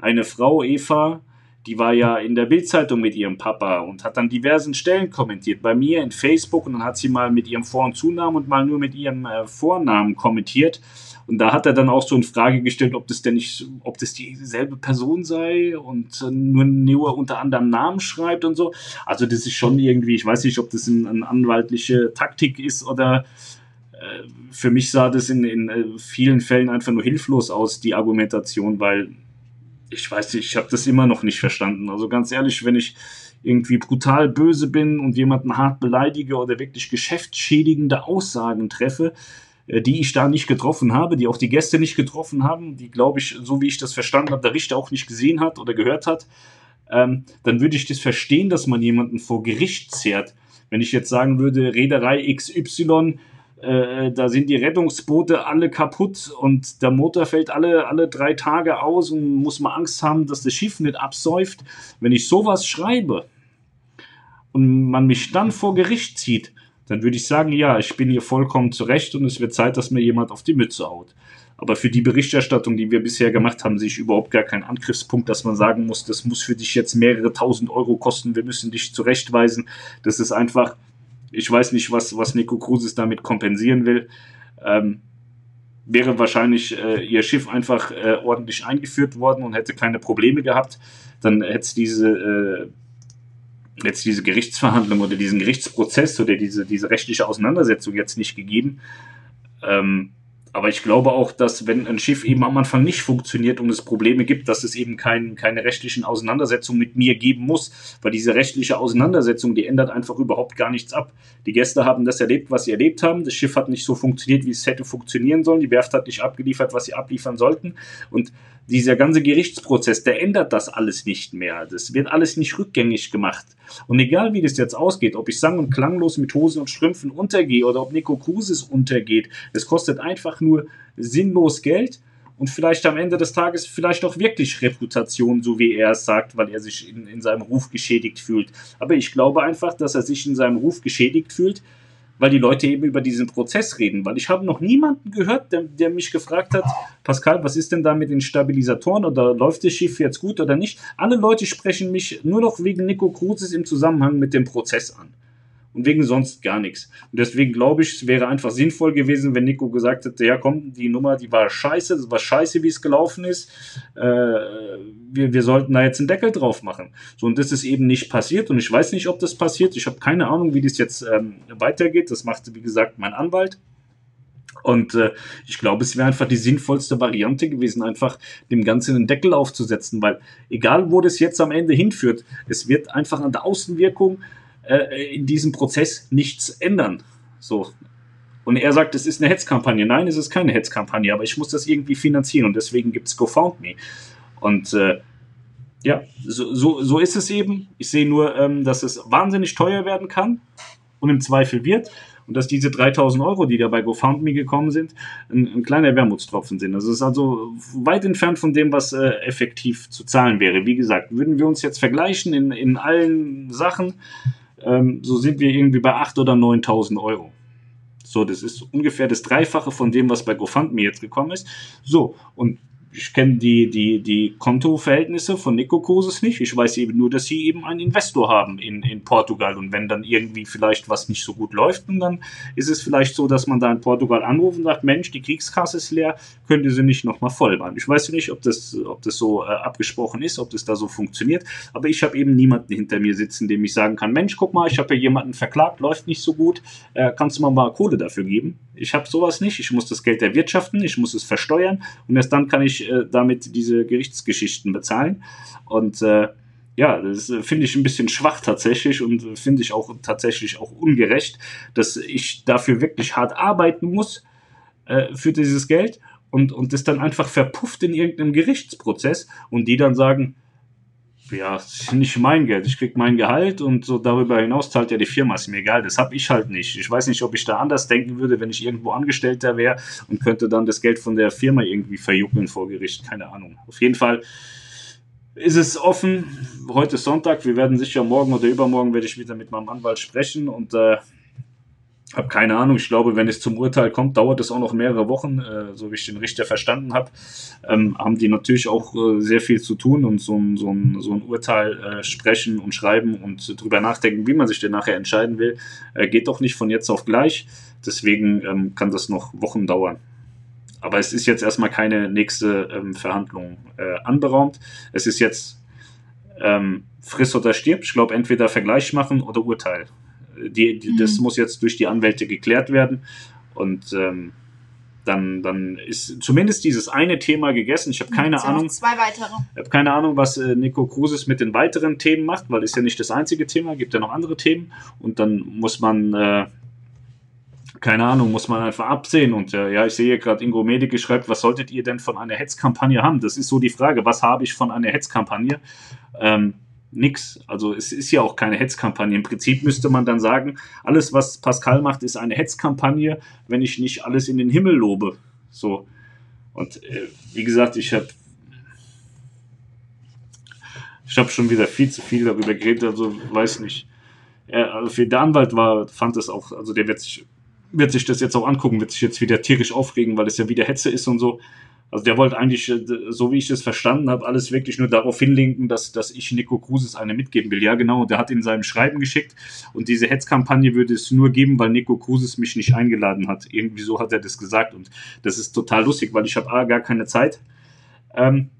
eine Frau, Eva, die war ja in der Bildzeitung mit ihrem Papa und hat an diversen Stellen kommentiert. Bei mir in Facebook und dann hat sie mal mit ihrem Vor- und Zunamen und mal nur mit ihrem äh, Vornamen kommentiert. Und da hat er dann auch so eine Frage gestellt, ob das denn nicht, ob das dieselbe Person sei und äh, nur, nur unter anderem Namen schreibt und so. Also das ist schon irgendwie, ich weiß nicht, ob das eine, anwaltliche Taktik ist oder äh, für mich sah das in, in äh, vielen Fällen einfach nur hilflos aus, die Argumentation, weil ich weiß nicht, ich habe das immer noch nicht verstanden. Also ganz ehrlich, wenn ich irgendwie brutal böse bin und jemanden hart beleidige oder wirklich geschäftsschädigende Aussagen treffe, die ich da nicht getroffen habe, die auch die Gäste nicht getroffen haben, die, glaube ich, so wie ich das verstanden habe, der Richter auch nicht gesehen hat oder gehört hat, ähm, dann würde ich das verstehen, dass man jemanden vor Gericht zehrt. Wenn ich jetzt sagen würde, Reederei XY, äh, da sind die Rettungsboote alle kaputt und der Motor fällt alle, alle drei Tage aus und muss man Angst haben, dass das Schiff nicht absäuft. Wenn ich sowas schreibe und man mich dann vor Gericht zieht, dann würde ich sagen, ja, ich bin hier vollkommen zurecht und es wird Zeit, dass mir jemand auf die Mütze haut. Aber für die Berichterstattung, die wir bisher gemacht haben, sehe ich überhaupt gar keinen Angriffspunkt, dass man sagen muss, das muss für dich jetzt mehrere tausend Euro kosten, wir müssen dich zurechtweisen. Das ist einfach, ich weiß nicht, was, was Nico Kruses damit kompensieren will. Ähm, wäre wahrscheinlich äh, ihr Schiff einfach äh, ordentlich eingeführt worden und hätte keine Probleme gehabt. Dann hätte es diese, äh, jetzt diese Gerichtsverhandlung oder diesen Gerichtsprozess oder diese, diese rechtliche Auseinandersetzung jetzt nicht gegeben. Ähm, aber ich glaube auch, dass wenn ein Schiff eben am Anfang nicht funktioniert und es Probleme gibt, dass es eben kein, keine rechtlichen Auseinandersetzungen mit mir geben muss, weil diese rechtliche Auseinandersetzung, die ändert einfach überhaupt gar nichts ab. Die Gäste haben das erlebt, was sie erlebt haben. Das Schiff hat nicht so funktioniert, wie es hätte funktionieren sollen. Die Werft hat nicht abgeliefert, was sie abliefern sollten. Und dieser ganze Gerichtsprozess, der ändert das alles nicht mehr. Das wird alles nicht rückgängig gemacht. Und egal wie das jetzt ausgeht, ob ich sang- und klanglos mit Hosen und Strümpfen untergehe oder ob Nico Kruses untergeht, es kostet einfach nur sinnlos Geld und vielleicht am Ende des Tages vielleicht auch wirklich Reputation, so wie er es sagt, weil er sich in, in seinem Ruf geschädigt fühlt. Aber ich glaube einfach, dass er sich in seinem Ruf geschädigt fühlt, weil die Leute eben über diesen Prozess reden. Weil ich habe noch niemanden gehört, der, der, mich gefragt hat, Pascal, was ist denn da mit den Stabilisatoren oder läuft das Schiff jetzt gut oder nicht? Alle Leute sprechen mich nur noch wegen Nico Kruzes im Zusammenhang mit dem Prozess an und wegen sonst gar nichts. Und deswegen glaube ich, es wäre einfach sinnvoll gewesen, wenn Nico gesagt hätte, ja komm, die Nummer, die war scheiße, das war scheiße, wie es gelaufen ist. Äh, wir, wir sollten da jetzt einen Deckel drauf machen. So, und das ist eben nicht passiert und ich weiß nicht, ob das passiert. Ich habe keine Ahnung, wie das jetzt ähm, weitergeht. Das machte, wie gesagt, mein Anwalt. Und äh, ich glaube, es wäre einfach die sinnvollste Variante gewesen, einfach dem Ganzen einen Deckel aufzusetzen, weil egal, wo das jetzt am Ende hinführt, es wird einfach an der Außenwirkung äh, in diesem Prozess nichts ändern. So. Und er sagt, es ist eine Hetzkampagne. Nein, es ist keine Hetzkampagne, aber ich muss das irgendwie finanzieren und deswegen gibt es GoFoundMe. Und äh, ja, so, so, so ist es eben. Ich sehe nur, ähm, dass es wahnsinnig teuer werden kann und im Zweifel wird. Und dass diese 3000 Euro, die da bei GoFundMe gekommen sind, ein, ein kleiner Wermutstropfen sind. Also es ist also weit entfernt von dem, was äh, effektiv zu zahlen wäre. Wie gesagt, würden wir uns jetzt vergleichen in, in allen Sachen, ähm, so sind wir irgendwie bei 8.000 oder 9.000 Euro. So, das ist ungefähr das Dreifache von dem, was bei GoFundMe jetzt gekommen ist. So, und ich kenne die, die, die Kontoverhältnisse von Nico Koses nicht. Ich weiß eben nur, dass sie eben einen Investor haben in, in Portugal. Und wenn dann irgendwie vielleicht was nicht so gut läuft, dann ist es vielleicht so, dass man da in Portugal anruft und sagt, Mensch, die Kriegskasse ist leer, könnt ihr sie nicht nochmal voll machen. Ich weiß nicht, ob das, ob das so äh, abgesprochen ist, ob das da so funktioniert. Aber ich habe eben niemanden hinter mir sitzen, dem ich sagen kann, Mensch, guck mal, ich habe ja jemanden verklagt, läuft nicht so gut, äh, kannst du mal mal Kohle dafür geben? Ich habe sowas nicht. Ich muss das Geld erwirtschaften, ich muss es versteuern und erst dann kann ich äh, damit diese Gerichtsgeschichten bezahlen. Und äh, ja, das äh, finde ich ein bisschen schwach tatsächlich und finde ich auch tatsächlich auch ungerecht, dass ich dafür wirklich hart arbeiten muss äh, für dieses Geld und, und das dann einfach verpufft in irgendeinem Gerichtsprozess und die dann sagen, ja, nicht mein Geld. Ich krieg mein Gehalt und so darüber hinaus zahlt ja die Firma. Ist mir egal. Das habe ich halt nicht. Ich weiß nicht, ob ich da anders denken würde, wenn ich irgendwo Angestellter wäre und könnte dann das Geld von der Firma irgendwie verjuckeln vor Gericht. Keine Ahnung. Auf jeden Fall ist es offen. Heute ist Sonntag. Wir werden sicher morgen oder übermorgen werde ich wieder mit meinem Anwalt sprechen und äh, habe keine Ahnung. Ich glaube, wenn es zum Urteil kommt, dauert es auch noch mehrere Wochen, äh, so wie ich den Richter verstanden habe. Ähm, haben die natürlich auch äh, sehr viel zu tun und so ein, so ein, so ein Urteil äh, sprechen und schreiben und drüber nachdenken, wie man sich denn nachher entscheiden will. Äh, geht doch nicht von jetzt auf gleich. Deswegen ähm, kann das noch Wochen dauern. Aber es ist jetzt erstmal keine nächste ähm, Verhandlung äh, anberaumt. Es ist jetzt ähm, friss oder stirb. Ich glaube, entweder Vergleich machen oder Urteil die, die mhm. Das muss jetzt durch die Anwälte geklärt werden. Und ähm, dann, dann ist zumindest dieses eine Thema gegessen. Ich habe keine Ahnung. Zwei weitere. Ich habe keine Ahnung, was äh, Nico Kruses mit den weiteren Themen macht, weil ist ja nicht das einzige Thema, gibt ja noch andere Themen. Und dann muss man, äh, keine Ahnung, muss man einfach absehen. Und äh, ja, ich sehe gerade, Ingo Medike schreibt, was solltet ihr denn von einer Hetzkampagne haben? Das ist so die Frage, was habe ich von einer Hetzkampagne? Ähm, nix. Also es ist ja auch keine Hetzkampagne. Im Prinzip müsste man dann sagen, alles, was Pascal macht, ist eine Hetzkampagne, wenn ich nicht alles in den Himmel lobe. So. Und äh, wie gesagt, ich habe ich habe schon wieder viel zu viel darüber geredet, also weiß nicht. Er, also für der Anwalt war, fand es auch, also der wird sich, wird sich das jetzt auch angucken, wird sich jetzt wieder tierisch aufregen, weil es ja wieder Hetze ist und so. Also der wollte eigentlich, äh, so wie ich das verstanden habe, alles wirklich nur darauf hinlenken, dass, dass ich Nico Kruses eine mitgeben will. Ja, genau. Und der hat in seinem Schreiben geschickt. Und diese Hetzkampagne würde es nur geben, weil Nico Kruses mich nicht eingeladen hat. Irgendwie so hat er das gesagt. Und das ist total lustig, weil ich habe A, gar keine Zeit. Ähm,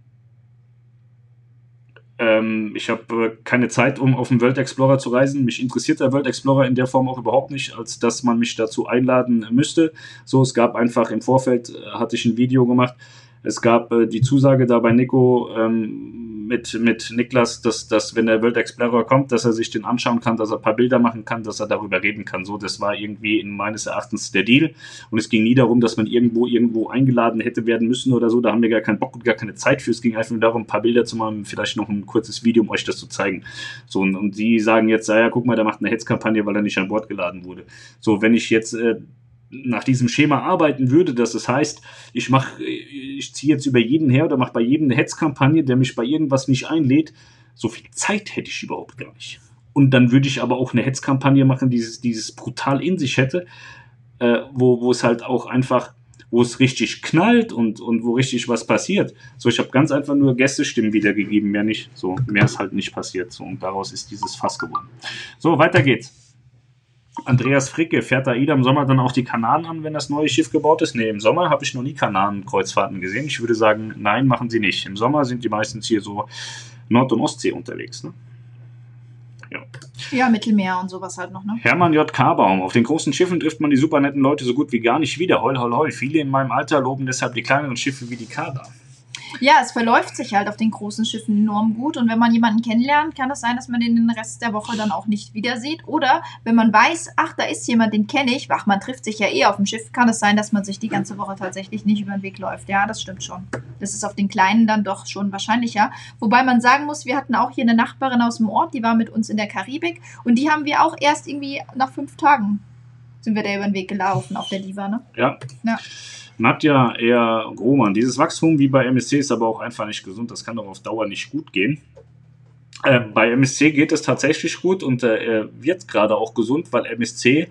ähm, ich habe äh, keine Zeit, um auf den World Explorer zu reisen. Mich interessiert der World Explorer in der Form auch überhaupt nicht, als dass man mich dazu einladen müsste. So, es gab einfach im Vorfeld, äh, hatte ich ein Video gemacht. Es gab äh, die Zusage da bei Nico, ähm, mit, mit Niklas, dass, dass, wenn der World Explorer kommt, dass er sich den anschauen kann, dass er ein paar Bilder machen kann, dass er darüber reden kann. So, das war irgendwie in meines Erachtens der Deal. Und es ging nie darum, dass man irgendwo irgendwo eingeladen hätte werden müssen oder so. Da haben wir gar keinen Bock und gar keine Zeit für. Es ging einfach nur darum, ein paar Bilder zu machen, vielleicht noch ein kurzes Video, um euch das zu zeigen. So, und, und die sagen jetzt, ja, guck mal, der macht eine Hetzkampagne, weil er nicht an Bord geladen wurde. So, wenn ich jetzt äh, nach diesem Schema arbeiten würde, dass es heißt, ich mache, ich ziehe jetzt über jeden her oder mache bei jedem eine Hetzkampagne, der mich bei irgendwas nicht einlädt, so viel Zeit hätte ich überhaupt gar nicht. Und dann würde ich aber auch eine Hetzkampagne machen, die dieses, brutal in sich hätte, äh, wo, wo es halt auch einfach, wo es richtig knallt und, und wo richtig was passiert. So, ich habe ganz einfach nur Gästestimmen wiedergegeben, mehr nicht. So, mehr ist halt nicht passiert. So, und daraus ist dieses Fass geworden. So, weiter geht's. Andreas Fricke, fährt AIDA im Sommer dann auch die Kanaren an, wenn das neue Schiff gebaut ist? Nee, im Sommer habe ich noch nie Kanarenkreuzfahrten gesehen. Ich würde sagen, nein, machen sie nicht. Im Sommer sind die meistens hier so Nord- und Ostsee unterwegs. Ne? Ja. ja, Mittelmeer und sowas halt noch, ne? Hermann J. Karbaum. Auf den großen Schiffen trifft man die super netten Leute so gut wie gar nicht wieder. Heul, heul, heul. Viele in meinem Alter loben deshalb die kleineren Schiffe wie die Kader. Ja, es verläuft sich halt auf den großen Schiffen enorm gut. Und wenn man jemanden kennenlernt, kann es sein, dass man den den Rest der Woche dann auch nicht wieder sieht. Oder wenn man weiß, ach, da ist jemand, den kenne ich, ach, man trifft sich ja eh auf dem Schiff, kann es sein, dass man sich die ganze Woche tatsächlich nicht über den Weg läuft. Ja, das stimmt schon. Das ist auf den Kleinen dann doch schon wahrscheinlicher. Wobei man sagen muss, wir hatten auch hier eine Nachbarin aus dem Ort, die war mit uns in der Karibik. Und die haben wir auch erst irgendwie nach fünf Tagen sind wir da über den Weg gelaufen auf der Diva, ne? Ja. Ja. Nadja eher Grohmann. Dieses Wachstum wie bei MSC ist aber auch einfach nicht gesund. Das kann doch auf Dauer nicht gut gehen. Äh, bei MSC geht es tatsächlich gut und äh, wird gerade auch gesund, weil MSC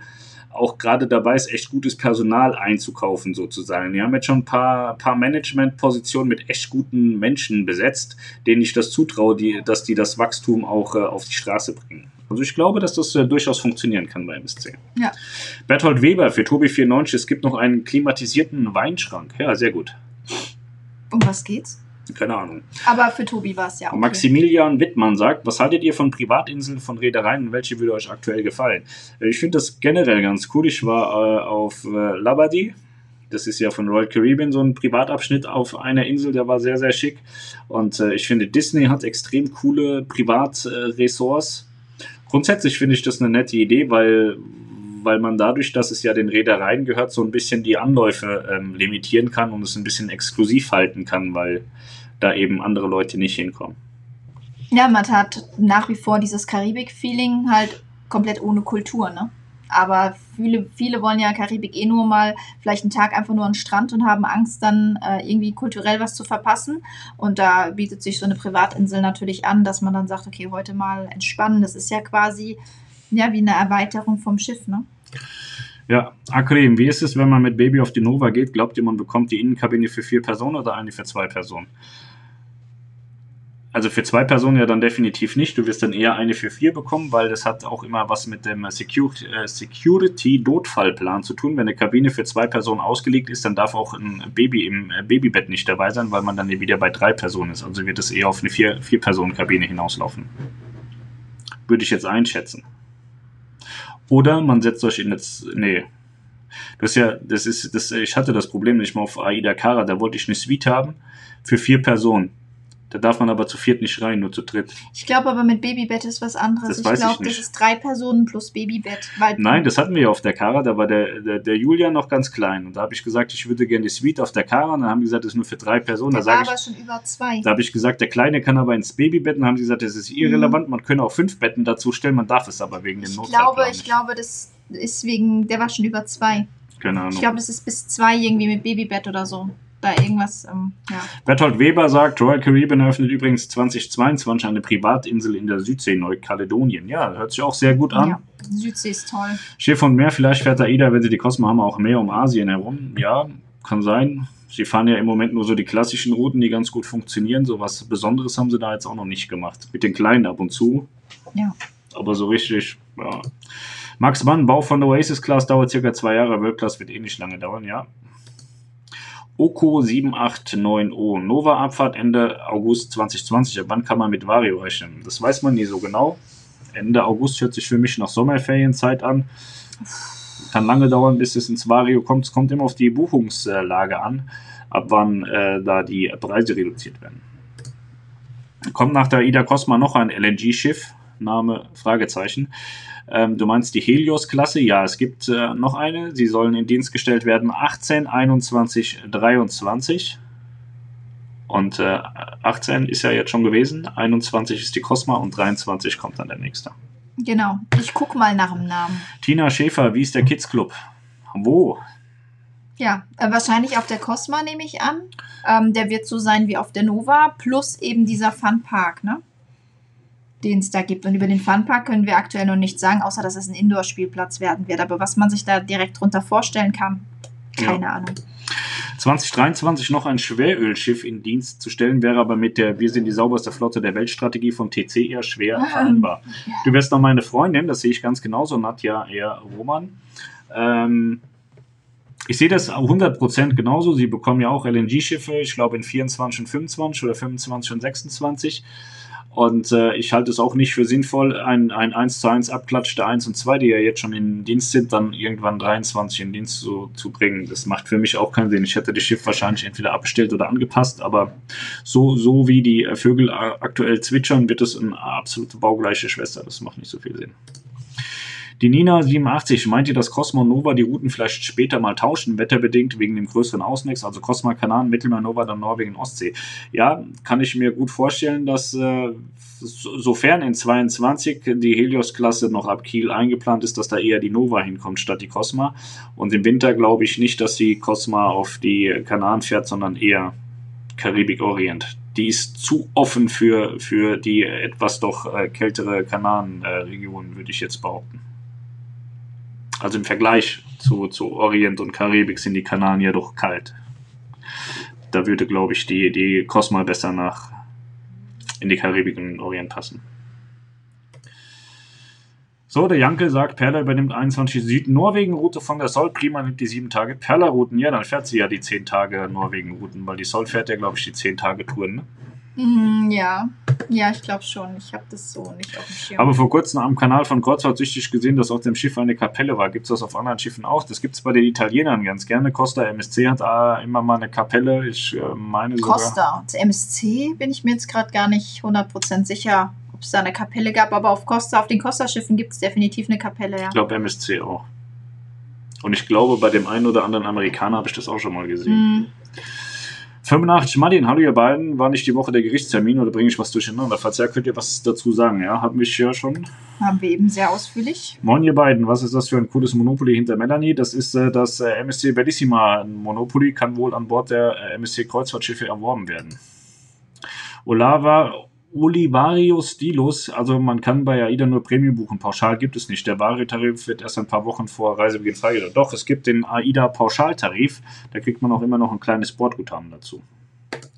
auch gerade dabei ist, echt gutes Personal einzukaufen sozusagen. Wir haben jetzt schon ein paar, paar Management-Positionen mit echt guten Menschen besetzt, denen ich das zutraue, die, dass die das Wachstum auch äh, auf die Straße bringen. Also ich glaube, dass das äh, durchaus funktionieren kann bei MSC. Ja. Berthold Weber für Tobi94, es gibt noch einen klimatisierten Weinschrank. Ja, sehr gut. Um was geht's? Keine Ahnung. Aber für Tobi war es ja okay. Maximilian Wittmann sagt, was haltet ihr von Privatinseln von Reedereien und welche würde euch aktuell gefallen? Äh, ich finde das generell ganz cool. Ich war äh, auf äh, Labadie. Das ist ja von Royal Caribbean so ein Privatabschnitt auf einer Insel, der war sehr, sehr schick. Und äh, ich finde, Disney hat extrem coole Privatressorts grundsätzlich finde ich das eine nette Idee, weil, weil man dadurch, dass es ja den Reedereien gehört, so ein bisschen die Anläufe ähm, limitieren kann und es ein bisschen exklusiv halten kann, weil da eben andere Leute nicht hinkommen. Ja, man hat nach wie vor dieses Karibik-Feeling halt komplett ohne Kultur, ne? Aber viele, viele wollen ja Karibik eh nur mal vielleicht einen Tag einfach nur an den Strand und haben Angst, dann äh, irgendwie kulturell was zu verpassen. Und da bietet sich so eine Privatinsel natürlich an, dass man dann sagt, okay, heute mal entspannen. Das ist ja quasi ja wie eine Erweiterung vom Schiff, ne? Ja, Akrim, wie ist es, wenn man mit Baby auf die Nova geht? Glaubt ihr, man bekommt die Innenkabine für vier Personen oder eine für zwei Personen? Also für zwei Personen ja dann definitiv nicht. Du wirst dann eher eine für vier bekommen, weil das hat auch immer was mit dem Security-Notfallplan zu tun. Wenn eine Kabine für zwei Personen ausgelegt ist, dann darf auch ein Baby im äh, Babybett nicht dabei sein, weil man dann wieder bei drei Personen ist. Also wird es eher auf eine Vier-Personen-Kabine hinauslaufen. Würde ich jetzt einschätzen. Oder man setzt euch in das. Nee. Das ja, das ist, das, ich hatte das Problem nicht mal auf Aida Kara, da wollte ich eine Suite haben für vier Personen da darf man aber zu viert nicht rein, nur zu dritt. Ich glaube aber mit Babybett ist was anderes. Das ich glaube, das ist drei Personen plus Babybett. Nein, das hatten wir ja auf der Kara, da war der, der, der Julian noch ganz klein. Und da habe ich gesagt, ich würde gerne die Suite auf der Kara. Und dann haben die gesagt, das ist nur für drei Personen. Der da war aber ich, schon über zwei. Da habe ich gesagt, der Kleine kann aber ins Babybett. Und dann haben sie gesagt, das ist irrelevant. Mhm. Man könne auch fünf Betten dazu stellen. Man darf es aber wegen dem ich glaube, Ich glaube, das ist wegen, der war schon über zwei. Keine Ahnung. Ich glaube, das ist bis zwei irgendwie mit Babybett oder so da irgendwas. Ähm, ja. Bertolt Weber sagt, Royal Caribbean eröffnet übrigens 2022 eine Privatinsel in der Südsee, Neukaledonien. Ja, hört sich auch sehr gut an. Ja, Südsee ist toll. Schiff und Meer, vielleicht fährt AIDA, wenn sie die Cosmo haben, auch mehr um Asien herum. Ja, kann sein. sie fahren ja im Moment nur so die klassischen Routen, die ganz gut funktionieren. So was Besonderes haben sie da jetzt auch noch nicht gemacht. Mit den kleinen ab und zu. Ja. Aber so richtig, ja. Max Mann, Bau von der Oasis Class dauert circa zwei Jahre. World Class wird eh nicht lange dauern, ja. Oko 789O. Nova Abfahrt Ende August 2020. Ab wann kann man mit Vario rechnen? Das weiß man nie so genau. Ende August hört sich für mich nach Sommerferienzeit an. Kann lange dauern, bis es ins Vario kommt. Es kommt immer auf die Buchungslage an, ab wann äh, da die Preise reduziert werden. Kommt nach der Ida Cosma noch ein LNG-Schiff? Name Fragezeichen. Ähm, du meinst die Helios-Klasse? Ja, es gibt äh, noch eine. Sie sollen in Dienst gestellt werden 18, 21, 23. Und äh, 18 ist ja jetzt schon gewesen, 21 ist die Cosma und 23 kommt dann der nächste. Genau. Ich gucke mal nach dem Namen. Tina Schäfer, wie ist der Kids Club? Wo? Ja, äh, wahrscheinlich auf der Cosma nehme ich an. Ähm, der wird so sein wie auf der Nova, plus eben dieser Fun Park, ne? Den es da gibt. Und über den Fun Park können wir aktuell noch nichts sagen, außer dass es ein Indoor-Spielplatz werden wird. Aber was man sich da direkt drunter vorstellen kann, keine Ja. Ahnung. 2023 noch ein Schwerölschiff in Dienst zu stellen, wäre aber mit der Wir sind die sauberste Flotte der Weltstrategie von TC eher schwer Ähm, vereinbar. Du wärst noch meine Freundin, das sehe ich ganz genauso, Nadja eher Roman. Ähm, ich sehe das 100% genauso. Sie bekommen ja auch LNG-Schiffe, ich glaube in 24 und 25 oder 25 und 26. Und äh, ich halte es auch nicht für sinnvoll, ein, ein 1 zu 1 Abklatsch der 1 und 2, die ja jetzt schon in Dienst sind, dann irgendwann 23 in Dienst zu, zu bringen. Das macht für mich auch keinen Sinn. Ich hätte das Schiff wahrscheinlich entweder abbestellt oder angepasst, aber so, so wie die äh, Vögel a- aktuell zwitschern, wird es eine absolute baugleiche Schwester. Das macht nicht so viel Sinn. Die Nina 87 meint ihr, dass Cosmo und Nova die Routen vielleicht später mal tauschen, wetterbedingt wegen dem größeren Ausnex, also Cosma Kanal, Mittelmeer Nova, dann Norwegen, Ostsee. Ja, kann ich mir gut vorstellen, dass äh, so- sofern in 22 die Helios-Klasse noch ab Kiel eingeplant ist, dass da eher die Nova hinkommt statt die Cosma. Und im Winter glaube ich nicht, dass die Cosma auf die Kanaren fährt, sondern eher Karibik-Orient. Die ist zu offen für, für die etwas doch äh, kältere Kanarenregion, würde ich jetzt behaupten. Also im Vergleich zu, zu Orient und Karibik sind die Kanaren ja doch kalt. Da würde, glaube ich, die, die Cosma besser nach in die Karibik und Orient passen. So, der Janke sagt, Perla übernimmt 21 Süd-Norwegen-Route von der Sol. Prima nimmt die 7 Tage Perla-Routen. Ja, dann fährt sie ja die 10 Tage Norwegen-Routen, weil die Sol fährt ja, glaube ich, die 10 Tage Touren. Ne? Mm, ja, ja, ich glaube schon. Ich habe das so nicht auf dem Schirm. Aber vor kurzem am Kanal von Kreuzfahrtsüchtig gesehen, dass auf dem Schiff eine Kapelle war. Gibt es das auf anderen Schiffen auch? Das gibt es bei den Italienern ganz gerne. Costa MSC hat äh, immer mal eine Kapelle. Ich äh, meine sogar. Costa. Zu MSC bin ich mir jetzt gerade gar nicht 100% sicher, ob es da eine Kapelle gab, aber auf Costa, auf den Costa-Schiffen gibt es definitiv eine Kapelle, ja. Ich glaube MSC auch. Und ich glaube, bei dem einen oder anderen Amerikaner habe ich das auch schon mal gesehen. Mm, 85 Martin, hallo ihr beiden. War nicht die Woche der Gerichtstermin oder bringe ich was durcheinander? Falls ja, könnt ihr was dazu sagen, ja? Haben mich ja schon. haben wir eben sehr ausführlich. Moin ihr beiden, was ist das für ein cooles Monopoly hinter Melanie? Das ist äh, das äh, MSC Bellissima Monopoly, kann wohl an Bord der äh, MSC Kreuzfahrtschiffe erworben werden. Olava Olivario Stilus, also man kann bei AIDA nur Premium buchen, pauschal gibt es nicht. Der Vario-Tarif wird erst ein paar Wochen vor Reisebeginn freigestellt. Doch, es gibt den AIDA Pauschaltarif, da kriegt man auch immer noch ein kleines Sportguthaben dazu.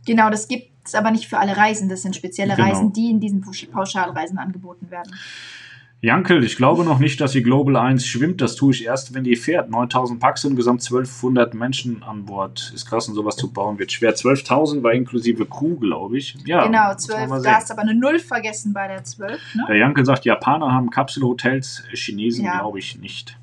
Genau, das gibt es aber nicht für alle Reisen. Das sind spezielle Genau. Reisen, die in diesen Pausch- Pauschalreisen angeboten werden. Jankel, ich glaube noch nicht, dass die Global 1 schwimmt. Das tue ich erst, wenn die fährt. 9000 Packs und gesamt 1200 Menschen an Bord. Ist krass, und sowas zu bauen wird schwer. 12.000 war inklusive Crew, glaube ich. Ja, genau, muss man 12. mal Da hast du aber eine Null vergessen bei der 12. Ne? Der Jankel sagt, Japaner haben Kapselhotels, Chinesen Ja. glaube ich nicht.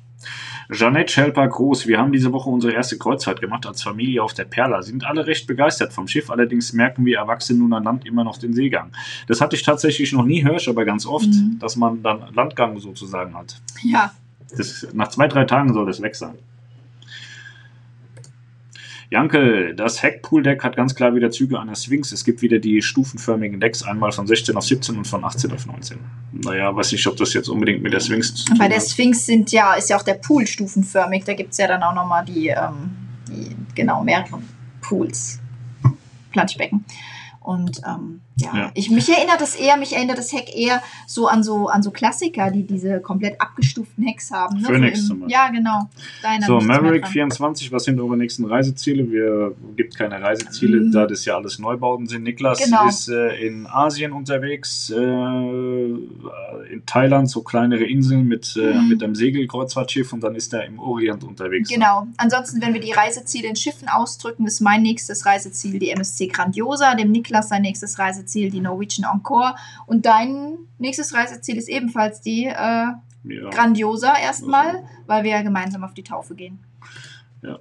Jeanette Schelper Groß, wir haben diese Woche unsere erste Kreuzfahrt gemacht als Familie auf der Perla. Sind alle recht begeistert vom Schiff, allerdings merken wir Erwachsene nun an Land immer noch den Seegang. Das hatte ich tatsächlich noch nie, höre ich aber ganz oft, Mhm. dass man dann Landgang sozusagen hat. Ja, Das, nach zwei, drei Tagen soll das weg sein. Jankel, das Heckpool-Deck hat ganz klar wieder Züge einer Sphinx. Es gibt wieder die stufenförmigen Decks, einmal von 16 auf 17 und von 18 auf 19. Naja, weiß nicht, ob das jetzt unbedingt mit der Sphinx zu tun bei der hat. Sphinx sind ja, ist ja auch der Pool stufenförmig. Da gibt es ja dann auch nochmal die, ähm, die, genau, mehrere Pools. Planschbecken. Und ähm, ja, ja, Ich, mich erinnert das eher, mich erinnert das Heck eher so an so an so Klassiker, die diese komplett abgestuften Hecks haben. Ne? Phoenix so zum Beispiel. Ja, genau. Deiner so, Maverick 24, was sind eure nächsten Reiseziele? Wir gibt keine Reiseziele, mhm. da das ja alles Neubauten sind. Niklas genau. ist äh, in Asien unterwegs, äh, in Thailand, so kleinere Inseln mit, äh, mhm. mit einem Segelkreuzfahrtschiff und dann ist er im Orient unterwegs. Genau. Ansonsten, wenn wir die Reiseziele in Schiffen ausdrücken, ist mein nächstes Reiseziel die MSC Grandiosa, dem Niklas sein nächstes Reiseziel Reiseziel die Norwegian Encore. Und dein nächstes Reiseziel ist ebenfalls die äh, ja. Grandiosa erstmal, also. weil wir ja gemeinsam auf die Taufe gehen. Ja.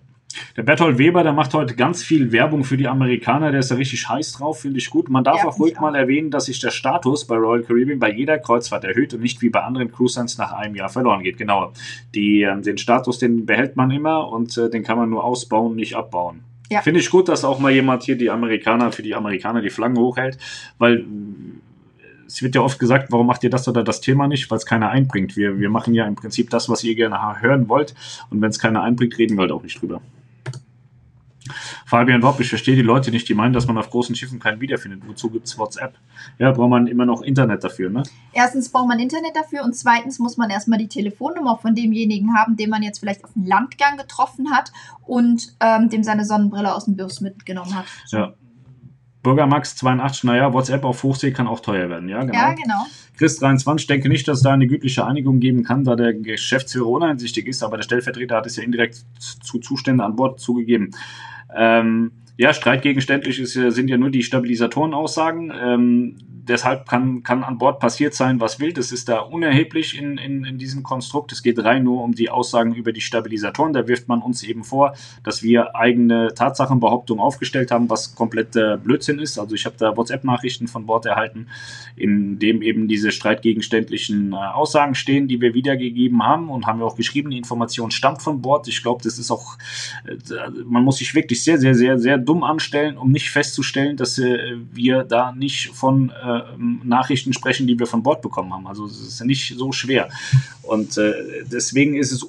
Der Berthold Weber, der macht heute ganz viel Werbung für die Amerikaner, der ist da richtig heiß drauf, finde ich gut. Man darf ja, auch ruhig mal erwähnen, dass sich der Status bei Royal Caribbean bei jeder Kreuzfahrt erhöht und nicht wie bei anderen Cruise Lines nach einem Jahr verloren geht. Genau. Die, äh, den Status, den behält man immer und äh, den kann man nur ausbauen, nicht abbauen. Ja. Finde ich gut, dass auch mal jemand hier die Amerikaner, für die Amerikaner die Flaggen hochhält, weil äh, es wird ja oft gesagt, warum macht ihr das oder das Thema nicht, weil es keiner einbringt. Wir, wir machen ja im Prinzip das, was ihr gerne hören wollt und wenn es keiner einbringt, reden wir halt auch nicht drüber. Fabian Wopp, ich verstehe die Leute nicht, die meinen, dass man auf großen Schiffen keinen wiederfindet. Wozu gibt es WhatsApp? Ja, braucht man immer noch Internet dafür, ne? Erstens braucht man Internet dafür und zweitens muss man erstmal die Telefonnummer von demjenigen haben, den man jetzt vielleicht auf dem Landgang getroffen hat und ähm, dem seine Sonnenbrille aus dem Bus mitgenommen hat. Ja. Bürger Max 82, naja, WhatsApp auf Hochsee kann auch teuer werden, ja, genau. Ja, genau. Chris 23, denke nicht, dass es da eine gütliche Einigung geben kann, da der Geschäftsführer uneinsichtig ist, aber der Stellvertreter hat es ja indirekt zu Zustände an Bord zugegeben. Ähm, ja, streitgegenständlich ist, sind ja nur die Stabilisatorenaussagen. Ähm, deshalb kann, kann an Bord passiert sein, was will. Das ist da unerheblich in, in, in diesem Konstrukt. Es geht rein nur um die Aussagen über die Stabilisatoren. Da wirft man uns eben vor, dass wir eigene Tatsachenbehauptungen aufgestellt haben, was komplett äh, Blödsinn ist. Also ich habe da WhatsApp-Nachrichten von Bord erhalten, in dem eben diese streitgegenständlichen äh, Aussagen stehen, die wir wiedergegeben haben und haben wir auch geschrieben, die Information stammt von Bord. Ich glaube, das ist auch, äh, man muss sich wirklich sehr, sehr, sehr, sehr dumm anstellen, um nicht festzustellen, dass äh, wir da nicht von äh, Nachrichten sprechen, die wir von Bord bekommen haben. Also es ist nicht so schwer. Und äh, deswegen ist es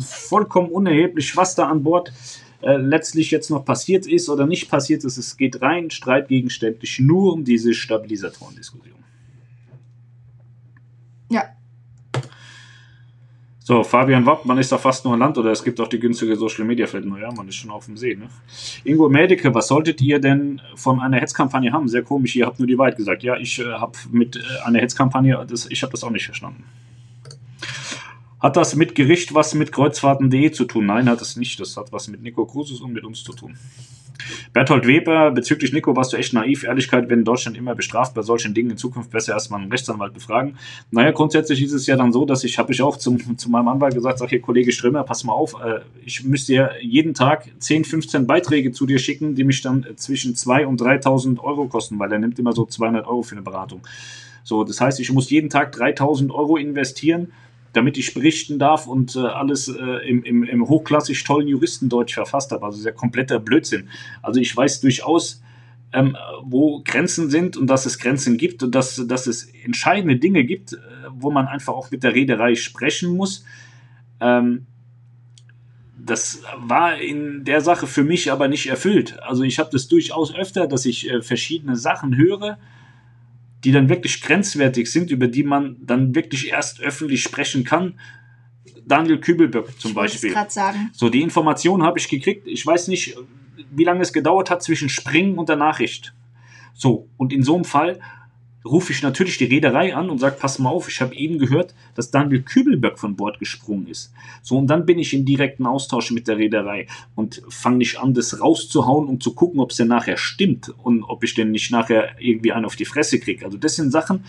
vollkommen unerheblich, was da an Bord äh, letztlich jetzt noch passiert ist oder nicht passiert ist. Es geht rein streitgegenständlich nur um diese Stabilisatoren-Diskussion. Ja, so, Fabian Wapp, man ist da fast nur Land oder es gibt auch die günstige Social Media Flat. Naja, man ist schon auf dem See, ne? Ingo Mädeke, was solltet ihr denn von einer Hetzkampagne haben? Sehr komisch, ihr habt nur die Wahrheit gesagt. Ja, ich äh, habe mit äh, einer Hetzkampagne, das, ich habe das auch nicht verstanden. Hat das mit Gericht was mit Kreuzfahrten.de zu tun? Nein, hat es nicht. Das hat was mit Nico Krusus und mit uns zu tun. Berthold Weber, bezüglich Nico warst du echt naiv. Ehrlichkeit in Deutschland immer bestraft bei solchen Dingen. In Zukunft besser erstmal einen Rechtsanwalt befragen. Naja, grundsätzlich ist es ja dann so, dass ich, habe ich auch zum, zu meinem Anwalt gesagt, sag hier, Kollege Strömer, pass mal auf, äh, ich müsste ja jeden Tag 10, 15 Beiträge zu dir schicken, die mich dann zwischen 2.000 und 3.000 Euro kosten, weil er nimmt immer so 200 Euro für eine Beratung. So, das heißt, ich muss jeden Tag 3.000 Euro investieren damit ich berichten darf und äh, alles äh, im, im, im hochklassig tollen Juristendeutsch verfasst habe. Also sehr kompletter Blödsinn. Also ich weiß durchaus, ähm, wo Grenzen sind und dass es Grenzen gibt und dass, dass es entscheidende Dinge gibt, äh, wo man einfach auch mit der Reederei sprechen muss. Ähm, das war in der Sache für mich aber nicht erfüllt. Also ich habe das durchaus öfter, dass ich äh, verschiedene Sachen höre, die dann wirklich grenzwertig sind, über die man dann wirklich erst öffentlich sprechen kann. Daniel Kübelböck zum ich Beispiel. Sagen. So, die Information habe ich gekriegt. Ich weiß nicht, wie lange es gedauert hat zwischen Springen und der Nachricht. So, und in so einem Fall rufe ich natürlich die Reederei an und sage, pass mal auf, ich habe eben gehört, dass Daniel Kübelberg von Bord gesprungen ist. So, und dann bin ich in direkten Austausch mit der Reederei und fange nicht an, das rauszuhauen, um zu gucken, ob es denn nachher stimmt und ob ich denn nicht nachher irgendwie einen auf die Fresse kriege. Also das sind Sachen,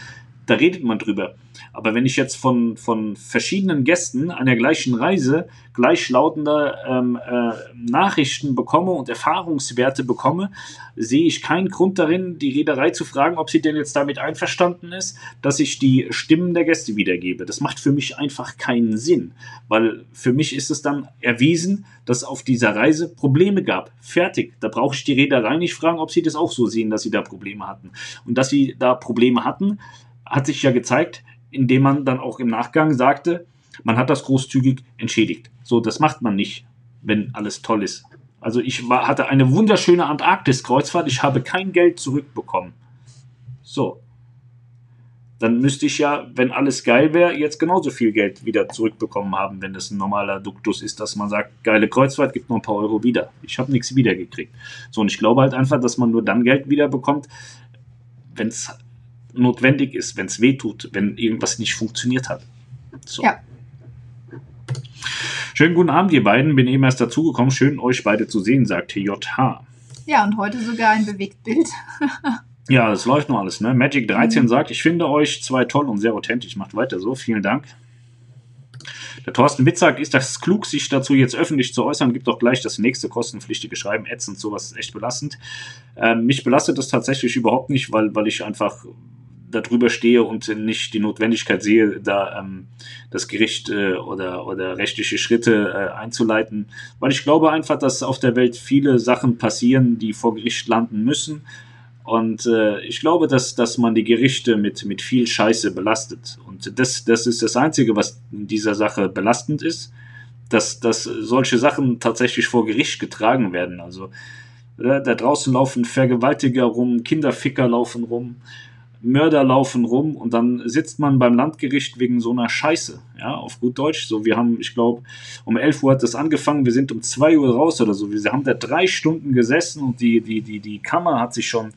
da redet man drüber. Aber wenn ich jetzt von, von verschiedenen Gästen einer gleichen Reise gleichlautende ähm, äh, Nachrichten bekomme und Erfahrungswerte bekomme, sehe ich keinen Grund darin, die Reederei zu fragen, ob sie denn jetzt damit einverstanden ist, dass ich die Stimmen der Gäste wiedergebe. Das macht für mich einfach keinen Sinn, weil für mich ist es dann erwiesen, dass auf dieser Reise Probleme gab. Fertig. Da brauche ich die Reederei nicht fragen, ob sie das auch so sehen, dass sie da Probleme hatten. Und dass sie da Probleme hatten, hat sich ja gezeigt, indem man dann auch im Nachgang sagte, man hat das großzügig entschädigt. So, das macht man nicht, wenn alles toll ist. Also ich war, hatte eine wunderschöne Antarktis-Kreuzfahrt, ich habe kein Geld zurückbekommen. So. Dann müsste ich ja, wenn alles geil wäre, jetzt genauso viel Geld wieder zurückbekommen haben, wenn das ein normaler Duktus ist, dass man sagt, geile Kreuzfahrt, gibt noch ein paar Euro wieder. Ich habe nichts wiedergekriegt. So, und ich glaube halt einfach, dass man nur dann Geld wiederbekommt, wenn es notwendig ist, wenn es weh tut, wenn irgendwas nicht funktioniert hat. So. Ja. Schönen guten Abend, ihr beiden. Bin eben erst dazugekommen. Schön, euch beide zu sehen, sagt JH. Ja, und heute sogar ein Bewegtbild. (laughs) ja, das läuft noch alles. Ne? Magic 13 mhm. sagt, ich finde euch zwei toll und sehr authentisch. Macht weiter so. Vielen Dank. Der Thorsten Witz sagt, ist das klug, sich dazu jetzt öffentlich zu äußern? Gibt doch gleich das nächste kostenpflichtige Schreiben. Ätzend, sowas ist echt belastend. Ähm, mich belastet das tatsächlich überhaupt nicht, weil, weil ich einfach darüber stehe und nicht die Notwendigkeit sehe, da ähm, das Gericht äh, oder, oder rechtliche Schritte äh, einzuleiten, weil ich glaube einfach, dass auf der Welt viele Sachen passieren, die vor Gericht landen müssen. Und äh, ich glaube, dass, dass man die Gerichte mit, mit viel Scheiße belastet. Und das, das ist das Einzige, was in dieser Sache belastend ist, dass, dass solche Sachen tatsächlich vor Gericht getragen werden. Also äh, da draußen laufen Vergewaltiger rum, Kinderficker laufen rum. Mörder laufen rum und dann sitzt man beim Landgericht wegen so einer Scheiße, ja, auf gut Deutsch. So, wir haben, ich glaube, um 11 Uhr hat das angefangen, wir sind um 2 Uhr raus oder so. Wir haben da drei Stunden gesessen und die, die, die, die Kammer hat sich schon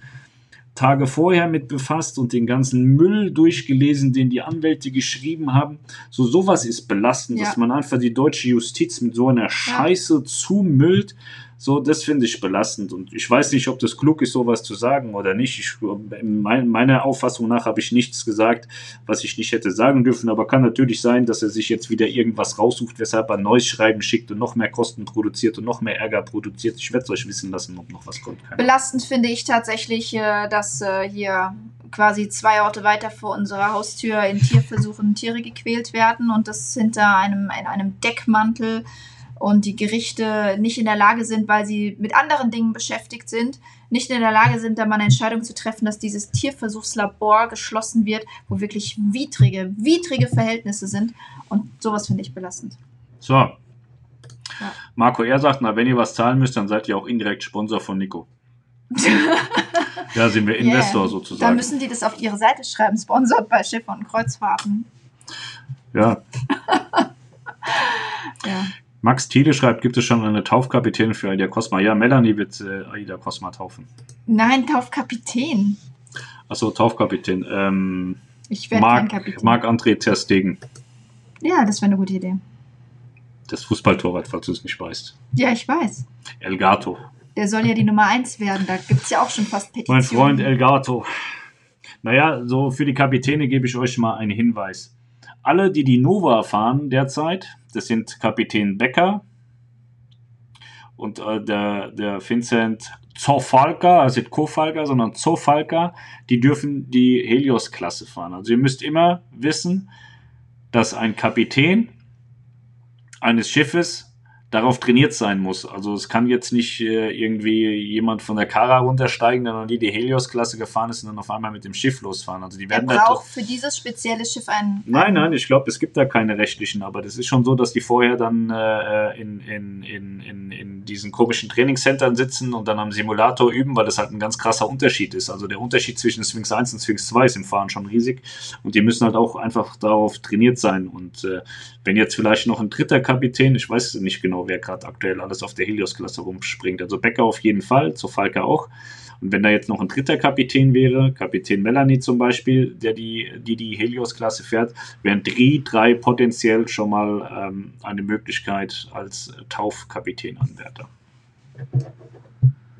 Tage vorher mit befasst und den ganzen Müll durchgelesen, den die Anwälte geschrieben haben. So sowas ist belastend, ja. dass man einfach die deutsche Justiz mit so einer Scheiße ja. zumüllt. So, das finde ich belastend. Und ich weiß nicht, ob das klug ist, sowas zu sagen oder nicht. Ich, mein, meiner Auffassung nach habe ich nichts gesagt, was ich nicht hätte sagen dürfen. Aber kann natürlich sein, dass er sich jetzt wieder irgendwas raussucht, weshalb er neues Schreiben schickt und noch mehr Kosten produziert und noch mehr Ärger produziert. Ich werde es euch wissen lassen, ob noch was kommt. Belastend finde ich tatsächlich, äh, dass äh, hier quasi zwei Orte weiter vor unserer Haustür in Tierversuchen Tiere gequält werden und das hinter einem, in einem Deckmantel und die Gerichte nicht in der Lage sind, weil sie mit anderen Dingen beschäftigt sind, nicht in der Lage sind, da mal eine Entscheidung zu treffen, dass dieses Tierversuchslabor geschlossen wird, wo wirklich widrige, widrige Verhältnisse sind. Und sowas finde ich belastend. So. Ja. Marco, er sagt, na, wenn ihr was zahlen müsst, dann seid ihr auch indirekt Sponsor von Nico. (laughs) ja, sind wir Investor yeah. sozusagen. Dann müssen die das auf ihre Seite schreiben, sponsort bei Schiff und Kreuzfahrten. Ja. (laughs) ja. Max Thiele schreibt, gibt es schon eine Taufkapitän für Aida Cosma? Ja, Melanie wird äh, Aida Cosma taufen. Nein, Taufkapitän. Achso, Taufkapitän. Ähm, ich werde kein Kapitän. Marc-André Terstegen. Ja, das wäre eine gute Idee. Das Fußballtorwart, falls du es nicht weißt. Ja, ich weiß. El Gato. Der soll ja die Nummer 1 werden. Da gibt es ja auch schon fast Petitionen. Mein Freund El Gato. Naja, so für die Kapitäne gebe ich euch mal einen Hinweis. Alle, die die Nova fahren derzeit, das sind Kapitän Becker und äh, der, der Vincent Zofalka, also nicht Kofalka, sondern Zofalka, die dürfen die Helios-Klasse fahren. Also ihr müsst immer wissen, dass ein Kapitän eines Schiffes darauf trainiert sein muss. Also es kann jetzt nicht äh, irgendwie jemand von der Kara runtersteigen, der noch nie die Helios-Klasse gefahren ist und dann auf einmal mit dem Schiff losfahren. Also die werden er braucht für dieses spezielle Schiff einen. Nein, nein, ich glaube, es gibt da keine rechtlichen, aber das ist schon so, dass die vorher dann äh, in, in, in, in, in diesen komischen Trainingscentern sitzen und dann am Simulator üben, weil das halt ein ganz krasser Unterschied ist. Also der Unterschied zwischen Sphinx 1 und Sphinx 2 ist im Fahren schon riesig und die müssen halt auch einfach darauf trainiert sein. Und äh, wenn jetzt vielleicht noch ein dritter Kapitän, ich weiß nicht genau, wer gerade aktuell alles auf der Helios-Klasse rumspringt. Also Becker auf jeden Fall, zu Falke auch. Und wenn da jetzt noch ein dritter Kapitän wäre, Kapitän Melanie zum Beispiel, der die, die, die Helios-Klasse fährt, wären die drei potenziell schon mal ähm, eine Möglichkeit als Taufkapitänanwärter.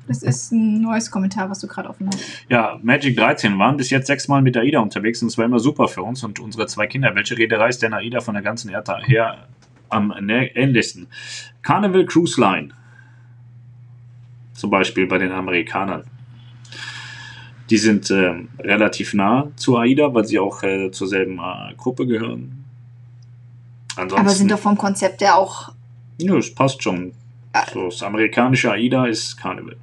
Das ist ein neues Kommentar, was du gerade offen hast. Ja, Magic 13 waren bis jetzt sechsmal mit AIDA unterwegs und es war immer super für uns und unsere zwei Kinder. Welche Reederei ist denn AIDA von der ganzen Erde her am ähnlichsten. Carnival Cruise Line. Zum Beispiel bei den Amerikanern. Die sind äh, relativ nah zu AIDA, weil sie auch äh, zur selben äh, Gruppe gehören. Ansonsten, Aber sind doch vom Konzept her auch. Ja, es passt schon. Ah. So, das amerikanische AIDA ist Carnival.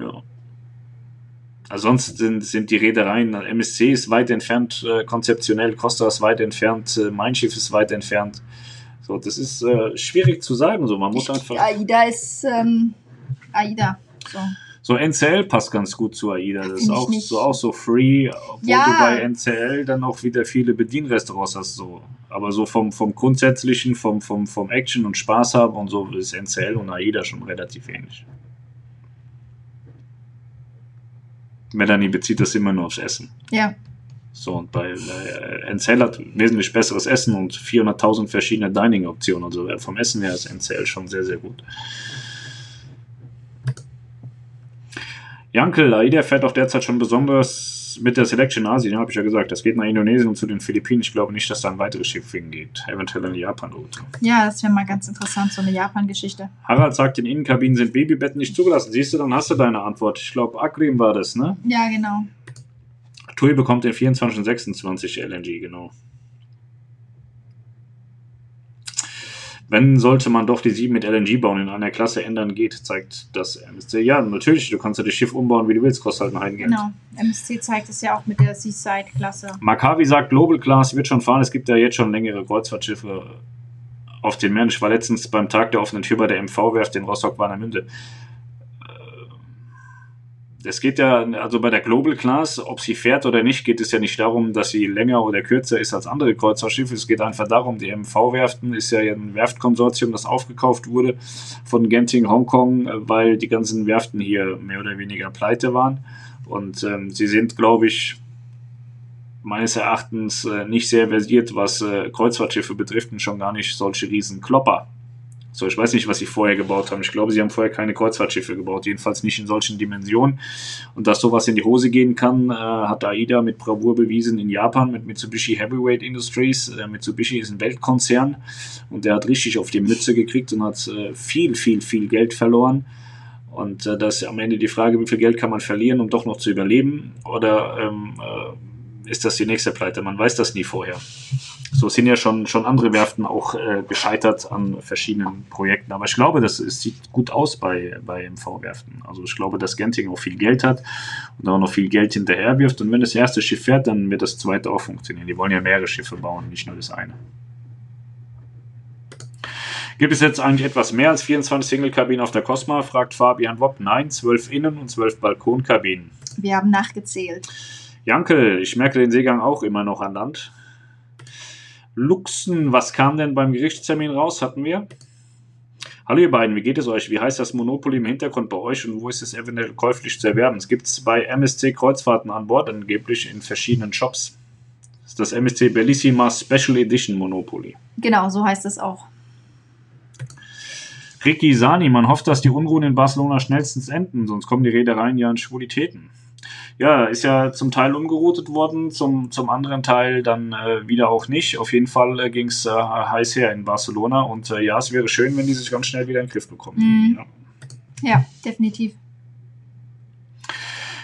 Ja. Ansonsten sind, sind die Reedereien, MSC ist weit entfernt äh, konzeptionell, Costa ist weit entfernt, äh, Mein Schiff ist weit entfernt. So, das ist äh, schwierig zu sagen. So, man muss einfach. AIDA ist ähm, AIDA. So. So NCL passt ganz gut zu AIDA. Das ist auch so, auch so free, obwohl Ja. du bei NCL dann auch wieder viele Bedienrestaurants hast. So. Aber so vom, vom Grundsätzlichen, vom, vom, vom Action und Spaß haben und so ist NCL und AIDA schon relativ ähnlich. Melanie bezieht das immer nur aufs Essen. Ja. So, und bei äh, NCL hat wesentlich besseres Essen und 400.000 verschiedene Dining-Optionen. Also äh, vom Essen her ist NCL schon sehr, sehr gut. Jankel, AIDA fährt auch derzeit schon besonders mit der Selection Asien, habe ich ja gesagt. Das geht nach Indonesien und zu den Philippinen. Ich glaube nicht, dass da ein weiteres Schiff hingeht. Eventuell in die Japan-Route. Ja, das wäre mal ganz interessant, so eine Japan-Geschichte. Harald sagt, in Innenkabinen sind Babybetten nicht zugelassen. Siehst du, dann hast du deine Antwort. Ich glaube, Akrim war das, ne? Ja, genau. TUI bekommt in 24 und 26 LNG, genau. Wenn sollte man doch die 7 mit LNG bauen in einer Klasse ändern geht, zeigt das MSC. Ja, natürlich, du kannst ja das Schiff umbauen, wie du willst, kostet halt ein Heidengeld. Genau. MSC zeigt es ja auch mit der Seaside-Klasse. Makavi sagt, Global Class wird schon fahren. Es gibt ja jetzt schon längere Kreuzfahrtschiffe auf den Meeren. Ich war letztens beim Tag der offenen Tür bei der MV-Werft in Rostock-Warnemünde. Es geht ja, also bei der Global Class, ob sie fährt oder nicht, geht es ja nicht darum, dass sie länger oder kürzer ist als andere Kreuzfahrtschiffe. Es geht einfach darum, die MV-Werften ist ja ein Werftkonsortium, das aufgekauft wurde von Genting Hongkong, weil die ganzen Werften hier mehr oder weniger pleite waren. Und ähm, sie sind, glaube ich, meines Erachtens äh, nicht sehr versiert, was äh, Kreuzfahrtschiffe betrifft und schon gar nicht solche riesen Klopper. So, ich weiß nicht, was sie vorher gebaut haben. Ich glaube, sie haben vorher keine Kreuzfahrtschiffe gebaut, jedenfalls nicht in solchen Dimensionen. Und dass sowas in die Hose gehen kann, äh, hat AIDA mit Bravour bewiesen in Japan mit Mitsubishi Heavyweight Industries. Äh, Mitsubishi ist ein Weltkonzern und der hat richtig auf die Mütze gekriegt und hat äh, viel, viel, viel Geld verloren. Und äh, das ist am Ende die Frage, wie viel Geld kann man verlieren, um doch noch zu überleben? Oder ähm, äh, ist das die nächste Pleite? Man weiß das nie vorher. So sind ja schon, schon andere Werften auch äh, gescheitert an verschiedenen Projekten. Aber ich glaube, das es sieht gut aus bei, bei MV-Werften. Also ich glaube, dass Genting auch viel Geld hat und auch noch viel Geld hinterher wirft. Und wenn das erste Schiff fährt, dann wird das zweite auch funktionieren. Die wollen ja mehrere Schiffe bauen, nicht nur das eine. Gibt es jetzt eigentlich etwas mehr als 24 Single-Kabinen auf der Cosma? fragt Fabian Wopp. Nein, 12 Innen- und 12 Balkonkabinen. Wir haben nachgezählt. Jankel, ich merke den Seegang auch immer noch an Land. Luxen, was kam denn beim Gerichtstermin raus? Hatten wir? Hallo ihr beiden, wie geht es euch? Wie heißt das Monopoly im Hintergrund bei euch und wo ist es eventuell käuflich zu erwerben? Es gibt es bei MSC Kreuzfahrten an Bord, angeblich in verschiedenen Shops. Das ist das MSC Bellissima Special Edition Monopoly. Genau, so heißt es auch. Ricky Sani, man hofft, dass die Unruhen in Barcelona schnellstens enden, sonst kommen die Reedereien ja in Schwulitäten. Ja, ist ja zum Teil umgeroutet worden, zum, zum anderen Teil dann äh, wieder auch nicht. Auf jeden Fall äh, ging es äh, heiß her in Barcelona und äh, ja, es wäre schön, wenn die sich ganz schnell wieder in den Griff bekommen. Mhm. Ja. Ja, definitiv.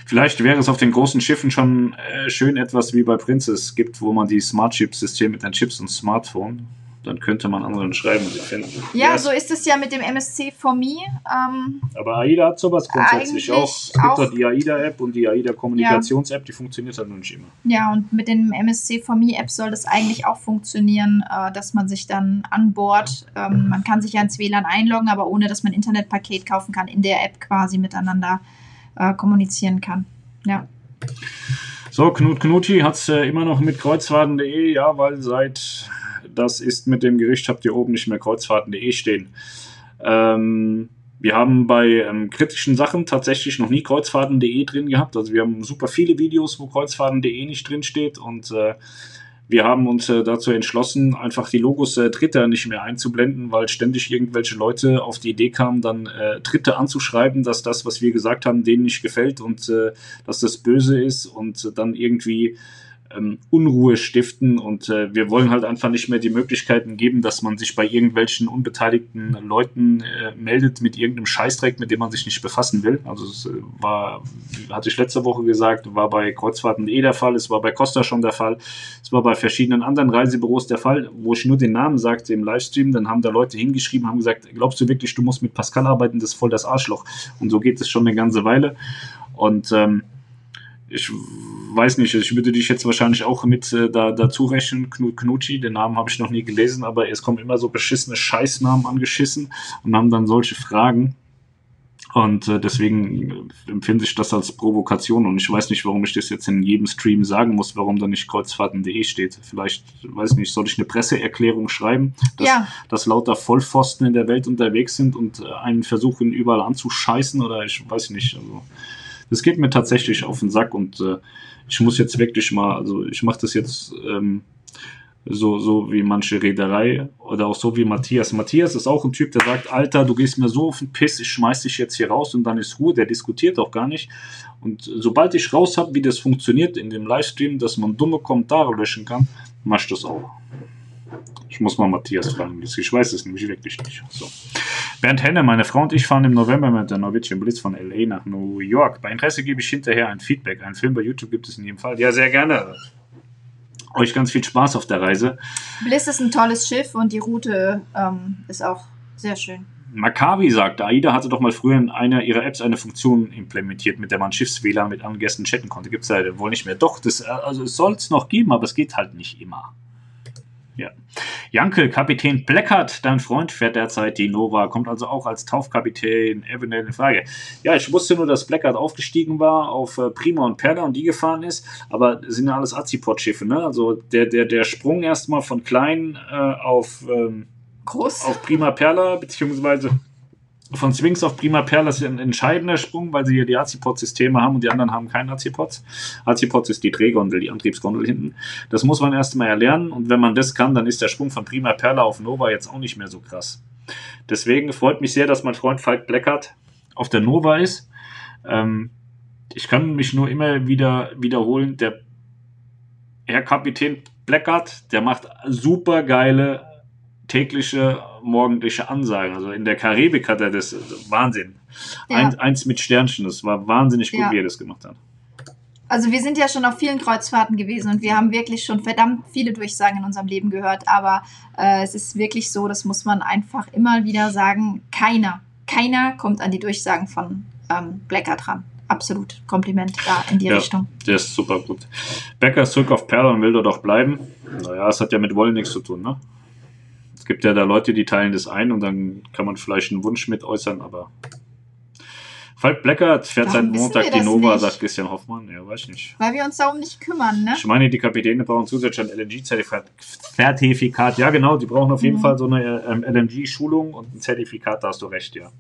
Vielleicht wäre es auf den großen Schiffen schon äh, schön etwas wie bei Princess gibt, wo man die Smart Chip System mit den Chips und Smartphone, dann könnte man anderen schreiben, sie finden. Ja, Ja, so ist es ja mit dem MSC for Me. Ähm, Aber AIDA hat sowas grundsätzlich auch. Es gibt auch. die AIDA-App und die AIDA-Kommunikations-App, die funktioniert halt nur nicht immer. ja, und mit dem MSC for Me App soll das eigentlich auch funktionieren, äh, dass man sich dann an Bord, ähm, man kann sich ja ins WLAN einloggen, aber ohne dass man ein Internetpaket kaufen kann, in der App quasi miteinander äh, kommunizieren kann. Ja. So, Knut Knuti hat es äh, immer noch mit kreuzfahrten.de, ja, weil seit das ist mit dem Gericht habt ihr oben nicht mehr kreuzfahrten.de stehen. Ähm, wir haben bei ähm, kritischen Sachen tatsächlich noch nie kreuzfahrten.de drin gehabt. Also wir haben super viele Videos, wo kreuzfahrten.de nicht drin steht und äh, wir haben uns äh, dazu entschlossen, einfach die Logos äh, Dritter nicht mehr einzublenden, weil ständig irgendwelche Leute auf die Idee kamen, dann äh, Dritte anzuschreiben, dass das, was wir gesagt haben, denen nicht gefällt und äh, dass das böse ist und äh, dann irgendwie ähm, Unruhe stiften und äh, wir wollen halt einfach nicht mehr die Möglichkeiten geben, dass man sich bei irgendwelchen unbeteiligten Leuten äh, meldet mit irgendeinem Scheißdreck, mit dem man sich nicht befassen will. Also es äh, war, hatte ich letzte Woche gesagt, war bei Kreuzfahrten.de der Fall, es war bei Costa schon der Fall, es war bei verschiedenen anderen Reisebüros der Fall, wo ich nur den Namen sagte im Livestream, dann haben da Leute hingeschrieben, haben gesagt, glaubst du wirklich, du musst mit Pascal arbeiten, das ist voll das Arschloch. Und so geht es schon eine ganze Weile. Und ähm, ich weiß nicht, ich würde dich jetzt wahrscheinlich auch mit äh, da, dazu rechnen, Knut Knutschi, den Namen habe ich noch nie gelesen, aber es kommen immer so beschissene Scheißnamen angeschissen und haben dann solche Fragen. Und äh, deswegen empfinde ich das als Provokation und ich weiß nicht, warum ich das jetzt in jedem Stream sagen muss, warum da nicht kreuzfahrten.de steht. Vielleicht, weiß nicht, soll ich eine Presseerklärung schreiben, dass, Ja. dass lauter Vollpfosten in der Welt unterwegs sind und äh, einen versuchen überall anzuscheißen oder ich weiß nicht. Also, das geht mir tatsächlich auf den Sack und äh, ich muss jetzt wirklich mal, also ich mache das jetzt ähm, so, so wie manche Reederei oder auch so wie Matthias. Matthias ist auch ein Typ, der sagt, Alter, du gehst mir so auf den Piss, ich schmeiß dich jetzt hier raus und dann ist Ruhe, der diskutiert auch gar nicht. Und sobald ich raus habe, wie das funktioniert in dem Livestream, dass man dumme Kommentare löschen kann, mach ich das auch. Ich muss mal Matthias fragen, ich weiß es nämlich wirklich nicht. So. Bernd Henne, meine Frau und ich fahren im November mit der Norwegian Blitz von LA nach New York. Bei Interesse gebe ich hinterher ein Feedback. Einen Film bei YouTube gibt es in jedem Fall. Ja, sehr gerne. Euch ganz viel Spaß auf der Reise. Bliss ist ein tolles Schiff und die Route ähm, ist auch sehr schön. Maccabi sagt, AIDA hatte doch mal früher in einer ihrer Apps eine Funktion implementiert, mit der man Schiffswähler mit anderen Gästen chatten konnte. Gibt es ja wohl nicht mehr. Doch, das, äh, also es soll es noch geben, aber es geht halt nicht immer. Ja. Janke, Kapitän Bleckert, dein Freund, fährt derzeit die Nova, kommt also auch als Taufkapitän eventuell in Frage. Ja, ich wusste nur, dass Bleckert aufgestiegen war auf äh, Prima und Perla und die gefahren ist, aber sind ja alles Azipod-Schiffe, ne? Also der, der, der Sprung erstmal von klein äh, auf. Ähm, Groß. auf Prima Perla, beziehungsweise von Swings auf Prima Perla ist ein entscheidender Sprung, weil sie hier die Azipod-Systeme haben und die anderen haben keine Azipods. Azipods ist die Drehgondel, die Antriebsgondel hinten. Das muss man erst mal erlernen und wenn man das kann, dann ist der Sprung von Prima Perla auf Nova jetzt auch nicht mehr so krass. Deswegen freut mich sehr, dass mein Freund Falk Bleckert auf der Nova ist. Ähm, ich kann mich nur immer wieder wiederholen, der Herr Kapitän Bleckert, der macht super geile tägliche morgendliche Ansagen. Also in der Karibik hat er das Wahnsinn. Ja. Eins, eins mit Sternchen, das war wahnsinnig gut, Ja. wie er das gemacht hat. Also wir sind ja schon auf vielen Kreuzfahrten gewesen und wir haben wirklich schon verdammt viele Durchsagen in unserem Leben gehört. Aber äh, es ist wirklich so, das muss man einfach immer wieder sagen, keiner, keiner kommt an die Durchsagen von ähm, Blecker dran. Absolut. Kompliment da in die Ja. Richtung. Der ist super gut. Becker ist zurück auf Perla und will dort auch bleiben. Naja, es hat ja mit Wollen nichts zu tun, ne? Es gibt ja da Leute, die teilen das ein und dann kann man vielleicht einen Wunsch mit äußern, aber. Falk Bleckert fährt Warum seit Montag die Nova, nicht? sagt Christian Hoffmann. Ja, weiß ich nicht. Weil wir uns darum nicht kümmern, ne? Ich meine, die Kapitäne brauchen zusätzlich ein LNG-Zertifikat. Ja, genau, die brauchen auf jeden Mhm. Fall so eine ähm, LNG-Schulung und ein Zertifikat, da hast du recht, ja.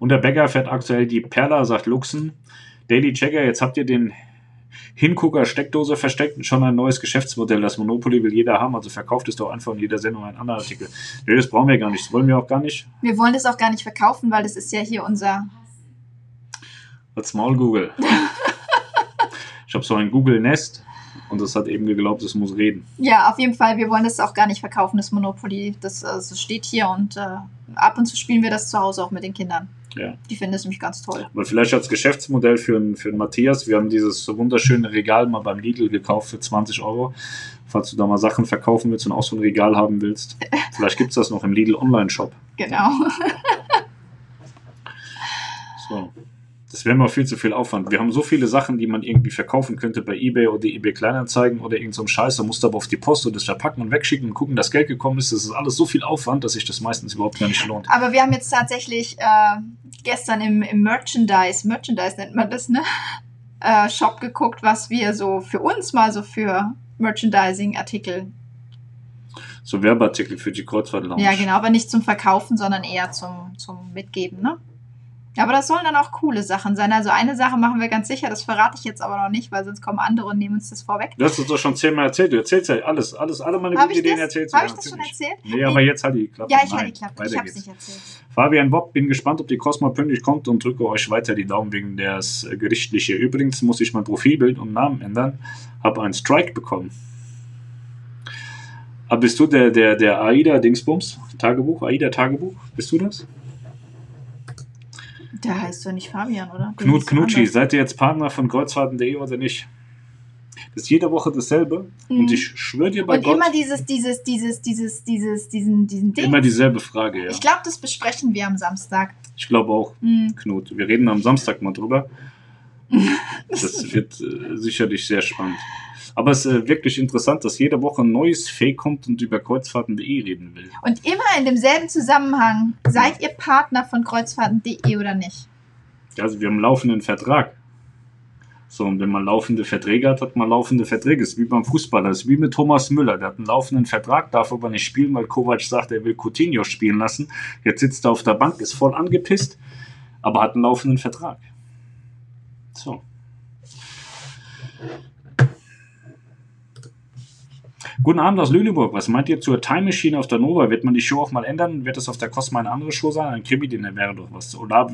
Und der Bäcker fährt aktuell die Perla, sagt Luxen. Daily Checker, jetzt habt ihr den Hingucker Steckdose versteckt schon ein neues Geschäftsmodell. Das Monopoly will jeder haben, also verkauft es doch einfach in jeder Sendung einen anderen Artikel. Nee, das brauchen wir gar nicht, das wollen wir auch gar nicht. Wir wollen das auch gar nicht verkaufen, weil das ist ja hier unser. Als Maul Google. (laughs) ich habe so ein Google Nest und das hat eben geglaubt, es muss reden. Ja, auf jeden Fall, wir wollen das auch gar nicht verkaufen, das Monopoly. Das, das steht hier und äh, ab und zu spielen wir das zu Hause auch mit den Kindern. Ja. Die finden es nämlich ganz toll. Aber vielleicht als Geschäftsmodell für, einen- für einen Matthias. Wir haben dieses wunderschöne Regal mal beim Lidl gekauft für 20 Euro. Falls du da mal Sachen verkaufen willst und auch so ein Regal haben willst. (laughs) Vielleicht gibt es das noch im Lidl Online-Shop. Genau. (laughs) So. Das wäre mal viel zu viel Aufwand. Wir haben so viele Sachen, die man irgendwie verkaufen könnte bei Ebay oder eBay Kleinanzeigen oder irgend so Scheiß. Da musst du aber auf die Post und das verpacken und wegschicken und gucken, dass Geld gekommen ist. Das ist alles so viel Aufwand, dass sich das meistens überhaupt gar nicht lohnt. Aber wir haben jetzt tatsächlich äh, gestern im, im Merchandise, Merchandise nennt man das, ne? Äh, Shop geguckt, was wir so für uns mal so für Merchandising-Artikel. So Werbeartikel für die Kreuzfahrt-Lounge. Ja, genau, aber nicht zum Verkaufen, sondern eher zum, zum Mitgeben, ne? Aber das sollen dann auch coole Sachen sein. Also eine Sache machen wir ganz sicher, das verrate ich jetzt aber noch nicht, weil sonst kommen andere und nehmen uns das vorweg. Du hast es doch schon zehnmal erzählt. Du erzählst ja alles. alles alle meine Habe guten Ideen erzählst du. hab ich das schon erzählt? Nee, aber jetzt halt die Klappe. Ja, ich hatte die Klappe. weiter Ich habe es nicht erzählt. Fabian Bob, bin gespannt, ob die Cosma pünktlich kommt und drücke euch weiter die Daumen wegen des äh, Gerichtliche. Übrigens muss ich mein Profilbild und Namen ändern. Habe einen Strike bekommen. Aber bist du der, der, der AIDA-Dingsbums? Tagebuch? AIDA-Tagebuch? Bist du das? Der heißt doch nicht Fabian, oder? Der Knut Knutschi, seid ihr jetzt Partner von Kreuzfahrten.de oder nicht? Das ist jede Woche dasselbe. Mhm. Und ich schwöre dir bei Und Gott, immer dieses, dieses, dieses, dieses, dieses, diesen, diesen Ding. immer dieselbe Frage. Ja. Ich glaube, das besprechen wir am Samstag. Ich glaube auch. Mhm. Knut. Wir reden am Samstag mal drüber. (laughs) Das wird äh, sicherlich sehr spannend. Aber es ist äh, wirklich interessant, dass jede Woche ein neues Fake kommt und über Kreuzfahrten.de reden will. Und immer in demselben Zusammenhang, seid ihr Partner von Kreuzfahrten.de oder nicht? Also wir haben einen laufenden Vertrag. So, und wenn man laufende Verträge hat, hat man laufende Verträge. Das ist wie beim Fußballer, das ist wie mit Thomas Müller. Der hat einen laufenden Vertrag, darf aber nicht spielen, weil Kovac sagt, er will Coutinho spielen lassen. Jetzt sitzt er auf der Bank, ist voll angepisst, aber hat einen laufenden Vertrag. So. Guten Abend aus Lüneburg. Was meint ihr zur Time Machine auf der Nova? Wird man die Show auch mal ändern? Wird es auf der Cosma eine andere Show sein? Ein Krimi, den wäre doch was. Oder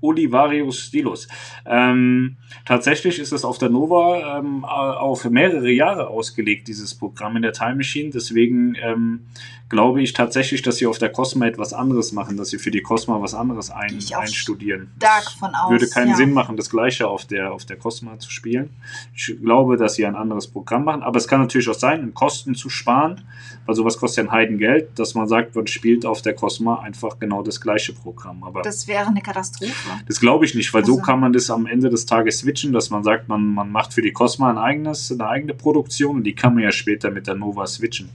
Olivarius Stilos. Ähm, tatsächlich ist es auf der Nova ähm, auf mehrere Jahre ausgelegt, dieses Programm in der Time Machine. Deswegen ähm, glaube ich tatsächlich, dass sie auf der Cosma etwas anderes machen, dass sie für die Cosma was anderes ein, einstudieren. Stark von aus. Würde keinen ja. Sinn machen, das gleiche auf der, auf der Cosma zu spielen. Ich glaube, dass sie ein anderes Programm machen, aber es kann natürlich auch sein, um Kosten zu sparen, weil sowas kostet ja ein Heidengeld, dass man sagt, man spielt auf der Cosma einfach genau das gleiche Programm. Aber das wäre eine Katastrophe. Das glaube ich nicht, weil also. so kann man das am Ende des Tages switchen, dass man sagt, man, man macht für die Cosma ein eigenes, eine eigene Produktion und die kann man ja später mit der Nova switchen.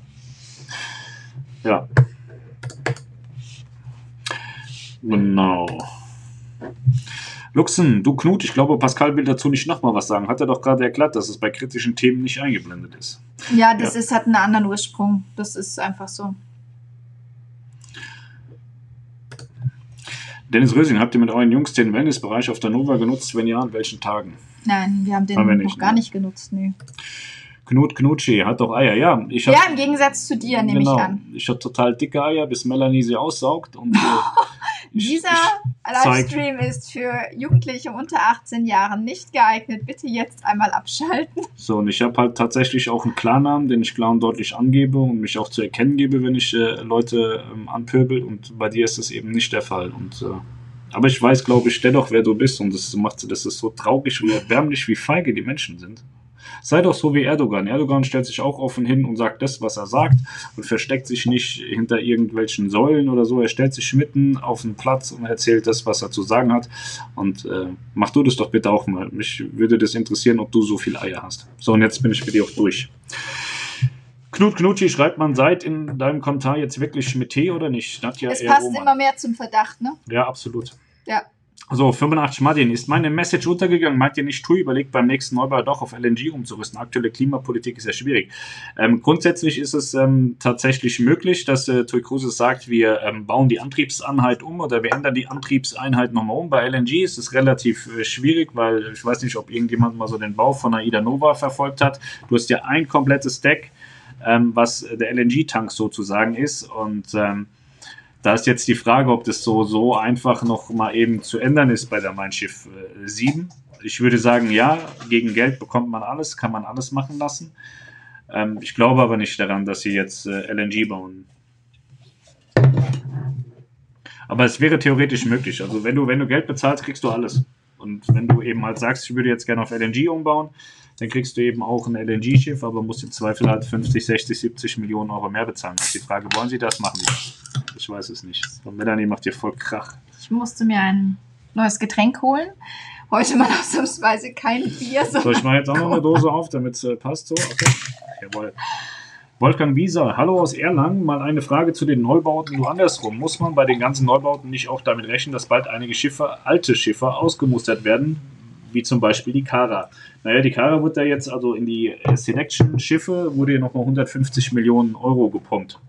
Ja. Genau. Luxen, du Knut, ich glaube, Pascal will dazu nicht nochmal was sagen. Hat er doch gerade erklärt, dass es bei kritischen Themen nicht eingeblendet ist. Ja, das ja. Ist, hat einen anderen Ursprung. Das ist einfach so. Dennis Rösing, habt ihr mit euren Jungs den Wellnessbereich auf der Nova genutzt? Wenn ja, an welchen Tagen? Nein, wir haben den haben wir nicht, noch gar ne? nicht genutzt. Nee. Knut Knutschi hat doch Eier, ja. Ich hab, ja, im Gegensatz zu dir, nehme genau, ich an. Ich habe total dicke Eier, bis Melanie sie aussaugt. Und, äh, (laughs) ich, Dieser ich Livestream ist für Jugendliche unter 18 Jahren nicht geeignet. Bitte jetzt einmal abschalten. (laughs) So, und ich habe halt tatsächlich auch einen Klarnamen, den ich klar und deutlich angebe und mich auch zu erkennen gebe, wenn ich äh, Leute ähm, anpöbel. Und bei dir ist das eben nicht der Fall. Und, äh, aber ich weiß, glaube ich, dennoch, wer du bist. Und das macht das ist so traurig und erbärmlich, wie feige die Menschen sind. Sei doch so wie Erdogan. Erdogan stellt sich auch offen hin und sagt das, was er sagt und versteckt sich nicht hinter irgendwelchen Säulen oder so. Er stellt sich mitten auf den Platz und erzählt das, was er zu sagen hat. Und äh, mach du das doch bitte auch mal. Mich würde das interessieren, ob du so viel Eier hast. So, und jetzt bin ich für dich auch durch. Knut Knutschi schreibt man seit in deinem Kommentar jetzt wirklich mit T oder nicht? Nadja es passt Roman. immer mehr zum Verdacht, ne? Ja, absolut. Ja. So, 85 Martin, ist meine Message untergegangen? Meint ihr nicht, TUI überlegt beim nächsten Neubau doch auf LNG umzurüsten? Aktuelle Klimapolitik ist ja schwierig. Ähm, grundsätzlich ist es ähm, tatsächlich möglich, dass äh, TUI Cruises sagt, wir ähm, bauen die Antriebseinheit um oder wir ändern die Antriebseinheit nochmal um. Bei LNG ist es relativ äh, schwierig, weil ich weiß nicht, ob irgendjemand mal so den Bau von AIDA Nova verfolgt hat. Du hast ja ein komplettes Deck, ähm, was der LNG-Tank sozusagen ist und ähm, da ist jetzt die Frage, ob das so, so einfach noch mal eben zu ändern ist bei der Mein Schiff äh, 7. Ich würde sagen, ja, gegen Geld bekommt man alles, kann man alles machen lassen. Ähm, ich glaube aber nicht daran, dass sie jetzt äh, LNG bauen. Aber es wäre theoretisch möglich. Also wenn du, wenn du Geld bezahlst, kriegst du alles. Und wenn du eben halt sagst, ich würde jetzt gerne auf LNG umbauen, dann kriegst du eben auch ein LNG-Schiff, aber musst im Zweifel halt 50, 60, 70 Millionen Euro mehr bezahlen. Das ist die Frage, wollen sie das? Machen Ich weiß es nicht. Und Melanie macht dir voll Krach. Ich musste mir ein neues Getränk holen. Heute mal (laughs) ausnahmsweise kein Bier. So, ich mache jetzt auch noch eine Dose auf, damit es äh, passt so. Okay. Jawohl. Wolfgang Wieser, hallo aus Erlangen. Mal eine Frage zu den Neubauten nur andersrum. Muss man bei den ganzen Neubauten nicht auch damit rechnen, dass bald einige Schiffe, alte Schiffe, ausgemustert werden, wie zum Beispiel die Kara? Naja, die Kara wird da jetzt also in die Selection-Schiffe, wurde ja nochmal 150 Millionen Euro gepumpt.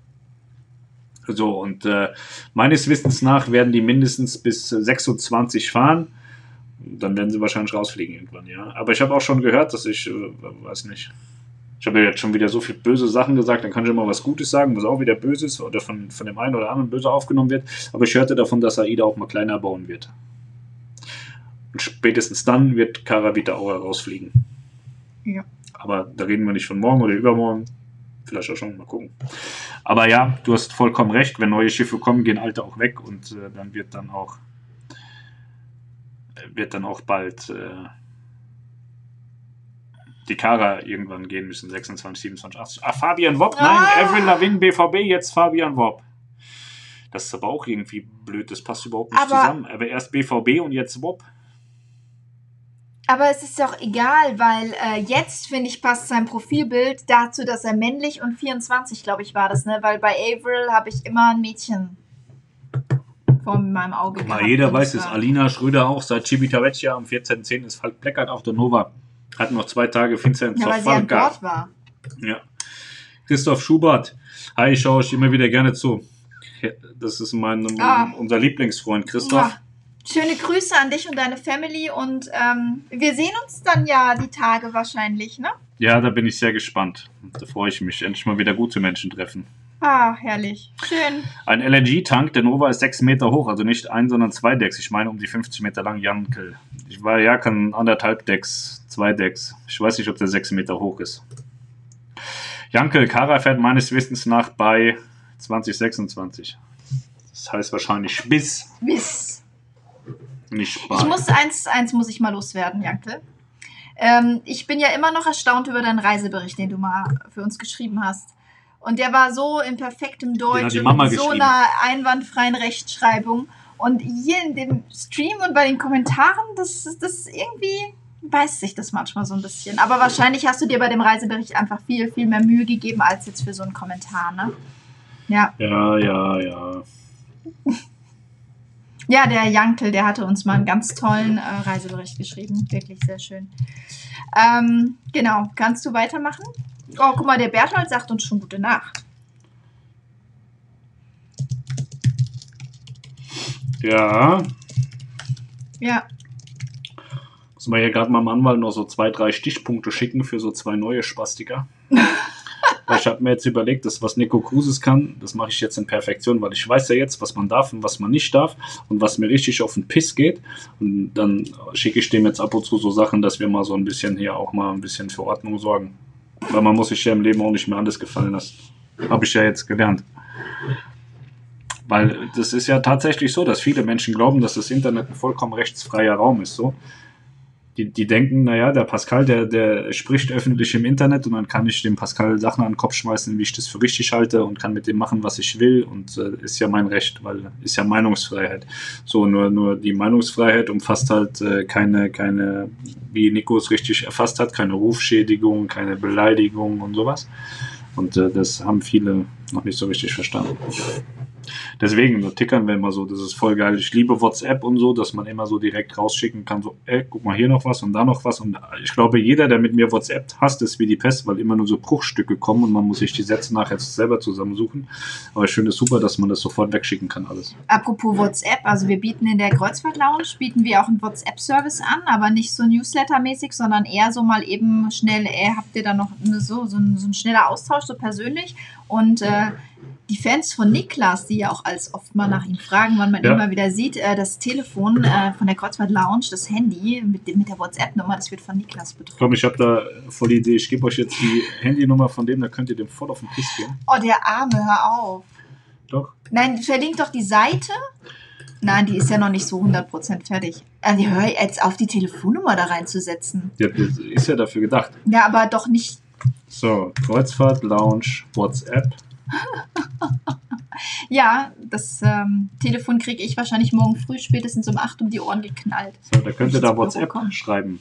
So, und äh, meines Wissens nach werden die mindestens bis 26 fahren. Dann werden sie wahrscheinlich rausfliegen irgendwann, ja. Aber ich habe auch schon gehört, dass ich, äh, weiß nicht, ich habe ja jetzt schon wieder so viele böse Sachen gesagt, dann kann ich mal was Gutes sagen, was auch wieder böse ist oder von, von dem einen oder anderen böse aufgenommen wird. Aber ich hörte davon, dass AIDA auch mal kleiner bauen wird. Und spätestens dann wird Karabita auch rausfliegen. Ja. Aber da reden wir nicht von morgen oder übermorgen. Vielleicht auch schon, mal gucken. Aber ja, du hast vollkommen recht. Wenn neue Schiffe kommen, gehen alte auch weg und äh, dann wird dann auch wird dann auch bald äh, die Kara irgendwann gehen müssen. 26, 27, 80. Ah, Fabian Wopp. Nein, ah. Avril Lavigne BVB, jetzt Fabian Wopp. Das ist aber auch irgendwie blöd. Das passt überhaupt nicht aber zusammen. Aber erst BVB und jetzt Wopp. Aber es ist doch egal, weil äh, jetzt, finde ich, passt sein Profilbild dazu, dass er männlich und 24, glaube ich, war das, ne? Weil bei Avril habe ich immer ein Mädchen vor meinem Auge Mal gehabt. jeder weiß es. Alina Schröder auch seit Civitavecchia am 14.10. ist Falk Pleckert auf der Nova. Hat noch zwei Tage Vincent Ja, weil sie an. Bord war. Ja. Christoph Schubert. Hi, ich schaue euch immer wieder gerne zu. Das ist mein, Ah. unser Lieblingsfreund Christoph. Ja. Schöne Grüße an dich und deine Family und ähm, wir sehen uns dann ja die Tage wahrscheinlich, ne? Ja, da bin ich sehr gespannt. Da freue ich mich. Endlich mal wieder gute Menschen treffen. Ah, herrlich. Schön. Ein LNG-Tank, der Nova ist 6 Meter hoch, also nicht ein, sondern zwei Decks. Ich meine um die 50 Meter lang Jankel. Ich war ja kann anderthalb Decks, zwei Decks. Ich weiß nicht, ob der 6 Meter hoch ist. Jankel, Kara fährt meines Wissens nach bei 2026. Das heißt wahrscheinlich bis, Bis. Nicht. Ich muss eins, eins muss ich mal loswerden, Jankel. Ähm, ich bin ja immer noch erstaunt über deinen Reisebericht, den du mal für uns geschrieben hast. Und der war so in perfektem Deutsch und so einer einwandfreien Rechtschreibung. Und hier in dem Stream und bei den Kommentaren, das, das irgendwie beißt sich das manchmal so ein bisschen. Aber wahrscheinlich hast du dir bei dem Reisebericht einfach viel, viel mehr Mühe gegeben als jetzt für so einen Kommentar, ne? Ja. ja, ja, ja. Ja, der Jankel, der hatte uns mal einen ganz tollen äh, Reisebericht geschrieben. Wirklich sehr schön. Ähm, genau, kannst du weitermachen? Oh, guck mal, der Berthold sagt uns schon gute Nacht. Ja, Ja, muss man hier gerade mal dem Anwalt noch so zwei, drei Stichpunkte schicken für so zwei neue Spastiker. (laughs) Ich habe mir jetzt überlegt, das, was Nico Cruises kann, das mache ich jetzt in Perfektion, weil ich weiß ja jetzt, was man darf und was man nicht darf und was mir richtig auf den Piss geht. Und dann schicke ich dem jetzt ab und zu so Sachen, dass wir mal so ein bisschen hier auch mal ein bisschen für Ordnung sorgen. Weil man muss sich ja im Leben auch nicht mehr alles gefallen lassen. Habe ich ja jetzt gelernt. Weil das ist ja tatsächlich so, dass viele Menschen glauben, dass das Internet ein vollkommen rechtsfreier Raum ist. So. Die, die denken, naja, der Pascal, der, der spricht öffentlich im Internet und dann kann ich dem Pascal Sachen an den Kopf schmeißen, wie ich das für richtig halte und kann mit dem machen, was ich will und äh, ist ja mein Recht, weil ist ja Meinungsfreiheit. So, nur, nur die Meinungsfreiheit umfasst halt äh, keine, keine, wie Nico es richtig erfasst hat, keine Rufschädigung, keine Beleidigung und sowas. Und äh, das haben viele noch nicht so richtig verstanden. Deswegen, da tickern wir immer so, das ist voll geil. Ich liebe WhatsApp und so, dass man immer so direkt rausschicken kann, so, ey, guck mal hier noch was und da noch was. Und ich glaube, jeder, der mit mir WhatsApp hasst, ist wie die Pest, weil immer nur so Bruchstücke kommen und man muss sich die Sätze nachher selber zusammensuchen. Aber ich finde es super, dass man das sofort wegschicken kann, alles. apropos WhatsApp, also wir bieten in der Kreuzfahrt Lounge, bieten wir auch einen WhatsApp-Service an, aber nicht so Newsletter-mäßig, sondern eher so mal eben schnell, ey, habt ihr da noch eine, so, so, ein, so ein schneller Austausch, so persönlich. Und äh, die Fans von Niklas, die ja auch als oft mal nach ihm fragen, wann man Ja. ihn mal wieder sieht, äh, das Telefon äh, von der Kreuzfahrt Lounge, das Handy mit, dem- mit der WhatsApp-Nummer, das wird von Niklas betreut. Komm, ich habe da voll die Idee. Ich gebe euch jetzt die Handynummer von dem, da könnt ihr dem voll auf den Piss gehen. Oh, der Arme, hör auf. Doch. Nein, verlinkt doch die Seite. Nein, die ist ja noch nicht so 100% fertig. Also hör jetzt auf, die Telefonnummer da reinzusetzen. Ja, das ist ja dafür gedacht. Ja, aber doch nicht. So, Kreuzfahrt, Lounge, WhatsApp. (laughs) Ja, das ähm, Telefon kriege ich wahrscheinlich morgen früh spätestens um 8 um die Ohren geknallt. So, da könnt ihr da WhatsApp schreiben.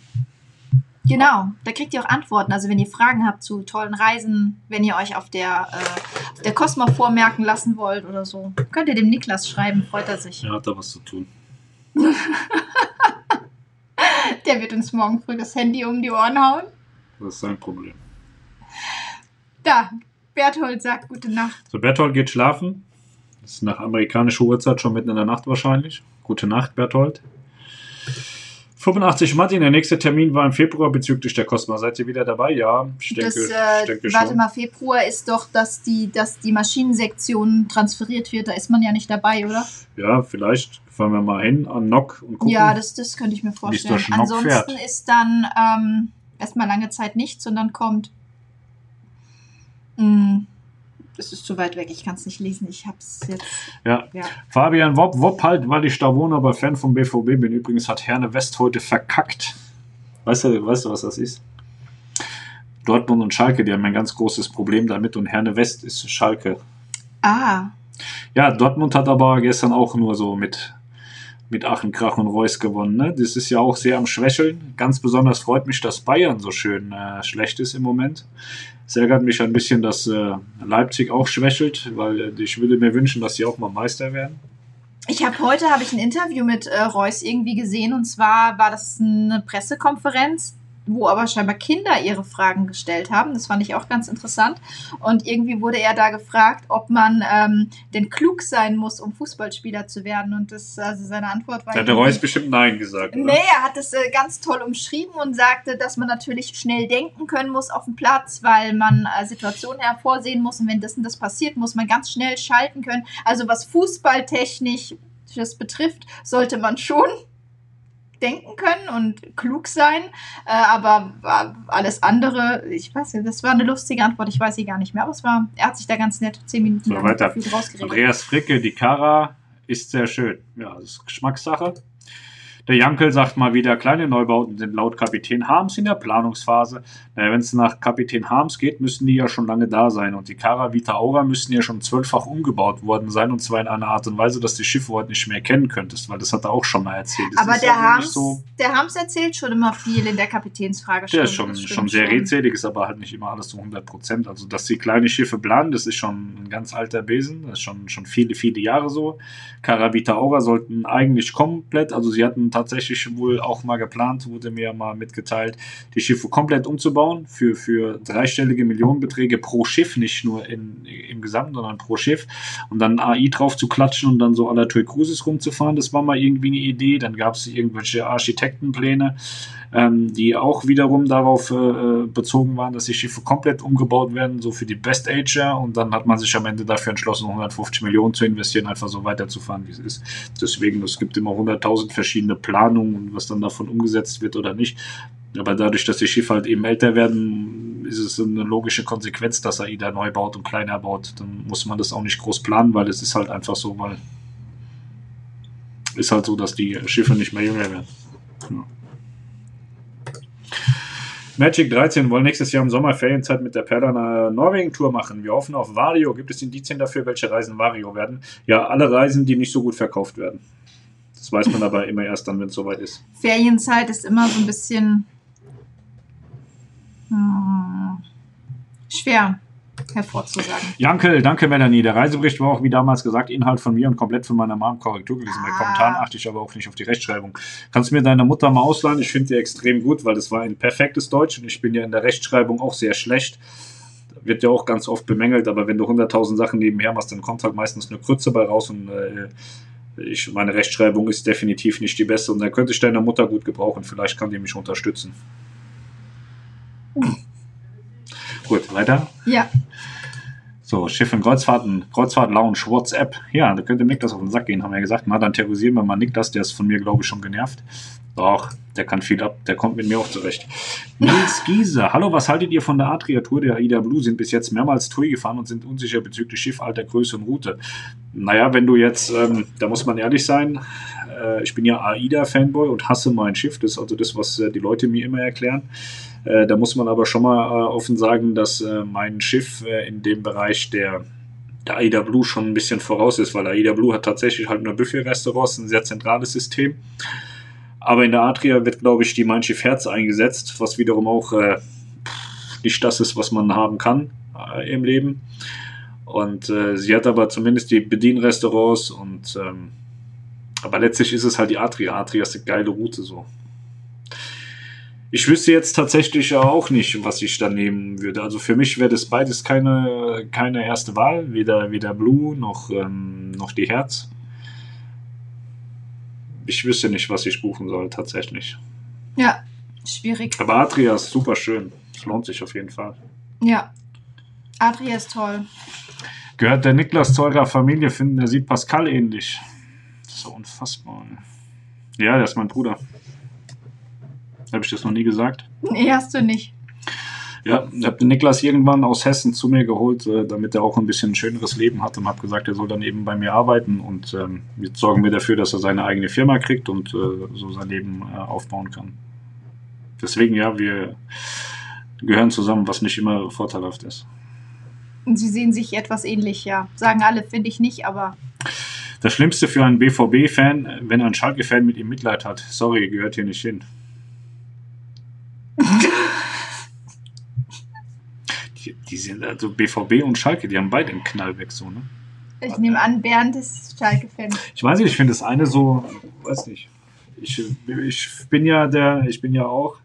Genau, da kriegt ihr auch Antworten. Also wenn ihr Fragen habt zu tollen Reisen, wenn ihr euch auf der, äh, auf der Cosmo vormerken lassen wollt oder so, könnt ihr dem Niklas schreiben, freut er sich. Er hat da was zu tun. (laughs) Der wird uns morgen früh das Handy um die Ohren hauen. Das ist sein Problem. Da, Berthold sagt gute Nacht. So, Berthold geht schlafen. Das ist nach amerikanischer Uhrzeit schon mitten in der Nacht wahrscheinlich. Gute Nacht, Berthold. 85 Martin, der nächste Termin war im Februar bezüglich der Cosma. Seid ihr wieder dabei? Ja, ich denke, das, ich äh, denke warte schon. mal, Februar ist doch, dass die, dass die Maschinensektion transferiert wird. Da ist man ja nicht dabei, oder? Ja, vielleicht fahren wir mal hin an Nock und gucken. Ja, das, das könnte ich mir vorstellen. Ansonsten fährt. ist dann ähm, erstmal lange Zeit nichts und dann kommt. Mh, das ist zu weit weg, ich kann es nicht lesen. Ich hab's jetzt. Ja. Ja. Fabian Wopp, Wopp halt, weil ich da wohne, aber Fan vom BVB bin. Übrigens hat Herne West heute verkackt. Weißt du, weißt du, was das ist? Dortmund und Schalke, die haben ein ganz großes Problem damit und Herne West ist Schalke. Ah, Ja, Dortmund hat aber gestern auch nur so mit mit Aachen, Krach und Reus gewonnen. Ne? Das ist ja auch sehr am Schwächeln. Ganz besonders freut mich, dass Bayern so schön äh, schlecht ist im Moment. Es ärgert mich ein bisschen, dass äh, Leipzig auch schwächelt, weil äh, ich würde mir wünschen, dass sie auch mal Meister werden. Ich habe heute habe ich ein Interview mit äh, Reus irgendwie gesehen und zwar war das eine Pressekonferenz wo aber scheinbar Kinder ihre Fragen gestellt haben. Das fand ich auch ganz interessant. Und irgendwie wurde er da gefragt, ob man ähm, denn klug sein muss, um Fußballspieler zu werden. Und das, also seine Antwort war. Hat der Reus bestimmt Nein gesagt. Oder? Nee, er hat es äh, ganz toll umschrieben und sagte, dass man natürlich schnell denken können muss auf dem Platz, weil man äh, Situationen hervorsehen muss. Und wenn das und das passiert, muss man ganz schnell schalten können. Also was Fußballtechnisch das betrifft, sollte man schon denken können und klug sein. Äh, aber alles andere, ich weiß nicht, das war eine lustige Antwort, ich weiß sie gar nicht mehr. Aber es war, er hat sich da ganz nett zehn Minuten so, weiter. Andreas Fricke, die Kara ist sehr schön. Ja, das ist Geschmackssache. Der Jankel sagt mal wieder, kleine Neubauten sind laut Kapitän Harms in der Planungsphase. Naja, wenn es nach Kapitän Harms geht, müssen die ja schon lange da sein. Und die Cara Vita Aura müssten ja schon zwölffach umgebaut worden sein. Und zwar in einer Art und Weise, dass die Schiffe heute nicht mehr erkennen könntest, weil das hat er auch schon mal erzählt. Das Aber der, ja Harms, so der Harms erzählt schon immer viel in der Kapitänsfrage. Der ist schon, schon sehr schon. redselig, ist aber halt nicht immer alles zu 100 Prozent. Also, dass die kleine Schiffe planen, das ist schon ein ganz alter Besen. Das ist schon, schon viele, viele Jahre so. Cara Vita Aura sollten eigentlich komplett, also sie hatten tatsächlich wohl auch mal geplant, wurde mir mal mitgeteilt, die Schiffe komplett umzubauen für, für dreistellige Millionenbeträge pro Schiff, nicht nur in, im Gesamten, sondern pro Schiff. Und dann AI drauf zu klatschen und dann so aller Toy Cruises rumzufahren, das war mal irgendwie eine Idee. Dann gab es irgendwelche Architektenpläne, ähm, die auch wiederum darauf äh, bezogen waren, dass die Schiffe komplett umgebaut werden, so für die Best Ager. Und dann hat man sich am Ende dafür entschlossen, 150 Millionen zu investieren, einfach so weiterzufahren, wie es ist. Deswegen, es gibt immer 100.000 verschiedene Planungen, was dann davon umgesetzt wird oder nicht. Aber dadurch, dass die Schiffe halt eben älter werden, ist es eine logische Konsequenz, dass AIDA neu baut und kleiner baut. Dann muss man das auch nicht groß planen, weil es ist halt einfach so, weil ist halt so, dass die Schiffe nicht mehr jünger werden. Ja. Magic 13 wollen nächstes Jahr im Sommer Ferienzeit mit der Perla eine Norwegen-Tour machen. Wir hoffen auf Vario. Gibt es Indizien dafür, welche Reisen Vario werden? Ja, alle Reisen, die nicht so gut verkauft werden. Das weiß man aber immer erst dann, wenn es soweit ist. Ferienzeit ist immer so ein bisschen hm, schwer hervorzusagen. Jankel, danke Melanie. Der Reisebericht war auch wie damals gesagt Inhalt von mir und komplett von meiner Mom Korrektur gelesen. Ah. Bei Kommentaren achte ich aber auch nicht auf die Rechtschreibung. Kannst du mir deine Mutter mal ausleihen? Ich finde die extrem gut, weil das war ein perfektes Deutsch und ich bin ja in der Rechtschreibung auch sehr schlecht. Wird ja auch ganz oft bemängelt, aber wenn du 100.000 Sachen nebenher machst, dann kommt halt meistens eine Krütze bei raus und äh, ich, meine Rechtschreibung ist definitiv nicht die beste und dann könnte ich deine Mutter gut gebrauchen. Vielleicht kann die mich unterstützen. Gut, weiter? Ja. So, Schiff und Kreuzfahrten, Kreuzfahrt Lounge, WhatsApp. Ja, da könnte Niklas auf den Sack gehen, haben wir ja gesagt. Na, dann terrorisieren wir mal Niklas, der ist von mir, glaube ich, schon genervt. Doch, der kann viel ab, der kommt mit mir auch zurecht. (laughs) Nils Giese, hallo, was haltet ihr von der Adria-Tour der AIDA Blue? Sind bis jetzt mehrmals Tour gefahren und sind unsicher bezüglich Schiffalter, Größe und Route. Naja, wenn du jetzt, ähm, da muss man ehrlich sein, äh, ich bin ja AIDA-Fanboy und hasse mein Schiff. Das ist also das, was äh, die Leute mir immer erklären. Äh, da muss man aber schon mal äh, offen sagen, dass äh, mein Schiff in dem Bereich der, der AIDA Blue schon ein bisschen voraus ist, weil AIDA Blue hat tatsächlich halt nur Buffet-Restaurants, ein sehr zentrales System. Aber in der Adria wird, glaube ich, die Mein Schiff Herz eingesetzt, was wiederum auch äh, nicht das ist, was man haben kann äh, im Leben. Und äh, sie hat aber zumindest die Bedienrestaurants und ähm, aber letztlich ist es halt die Adria. Adria ist eine geile Route so. Ich wüsste jetzt tatsächlich auch nicht, was ich da nehmen würde. Also für mich wäre das beides keine, keine erste Wahl, weder, weder Blue noch, ähm, noch die Herz. Ich wüsste nicht, was ich buchen soll, tatsächlich. Ja, schwierig. Aber Adria ist super schön. Es lohnt sich auf jeden Fall. Ja, Adria ist toll. Gehört der Niklas zu eurer Familie, finden, er sieht Pascal ähnlich. Das ist so unfassbar. Ja, der ist mein Bruder. Habe ich das noch nie gesagt? Nee, hast du nicht. Ja, ich habe den Niklas irgendwann aus Hessen zu mir geholt, äh, damit er auch ein bisschen ein schöneres Leben hat und habe gesagt, er soll dann eben bei mir arbeiten und ähm, jetzt sorgen wir dafür, dass er seine eigene Firma kriegt und äh, so sein Leben äh, aufbauen kann. Deswegen ja, wir gehören zusammen, was nicht immer vorteilhaft ist. Und sie sehen sich etwas ähnlich, ja. Sagen alle, finde ich nicht, aber Das Schlimmste für einen BVB-Fan, wenn ein Schalke-Fan mit ihm Mitleid hat. Sorry, gehört hier nicht hin. Die, die sind also BVB und Schalke, die haben beide einen Knall weg, so, ne? Ich nehme an, Bernd ist Schalke-Fan. Ich weiß nicht, ich finde das eine so, weiß nicht. Ich, ich bin ja der, ich bin ja auch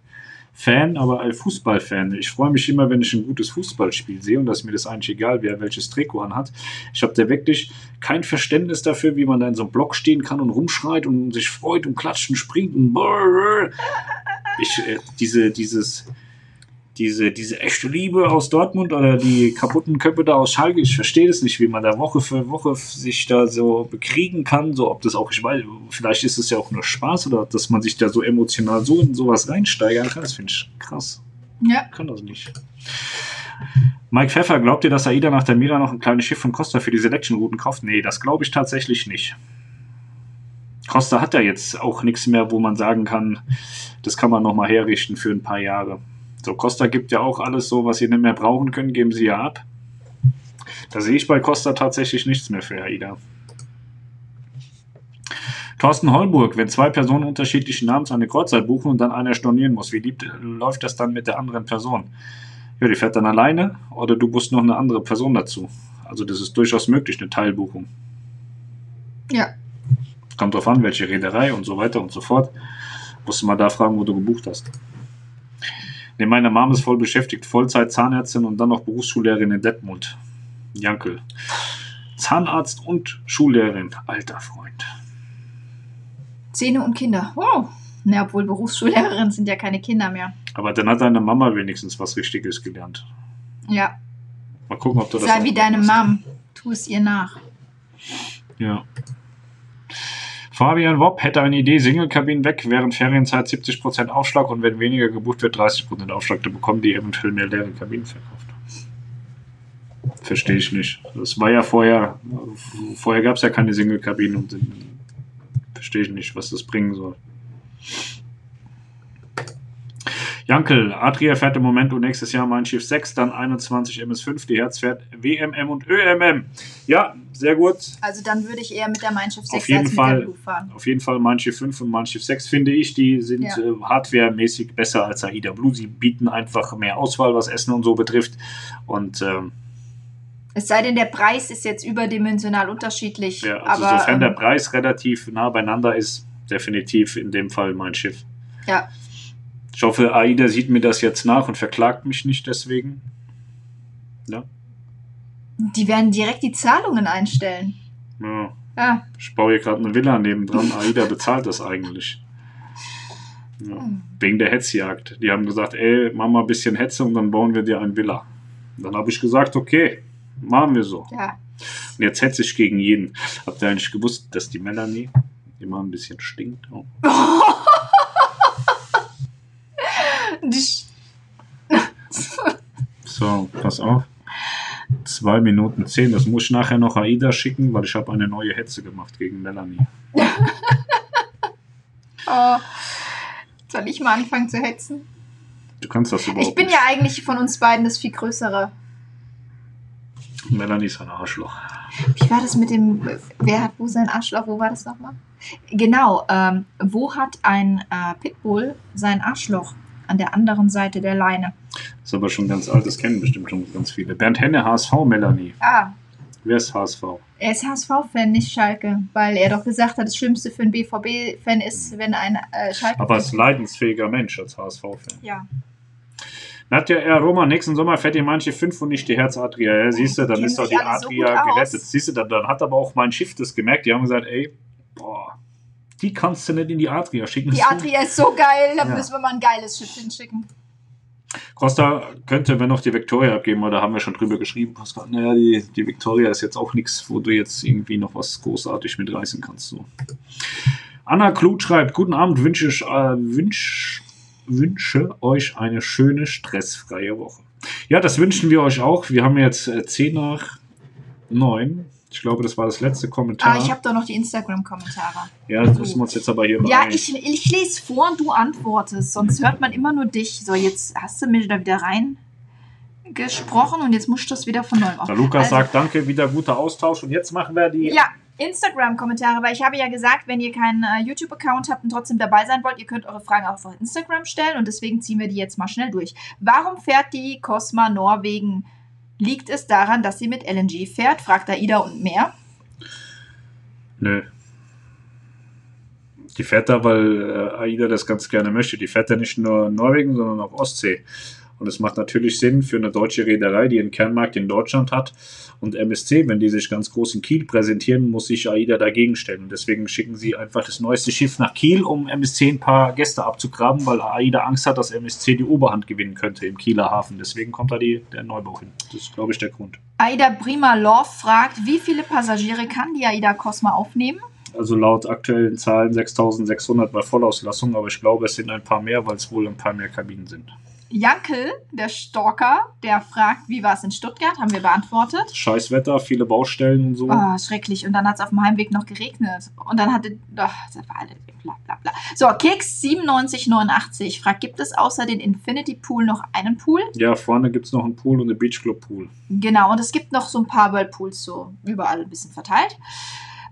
Fan, aber ein Fußballfan. Ich freue mich immer, wenn ich ein gutes Fußballspiel sehe und dass mir das eigentlich egal, wer welches Trikot anhat. Ich habe da wirklich kein Verständnis dafür, wie man da in so einem Block stehen kann und rumschreit und sich freut und klatscht und springt und ich, äh, diese, dieses, diese, diese echte Liebe aus Dortmund oder die kaputten Köpfe da aus Schalke, ich verstehe das nicht, wie man da Woche für Woche sich da so bekriegen kann, so ob das auch, ich weiß, vielleicht ist es ja auch nur Spaß oder dass man sich da so emotional so in sowas reinsteigern kann, das finde ich krass. Ja. Ich kann das nicht. Mike Pfeffer, glaubt ihr, dass AIDA nach der Mira noch ein kleines Schiff von Costa für die Selection-Routen kauft? Nee, das glaube ich tatsächlich nicht. Costa hat ja jetzt auch nichts mehr, wo man sagen kann, das kann man nochmal herrichten für ein paar Jahre. So, Costa gibt ja auch alles so, was sie nicht mehr brauchen können, geben sie ja ab. Da sehe ich bei Costa tatsächlich nichts mehr für AIDA. Thorsten Holmburg, wenn zwei Personen unterschiedlichen Namens eine Kreuzzeit buchen und dann einer stornieren muss, wie lieb, läuft das dann mit der anderen Person? Ja, die fährt dann alleine oder du musst noch eine andere Person dazu. Also das ist durchaus möglich, eine Teilbuchung. Ja. Kommt drauf an, welche Reederei und so weiter und so fort. Musst du mal da fragen, wo du gebucht hast. Nee, meine Mom ist voll beschäftigt, Vollzeit Zahnärztin und dann noch Berufsschullehrerin in Detmold. Jankel. Zahnarzt und Schullehrerin. Alter Freund. Zähne und Kinder. Wow. Na, obwohl Berufsschullehrerin sind ja keine Kinder mehr. Aber dann hat deine Mama wenigstens was Richtiges gelernt. Ja. Mal gucken, ob du das Sei wie deine. Mom. Tu es ihr nach. Ja. Fabian Wopp hätte eine Idee, Single-Kabinen weg, während Ferienzeit 70% Aufschlag und wenn weniger gebucht wird, 30% Aufschlag. Da bekommen die eventuell mehr leere Kabinen verkauft. Verstehe ich nicht. Das war ja vorher, vorher gab es ja keine Single-Kabinen und verstehe ich nicht, was das bringen soll. Jankel, Adria fährt im Moment und nächstes Jahr Mein Schiff 6, dann 21 MS5, die Herz fährt WMM und ÖMM. Ja, sehr gut. Also dann würde ich eher mit der Mein Schiff 6 Auf jeden als mit Fall. der Blue fahren. Auf jeden Fall Mein Schiff 5 und Mein Schiff 6 finde ich, die sind Ja. äh, hardwaremäßig besser als AIDA Blue. Sie bieten einfach mehr Auswahl, was Essen und so betrifft. Und ähm, Es sei denn, der Preis ist jetzt überdimensional unterschiedlich. ja, also aber, sofern der ähm, Preis relativ nah beieinander ist, definitiv in dem Fall Mein Schiff. Ja, Ich hoffe, AIDA sieht mir das jetzt nach und verklagt mich nicht deswegen. Ja, die werden direkt die Zahlungen einstellen. ja. Ja. Ich baue hier gerade eine Villa nebendran. AIDA bezahlt das eigentlich. Ja. Hm. Wegen der Hetzjagd. Die haben gesagt, ey, mach mal ein bisschen Hetze und dann bauen wir dir ein Villa. Dann habe ich gesagt, okay, machen wir so. Ja. Und jetzt hetze ich gegen jeden. Habt ihr eigentlich gewusst, dass die Melanie immer ein bisschen stinkt? Oh. (laughs) Die- So, pass auf. Zwei Minuten zehn. Das muss ich nachher noch AIDA schicken, weil ich habe eine neue Hetze gemacht gegen Melanie. (laughs) Oh. Soll ich mal anfangen zu hetzen? Du kannst das überhaupt Ich bin nicht. ja eigentlich von uns beiden das viel größere. Melanie ist ein Arschloch. Wie war das mit dem, wer hat wo sein Arschloch? Wo war das nochmal? Genau, ähm, wo hat ein äh, Pitbull sein Arschloch? An der anderen Seite der Leine. Ist aber schon ganz alt, das kennen bestimmt schon ganz viele. Bernd Henne, HSV, Melanie. Ah, Wer ist HSV? er ist HSV-Fan, nicht Schalke. Weil er doch gesagt hat, das Schlimmste für einen BVB-Fan ist, wenn ein äh, Schalke. Aber ist leidensfähiger Mensch als HSV-Fan. ja. Nadja R. Roma, nächsten Sommer fährt ihr manche 5 und nicht die Herz Adria. Ja, siehst du, dann ist doch die so Adria aus. gerettet. Siehst du, dann, dann hat aber auch mein Schiff das gemerkt. Die haben gesagt, ey, boah, die kannst du nicht in die Adria schicken. Die Adria ist so geil, da Ja. müssen wir mal ein geiles Schiff hinschicken. Costa könnte, wenn noch die Victoria abgeben, da haben wir schon drüber geschrieben, Pascal. Naja, die, die Victoria ist jetzt auch nichts, wo du jetzt irgendwie noch was großartig mitreißen kannst. So. Anna Kluth schreibt: Guten Abend, wünsche, ich, äh, wünsch, wünsche euch eine schöne, stressfreie Woche. Ja, das wünschen wir euch auch. Wir haben jetzt äh, 10 nach 9. Ich glaube, das war das letzte Kommentar. Ah, ich habe doch noch die Instagram-Kommentare. ja, das müssen wir uns jetzt aber hier Ja, ich, ich lese vor und du antwortest, sonst hört man immer nur dich. So, jetzt hast du mich da wieder rein gesprochen und jetzt musst du das wieder von neuem Der auf. Lukas Also- sagt Danke, wieder guter Austausch. Und jetzt machen wir die Ja, Instagram-Kommentare, weil ich habe ja gesagt, wenn ihr keinen äh, YouTube-Account habt und trotzdem dabei sein wollt, ihr könnt eure Fragen auch auf Instagram stellen und deswegen ziehen wir die jetzt mal schnell durch. Warum fährt die Cosma Norwegen? Liegt es daran, dass sie mit LNG fährt? Fragt Aida und mehr. Nö. Die fährt da, weil äh, AIDA das ganz gerne möchte. Die fährt ja nicht nur Norwegen, sondern auch Ostsee. Und es macht natürlich Sinn für eine deutsche Reederei, die einen Kernmarkt in Deutschland hat. Und MSC, wenn die sich ganz groß in Kiel präsentieren, muss sich AIDA dagegen stellen. Deswegen schicken sie einfach das neueste Schiff nach Kiel, um MSC ein paar Gäste abzugraben, weil AIDA Angst hat, dass MSC die Oberhand gewinnen könnte im Kieler Hafen. Deswegen kommt da die, der Neubau hin. Das ist, glaube ich, der Grund. AIDA Prima Love fragt, wie viele Passagiere kann die AIDA Cosma aufnehmen? Also laut aktuellen Zahlen 6600 bei Vollauslastung, aber ich glaube, es sind ein paar mehr, weil es wohl ein paar mehr Kabinen sind. Jankel, der Stalker, der fragt, wie war es in Stuttgart? Haben wir beantwortet. Scheiß Wetter, viele Baustellen und so. Oh, schrecklich. Und dann hat es auf dem Heimweg noch geregnet. Und dann hatte. Oh, das war alles bla bla bla. So, Keks 9789 fragt, gibt es außer den Infinity Pool noch einen Pool? Ja, vorne gibt es noch einen Pool und einen Beachclub Pool. Genau, und es gibt noch so ein paar Whirlpools so überall ein bisschen verteilt.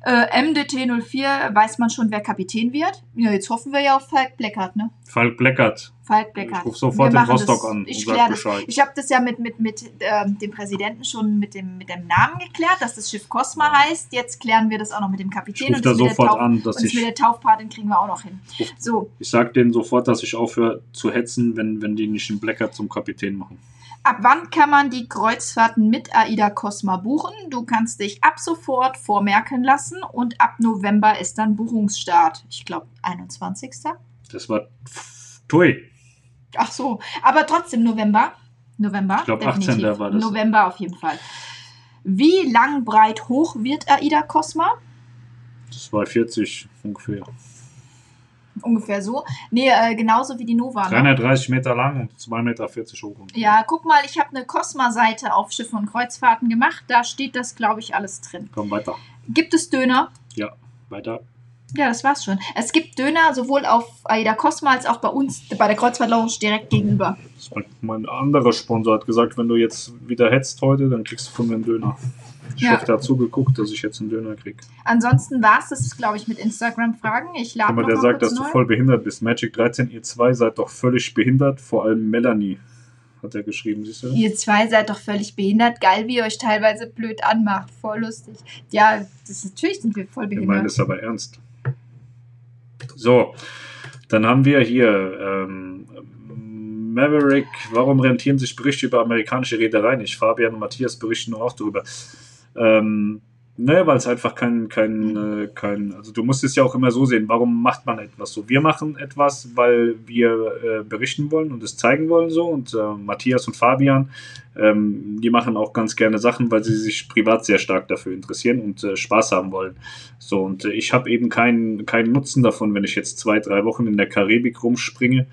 Äh, MDT04, weiß man schon, wer Kapitän wird? Ja, jetzt hoffen wir ja auf Falk Bleckert, ne? Falk Bleckert. Falk Bleckert. Ich rufe sofort Wir machen Rostock das. an Ich und sag das. Bescheid. Ich habe das ja mit, mit, mit ähm, dem Präsidenten schon mit dem, mit dem Namen geklärt, dass das Schiff Cosma heißt. Jetzt klären wir das auch noch mit dem Ich Kapitän. da das mit der sofort Tauf- an, und dass das ich. mit der Taufpatin kriegen wir auch noch hin. Ruf- So, Ich sag denen sofort, dass ich aufhöre zu hetzen, wenn, wenn die nicht den Bleckert zum Kapitän machen. Ab wann kann man die Kreuzfahrten mit AIDA Cosma buchen? Du kannst dich ab sofort vormerken lassen und ab November ist dann Buchungsstart. Ich glaube, 21. Das war. Tui. Ach so, aber trotzdem November. November. Ich glaub, definitiv. 18. war das. November auf jeden Fall. Wie lang, breit, hoch wird AIDA Cosma? Das war 40 ungefähr. Ungefähr so. Nee, äh, genauso wie die Nova. Ne? 330 Meter lang und 2,40 Meter hoch. Ja, guck mal, ich habe eine Cosma-Seite auf Schiffe und Kreuzfahrten gemacht. Da steht das, glaube ich, alles drin. Komm weiter. Gibt es Döner? Weiter. Ja, das war's schon. Es gibt Döner sowohl auf AIDA Cosma als auch bei uns, bei der Kreuzfahrt Lounge direkt gegenüber. Mein anderer Sponsor hat gesagt, wenn du jetzt wieder hetzt heute, dann kriegst du von mir einen Döner. Ich Ja. hoffe, der hat zugeguckt, dass ich jetzt einen Döner krieg. Ansonsten war's das, glaube ich, mit Instagram-Fragen. Ich lade noch der sagt, dass du neu. voll behindert bist. Magic 13, ihr zwei seid doch völlig behindert, vor allem Melanie, hat er geschrieben, siehst du? Ihr zwei seid doch völlig behindert. Geil, wie ihr euch teilweise blöd anmacht. Voll lustig. Ja, das ist, natürlich sind wir voll Wir meinen behindert. das aber ernst. So, dann haben wir hier ähm, Maverick. Warum rentieren sich Berichte über amerikanische Reedereien nicht? Fabian und Matthias berichten nur auch darüber. Ähm, ne, weil es einfach kein, kein, äh, kein, also du musst es ja auch immer so sehen, warum macht man etwas so? Wir machen etwas, weil wir äh, berichten wollen und es zeigen wollen so und äh, Matthias und Fabian, ähm, die machen auch ganz gerne Sachen, weil sie sich privat sehr stark dafür interessieren und äh, Spaß haben wollen. So, und äh, ich habe eben keinen, keinen Nutzen davon, wenn ich jetzt zwei, drei Wochen in der Karibik rumspringe.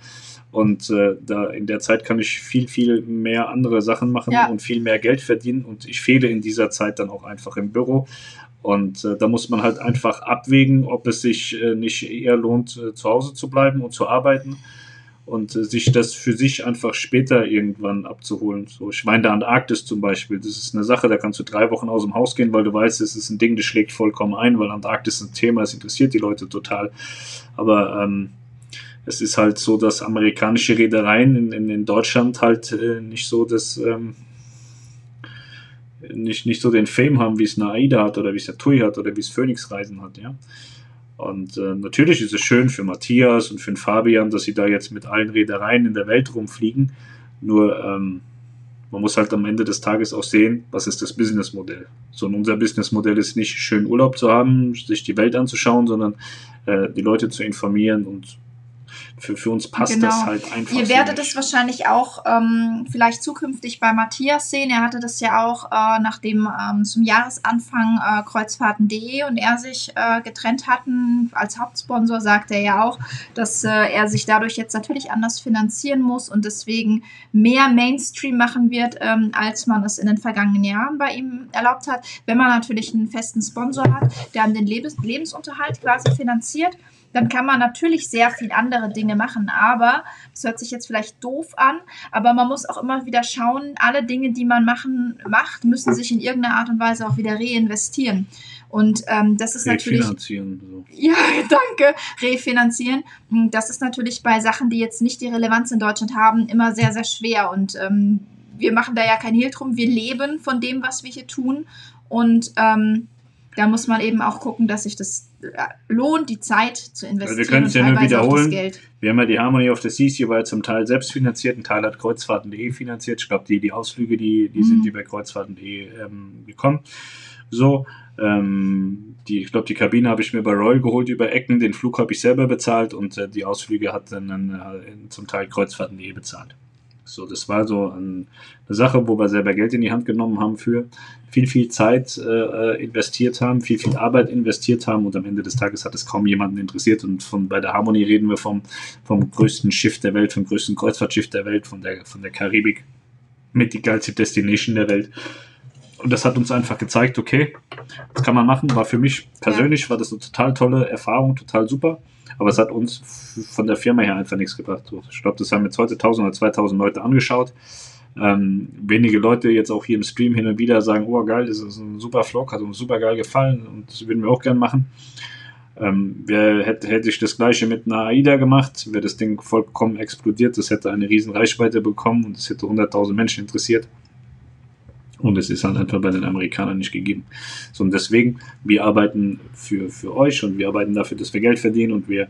Und äh, da in der Zeit kann ich viel, viel mehr andere Sachen machen Ja. und viel mehr Geld verdienen. Und ich fehle in dieser Zeit dann auch einfach im Büro. Und äh, da muss man halt einfach abwägen, ob es sich äh, nicht eher lohnt, äh, zu Hause zu bleiben und zu arbeiten und äh, sich das für sich einfach später irgendwann abzuholen. So, ich meine, der Antarktis zum Beispiel, das ist eine Sache, da kannst du drei Wochen aus dem Haus gehen, weil du weißt, es ist ein Ding, das schlägt vollkommen ein, weil Antarktis ist ein Thema, es interessiert die Leute total. Aber ähm, es ist halt so, dass amerikanische Reedereien in, in, in Deutschland halt äh, nicht so das ähm, nicht, nicht so den Fame haben, wie es eine AIDA hat oder wie es der TUI hat oder wie es Phoenix Reisen hat, ja. Und äh, natürlich ist es schön für Matthias und für den Fabian, dass sie da jetzt mit allen Reedereien in der Welt rumfliegen. Nur ähm, man muss halt am Ende des Tages auch sehen, was ist das Businessmodell. So und unser Businessmodell ist nicht schön Urlaub zu haben, sich die Welt anzuschauen, sondern äh, die Leute zu informieren und für, für uns passt Genau. das halt einfach. Ihr werdet es wahrscheinlich auch ähm, vielleicht zukünftig bei Matthias sehen. Er hatte das ja auch äh, nachdem ähm, zum Jahresanfang äh, Kreuzfahrten.de und er sich äh, getrennt hatten. Als Hauptsponsor sagte er ja auch, dass äh, er sich dadurch jetzt natürlich anders finanzieren muss und deswegen mehr Mainstream machen wird, ähm, als man es in den vergangenen Jahren bei ihm erlaubt hat. Wenn man natürlich einen festen Sponsor hat, der einem den Lebens Lebensunterhalt quasi finanziert, dann kann man natürlich sehr viel andere Dinge machen. Aber, das hört sich jetzt vielleicht doof an, aber man muss auch immer wieder schauen, alle Dinge, die man machen, macht, müssen sich in irgendeiner Art und Weise auch wieder reinvestieren. Und ähm, das ist natürlich. Refinanzieren. So. Ja, (laughs) danke. Refinanzieren. Hm, Das ist natürlich bei Sachen, die jetzt nicht die Relevanz in Deutschland haben, immer sehr, sehr schwer. Und ähm, wir machen da ja kein Hehl drum. Wir leben von dem, was wir hier tun. Und ähm, da muss man eben auch gucken, dass sich das äh, lohnt, die Zeit zu investieren. können es ja nur wiederholen. Wir haben ja die Harmony of the Seas, ja zum Teil selbst finanziert, ein Teil hat Kreuzfahrten.de finanziert. Ich glaube, die, die Ausflüge, die, die Mhm. sind die bei Kreuzfahrten.de ähm, gekommen. So, ähm, die, ich glaube, die Kabine habe ich mir bei Royal geholt über Ecken, den Flug habe ich selber bezahlt und äh, die Ausflüge hat dann äh, zum Teil Kreuzfahrten.de bezahlt. So, das war so ein, eine Sache, wo wir selber Geld in die Hand genommen haben für viel, viel Zeit äh, investiert haben, viel, viel Arbeit investiert haben und am Ende des Tages hat es kaum jemanden interessiert und von bei der Harmony reden wir vom, vom größten Schiff der Welt, vom größten Kreuzfahrtschiff der Welt, von der, von der Karibik mit die geilste Destination der Welt. Und das hat uns einfach gezeigt, okay, das kann man machen. War für mich persönlich, war das eine total tolle Erfahrung, total super. Aber es hat uns von der Firma her einfach nichts gebracht. Ich glaube, das haben jetzt heute 1000 oder 2000 Leute angeschaut. Ähm, wenige Leute jetzt auch hier im Stream hin und wieder sagen, oh geil, das ist ein super Vlog, hat uns super geil gefallen und das würden wir auch gern machen. Ähm, wer hätte, hätte ich das gleiche mit einer AIDA gemacht, wäre das Ding vollkommen explodiert, das hätte eine riesen Reichweite bekommen und es hätte 100.000 Menschen interessiert. Und es ist halt einfach bei den Amerikanern nicht gegeben. So, und deswegen, wir arbeiten für, für euch und wir arbeiten dafür, dass wir Geld verdienen und wir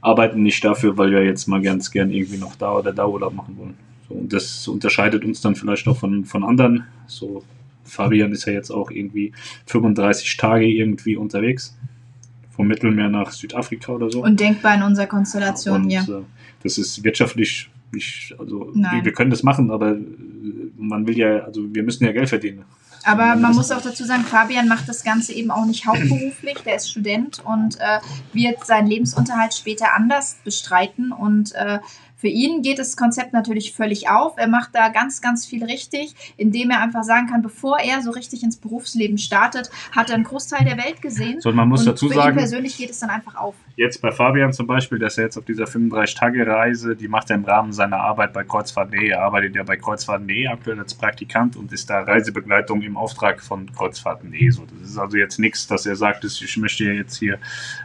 arbeiten nicht dafür, weil wir jetzt mal ganz gern irgendwie noch da oder da Urlaub machen wollen. So, und das unterscheidet uns dann vielleicht auch von, von anderen. So, Fabian ist ja jetzt auch irgendwie 35 Tage irgendwie unterwegs. Vom Mittelmeer nach Südafrika oder so. Undenkbar in unserer Konstellation Und, hier. äh, das ist wirtschaftlich nicht, also Nein. wir, können das machen, aber äh, man will ja, also wir müssen ja Geld verdienen. Aber Ja, man muss auch dazu sagen, Fabian macht das Ganze eben auch nicht hauptberuflich. Der ist Student und äh, wird seinen Lebensunterhalt später anders bestreiten. Und äh, für ihn geht das Konzept natürlich völlig auf. Er macht da ganz, ganz viel richtig, indem er einfach sagen kann, bevor er so richtig ins Berufsleben startet, hat er einen Großteil der Welt gesehen. So, und man muss und dazu für sagen, ihn persönlich geht es dann einfach auf. jetzt bei Fabian zum Beispiel, dass er jetzt auf dieser 35-Tage-Reise, die macht er im Rahmen seiner Arbeit bei Kreuzfahrt.de. Er arbeitet ja bei Kreuzfahrt.de aktuell als Praktikant und ist da Reisebegleitung im Auftrag von Kreuzfahrt.de. So, das ist also jetzt nichts, dass er sagt, ich möchte jetzt hier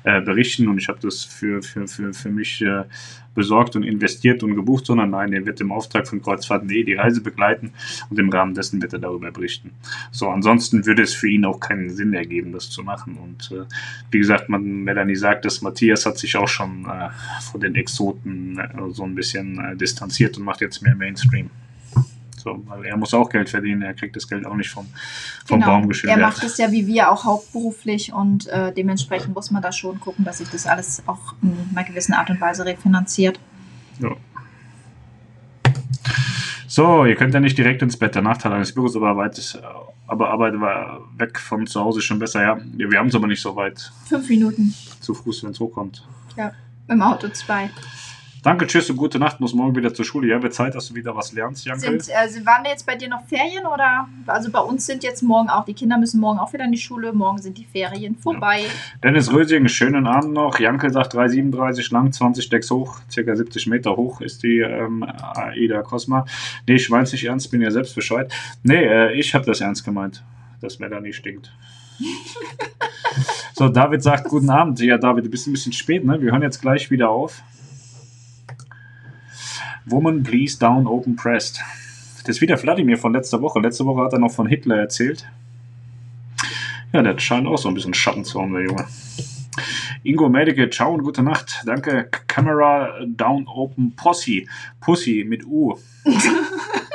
äh, berichten und ich habe das für, für, für, für mich äh, besorgt und investiert und gebucht, sondern nein, er wird im Auftrag von Kreuzfahrt.de die Reise begleiten und im Rahmen dessen wird er darüber berichten. So, ansonsten würde es für ihn auch keinen Sinn ergeben, das zu machen. Und äh, wie gesagt, man, Melanie sagt, dass Matthias hat sich auch schon äh, von den Exoten äh, so ein bisschen äh, distanziert und macht jetzt mehr Mainstream. So, weil er muss auch Geld verdienen, er kriegt das Geld auch nicht vom, vom Baum er geschildert. macht es ja wie wir auch hauptberuflich und äh, dementsprechend muss man da schon gucken, dass sich das alles auch in einer gewissen Art und Weise refinanziert. Ja. So, ihr könnt ja nicht direkt ins Bett. Der Nachteil eines Büros, aber weit, aber Arbeit war weg von zu Hause ist schon besser. Ja, wir haben es aber nicht so weit. Fünf Minuten Zu Fuß, wenn es hochkommt. im Auto zwei. Danke, tschüss und gute Nacht. Muss morgen wieder zur Schule. Ja, wird Zeit, dass du wieder was lernst, Jankel. Sind, äh, waren jetzt bei dir noch Ferien oder? Also bei uns sind jetzt morgen auch, die Kinder müssen morgen auch wieder in die Schule, morgen sind die Ferien vorbei. Dennis Rösing, schönen Abend noch. Jankel sagt 3,37 lang, 20 Decks hoch, circa 70 Meter hoch ist die ähm, AIDA Cosma. Nee, ich weiß nicht ernst, bin ja selbst Bescheid. Nee, äh, ich habe das ernst gemeint, dass Melanie stinkt. (laughs) so, David sagt guten Abend. Ja, David, du bist ein bisschen spät, ne? Wir hören jetzt gleich wieder auf. Woman, please down, open pressed. Das ist wieder Wladimir von letzter Woche. Letzte Woche hat er noch von Hitler erzählt. Ja, der scheint auch so ein bisschen Schatten zu haben, der Junge. Ingo Medike, ciao und gute Nacht. Danke. Camera Down Open Posse. Pussy mit U. (laughs)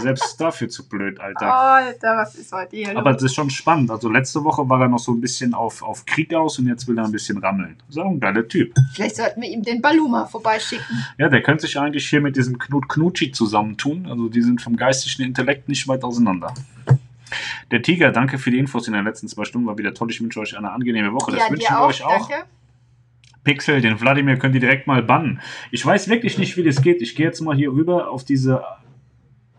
Selbst dafür zu blöd, Alter. Alter, was ist heute hier Aber das ist schon spannend. Also letzte Woche war er noch so ein bisschen auf, auf Krieg aus und jetzt will er ein bisschen rammeln. Das ist auch ein geiler Typ. Vielleicht sollten wir ihm den Baluma vorbeischicken. Ja, der könnte sich eigentlich hier mit diesem Knut Knutschi zusammentun. Also die sind vom geistigen Intellekt nicht weit auseinander. Der Tiger, danke für die Infos in den letzten zwei Stunden. War wieder toll. Ich wünsche euch eine angenehme Woche. Das ja, wünschen wir auch, euch auch. danke. Pixel, den Wladimir könnt ihr direkt mal bannen. Ich weiß wirklich nicht, wie das geht. Ich gehe jetzt mal hier rüber auf diese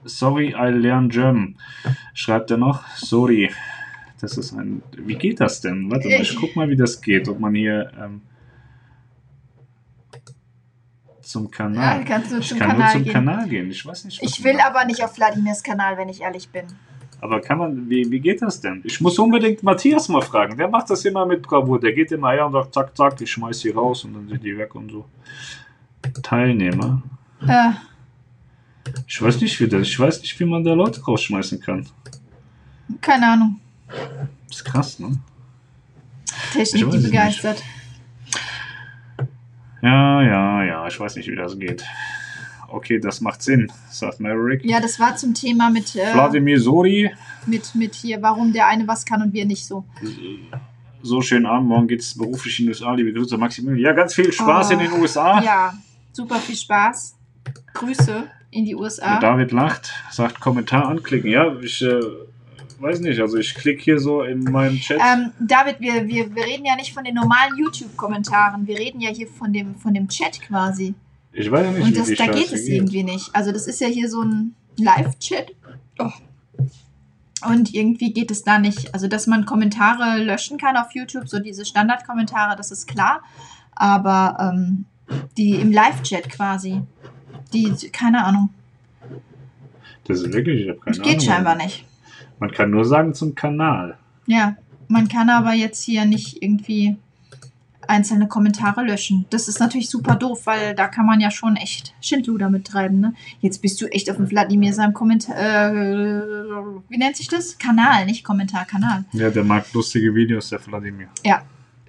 Sorry, I learn German. Schreibt er noch? Sorry. Das ist ein. Wie geht das denn? Warte mal, ich guck mal, wie das geht. Ob man hier ähm, zum Ja, Kanal. kannst du ich zum kann Kanal nur zum gehen. Kanal gehen. Ich weiß nicht. Ich will macht. aber nicht auf Vladimirs Kanal, wenn ich ehrlich bin. Aber kann man, wie, wie geht das denn? Ich muss unbedingt Matthias mal fragen. Der macht das immer mit Bravour. Der geht immer her und sagt, zack, zack, ich schmeiß die raus und dann sind die weg und so. Teilnehmer. Äh, Ich weiß nicht, wie das, ich weiß nicht, wie man da Leute rausschmeißen kann. keine Ahnung. Das ist krass, ne? Ich Technik, die es begeistert. Ja, ja, ja, ich weiß nicht, wie das geht. Okay, das macht Sinn, sagt Maverick. Ja, das war zum Thema mit, äh, Wladimir Sori, mit, mit hier, warum der eine was kann und wir nicht so. so schönen Abend, morgen geht's beruflich in die USA, liebe Grüße, Maximilian. Ja, ganz viel Spaß Oh, in den USA. Ja, super viel Spaß. Grüße in die USA. David lacht, sagt Kommentar anklicken. Ja, ich äh, weiß nicht, also ich klicke hier so in meinen Chat. Ähm, David, wir, wir, wir reden ja nicht von den normalen YouTube-Kommentaren. Wir reden ja hier von dem, von dem Chat quasi. ich weiß ja nicht, Und wie das, da geht Scheiße es irgendwie nicht. Also das ist ja hier so ein Live-Chat. Oh. Und irgendwie geht es da nicht. Also, dass man Kommentare löschen kann auf YouTube, so diese Standardkommentare, das ist klar. Aber ähm, die im Live-Chat quasi, die, keine Ahnung, Das ist wirklich, ich habe keine das geht Ahnung. scheinbar nicht. Man kann nur sagen zum Kanal. Ja, man kann aber jetzt hier nicht irgendwie einzelne Kommentare löschen. Das ist natürlich super doof, weil da kann man ja schon echt Schindluder mittreiben. Ne? Jetzt bist du echt auf dem Vladimir seinem Kommentar. Äh, wie nennt sich das? Kanal, nicht Kommentar, Kanal. Ja, der mag lustige Videos, der Vladimir. Ja,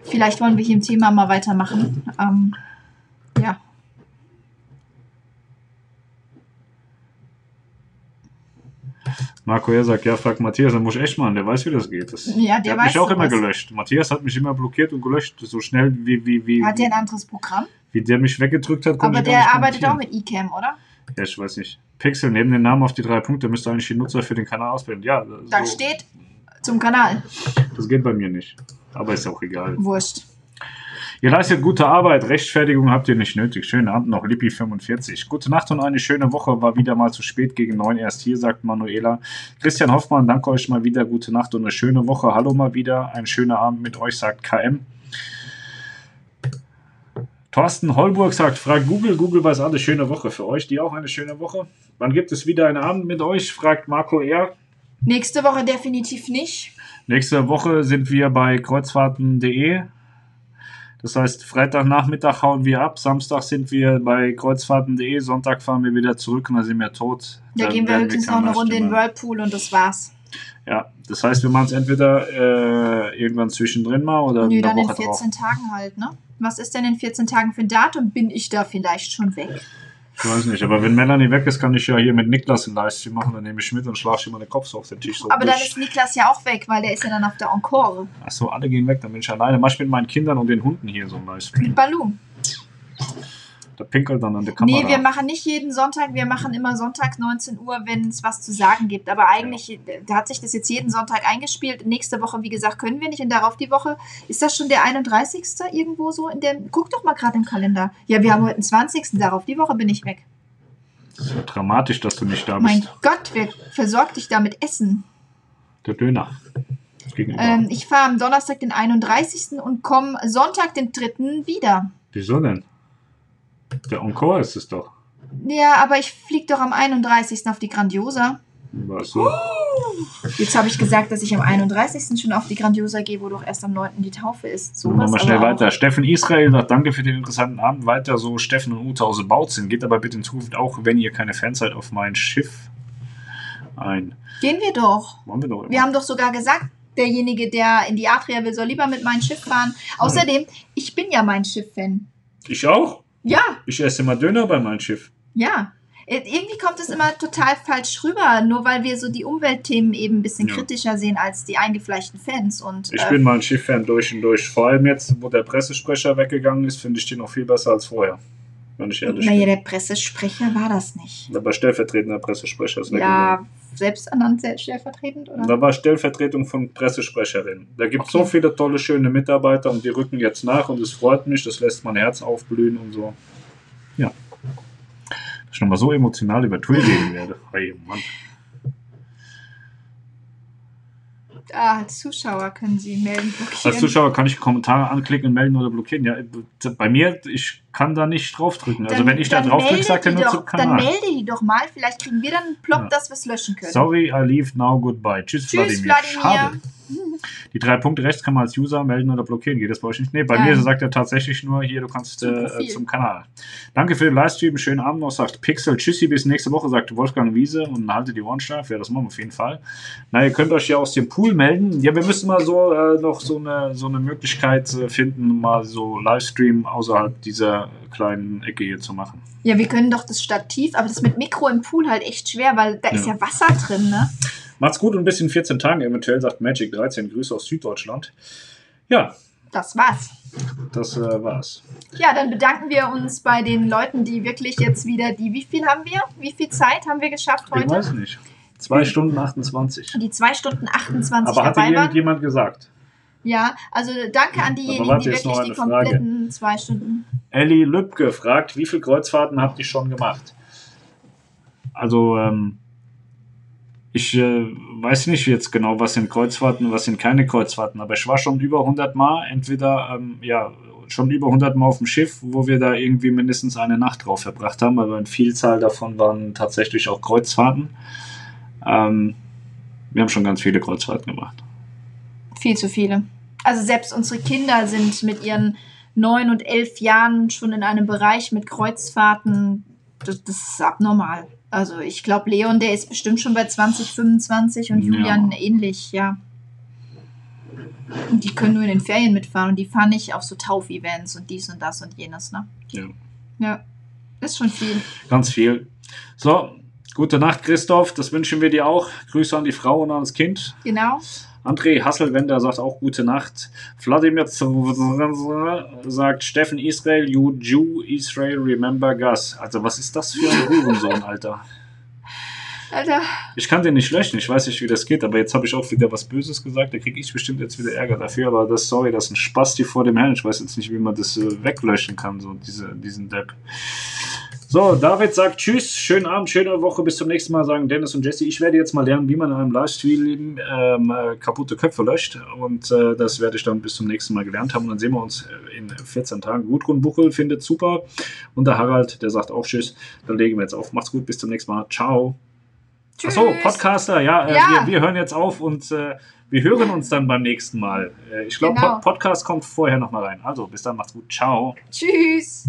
vielleicht wollen wir hier im Thema mal weitermachen. Ähm, ja. Marco, er sagt, ja, frag Matthias, dann muss ich echt machen, der weiß, wie das geht. Das, Ja, der hat weiß mich auch immer gelöscht. Matthias hat mich immer blockiert und gelöscht, so schnell wie, wie, wie, Hat der ein anderes Programm? wie der mich weggedrückt hat. Aber der arbeitet auch mit eCam, oder? Ja, ich weiß nicht. Pixel, neben den Namen auf die drei Punkte müsste eigentlich die Nutzer für den Kanal auswählen. Ja, Da so, steht zum Kanal. das geht bei mir nicht. Aber ist auch egal. Wurscht. Ihr leistet gute Arbeit, Rechtfertigung habt ihr nicht nötig. Schönen Abend noch, Lippi45. Gute Nacht und eine schöne Woche. War wieder mal zu spät gegen neun erst hier, sagt Manuela. Christian Hoffmann, danke euch mal wieder. Gute Nacht und eine schöne Woche. Hallo mal wieder. Ein schöner Abend mit euch, sagt KM. Thorsten Holburg sagt, fragt Google. Google weiß alles. Schöne Woche für euch. Die auch eine schöne Woche. Wann gibt es wieder einen Abend mit euch? fragt Marco R. Nächste Woche definitiv nicht. Nächste Woche sind wir bei kreuzfahrten.de. Das heißt, Freitagnachmittag hauen wir ab, Samstag sind wir bei kreuzfahrten.de, Sonntag fahren wir wieder zurück und dann sind wir tot. Da Dann gehen wir höchstens noch eine Runde in Livestream Whirlpool und das war's. Ja, das heißt, wir machen es entweder äh, irgendwann zwischendrin mal oder Nö, dann in Woche drauf. 14 Tagen halt, ne? Was ist denn in 14 Tagen für ein Datum? Bin ich da vielleicht schon weg? Ich weiß nicht, aber wenn Melanie weg ist, kann ich ja hier mit Niklas einen Livestream machen, dann nehme ich mit und schlage ich immer den Kopf so auf den Tisch. So Aber dann durch. ist Niklas ja auch weg, weil der ist ja dann auf der Encore. Achso, alle gehen weg, dann bin ich alleine. Mach ich mit meinen Kindern und den Hunden hier so ein Livestream. Mit Balu. Der pinkelt dann an der Kamera. Nee, wir machen nicht jeden Sonntag, wir machen immer sonntags 19 Uhr, wenn es was zu sagen gibt. Aber eigentlich da hat sich das jetzt jeden Sonntag eingespielt. Nächste Woche, wie gesagt, können wir nicht. Und darauf die Woche, ist das schon der 31. irgendwo so in dem. Guck doch mal gerade im Kalender. Ja, wir haben heute den 20. Darauf die Woche bin ich weg. Das ist ja dramatisch, dass du nicht da bist. Mein Gott, wer versorgt dich da mit Essen? Der Döner. Ähm, ich fahre am Donnerstag den 31. und komme Sonntag den 3. wieder. Wieso denn? Der Encore ist es doch. Ja, aber ich fliege doch am 31. auf die Grandiosa. Weißt du? Jetzt habe ich gesagt, dass ich am 31. schon auf die Grandiosa gehe, wo doch erst am 9. die Taufe ist. So, So machen wir was schnell weiter. Steffen Israel sagt, danke für den interessanten Abend. Weiter so Steffen und Ute aus Bautzen. Geht aber bitte in Zukunft auch, wenn ihr keine Fans seid, auf mein Schiff ein. Gehen wir doch. Wollen wir doch immer. Wir haben doch sogar gesagt, derjenige, der in die Adria will, soll lieber mit meinem Schiff fahren. Außerdem, ich bin ja mein Schiff-Fan. ich auch. Ja, Ich esse immer Döner bei meinem Schiff. ja. Äh, Irgendwie kommt es immer total falsch rüber, nur weil wir so die Umweltthemen eben ein bisschen Ja. kritischer sehen als die eingefleischten Fans. Und Ich äh, bin mein Schiff-Fan durch und durch. Vor allem jetzt, wo der Pressesprecher weggegangen ist, finde ich den noch viel besser als vorher. Wenn ich ehrlich naja, bin. der Pressesprecher war das nicht. Aber stellvertretender Pressesprecher ist. Ja, selbst ernannt selbst stellvertretend, oder? Da war Stellvertretung von Pressesprecherin. Da gibt es so Okay. viele tolle, schöne Mitarbeiter und die rücken jetzt nach und es freut mich, das lässt mein Herz aufblühen und so. Ja. Dass ich nochmal so emotional über Twill reden werde. Hey, Mann. Ah, als Zuschauer können Sie melden, blockieren. Als Zuschauer kann ich Kommentare anklicken, melden oder blockieren. Ja, bei mir, ich kann da nicht draufdrücken. Also Dann- wenn ich da dann draufdrücke, sagt er nur doch- zum Dann Kanal. melde die doch mal, vielleicht kriegen wir dann einen Plop, Ja. dass wir es löschen können. Sorry, I leave now, goodbye. Tschüss, Tschüss, Wladimir. Wladimir. Schade. Die drei Punkte rechts kann man als User melden oder blockieren. Geht das bei euch nicht? Nee, bei Nein. mir sagt er tatsächlich nur hier, du kannst Zum äh, zum Kanal. Danke für den Livestream. Schönen Abend noch, sagt Pixel. Tschüssi, bis nächste Woche, sagt Wolfgang Wiese und haltet die Ohren steif. Ja, das machen wir auf jeden Fall. Na, ihr könnt euch ja aus dem Pool melden. Ja, wir müssen mal so äh, noch so eine, so eine Möglichkeit äh, finden, mal so Livestream außerhalb dieser kleinen Ecke hier zu machen. Ja, wir können doch das Stativ, aber das mit Mikro im Pool halt echt schwer, weil da ist Ja. ja Wasser drin, ne? Macht's gut und bis in 14 Tagen eventuell, sagt Magic 13. Grüße aus Süddeutschland. Ja, Das war's. das äh, war's. Ja, dann bedanken wir uns bei den Leuten, die wirklich jetzt wieder die, wie viel haben wir? Wie viel Zeit haben wir geschafft Ich heute? weiß nicht. 2 Stunden 28. Die 2 Stunden 28 Aber hatte dabei waren. irgendjemand gesagt? Ja, also danke an diejenigen, die wirklich die eine Frage. kompletten zwei Stunden. Elli Lübke fragt, wie viele Kreuzfahrten habt ihr schon gemacht? Also, ähm, ich äh, weiß nicht jetzt genau, was sind Kreuzfahrten was sind keine Kreuzfahrten, aber ich war schon über 100 Mal, entweder, ähm, ja, schon über 100 Mal auf dem Schiff, wo wir da irgendwie mindestens eine Nacht drauf verbracht haben, aber eine Vielzahl davon waren tatsächlich auch Kreuzfahrten. Ähm, wir haben schon ganz viele Kreuzfahrten gemacht. Viel zu viele. Also selbst unsere Kinder sind mit ihren neun und elf Jahren schon in einem Bereich mit Kreuzfahrten. Das, das ist abnormal. Also ich glaube, Leon, der ist bestimmt schon bei 20, 25 und Ja. Julian ähnlich, ja. Und die können nur in den Ferien mitfahren und die fahren nicht auf so Tauf-Events und dies und das und jenes, ne? Ja. Ja. Ist schon viel. Ganz viel. So, gute Nacht, Christoph. Das wünschen wir dir auch. Grüße an die Frau und an das Kind. Genau. André Hasselwender sagt auch gute Nacht. Vladimir sagt Steffen Israel, you Jew Israel, remember Gus. Also, was ist das für ein (laughs) Hurensohn, Alter? Alter, Ich kann den nicht löschen, ich weiß nicht, wie das geht, aber jetzt habe ich auch wieder was Böses gesagt. Da kriege ich bestimmt jetzt wieder Ärger dafür. Aber das, sorry, das ist ein Spasti vor dem Herrn. Ich weiß jetzt nicht, wie man das äh, weglöschen kann, so diese, diesen Depp. So, David sagt Tschüss, schönen Abend, schöne Woche, bis zum nächsten Mal, sagen Dennis und Jesse. Ich werde jetzt mal lernen, wie man in einem Livestream ähm, äh, kaputte Köpfe löscht. Und äh, das werde ich dann bis zum nächsten Mal gelernt haben. Und dann sehen wir uns in 14 Tagen. Gudrun Buchel findet super. Und der Harald, der sagt auch Tschüss. Dann legen wir jetzt auf. Macht's gut, bis zum nächsten Mal. Ciao. tschüss. Achso, Podcaster, ja, äh, Ja. Wir, wir hören jetzt auf und äh, wir hören uns dann beim nächsten Mal. Äh, ich glaube, Genau. Pod Podcast kommt vorher nochmal rein. Also, bis dann, macht's gut. Ciao. Tschüss.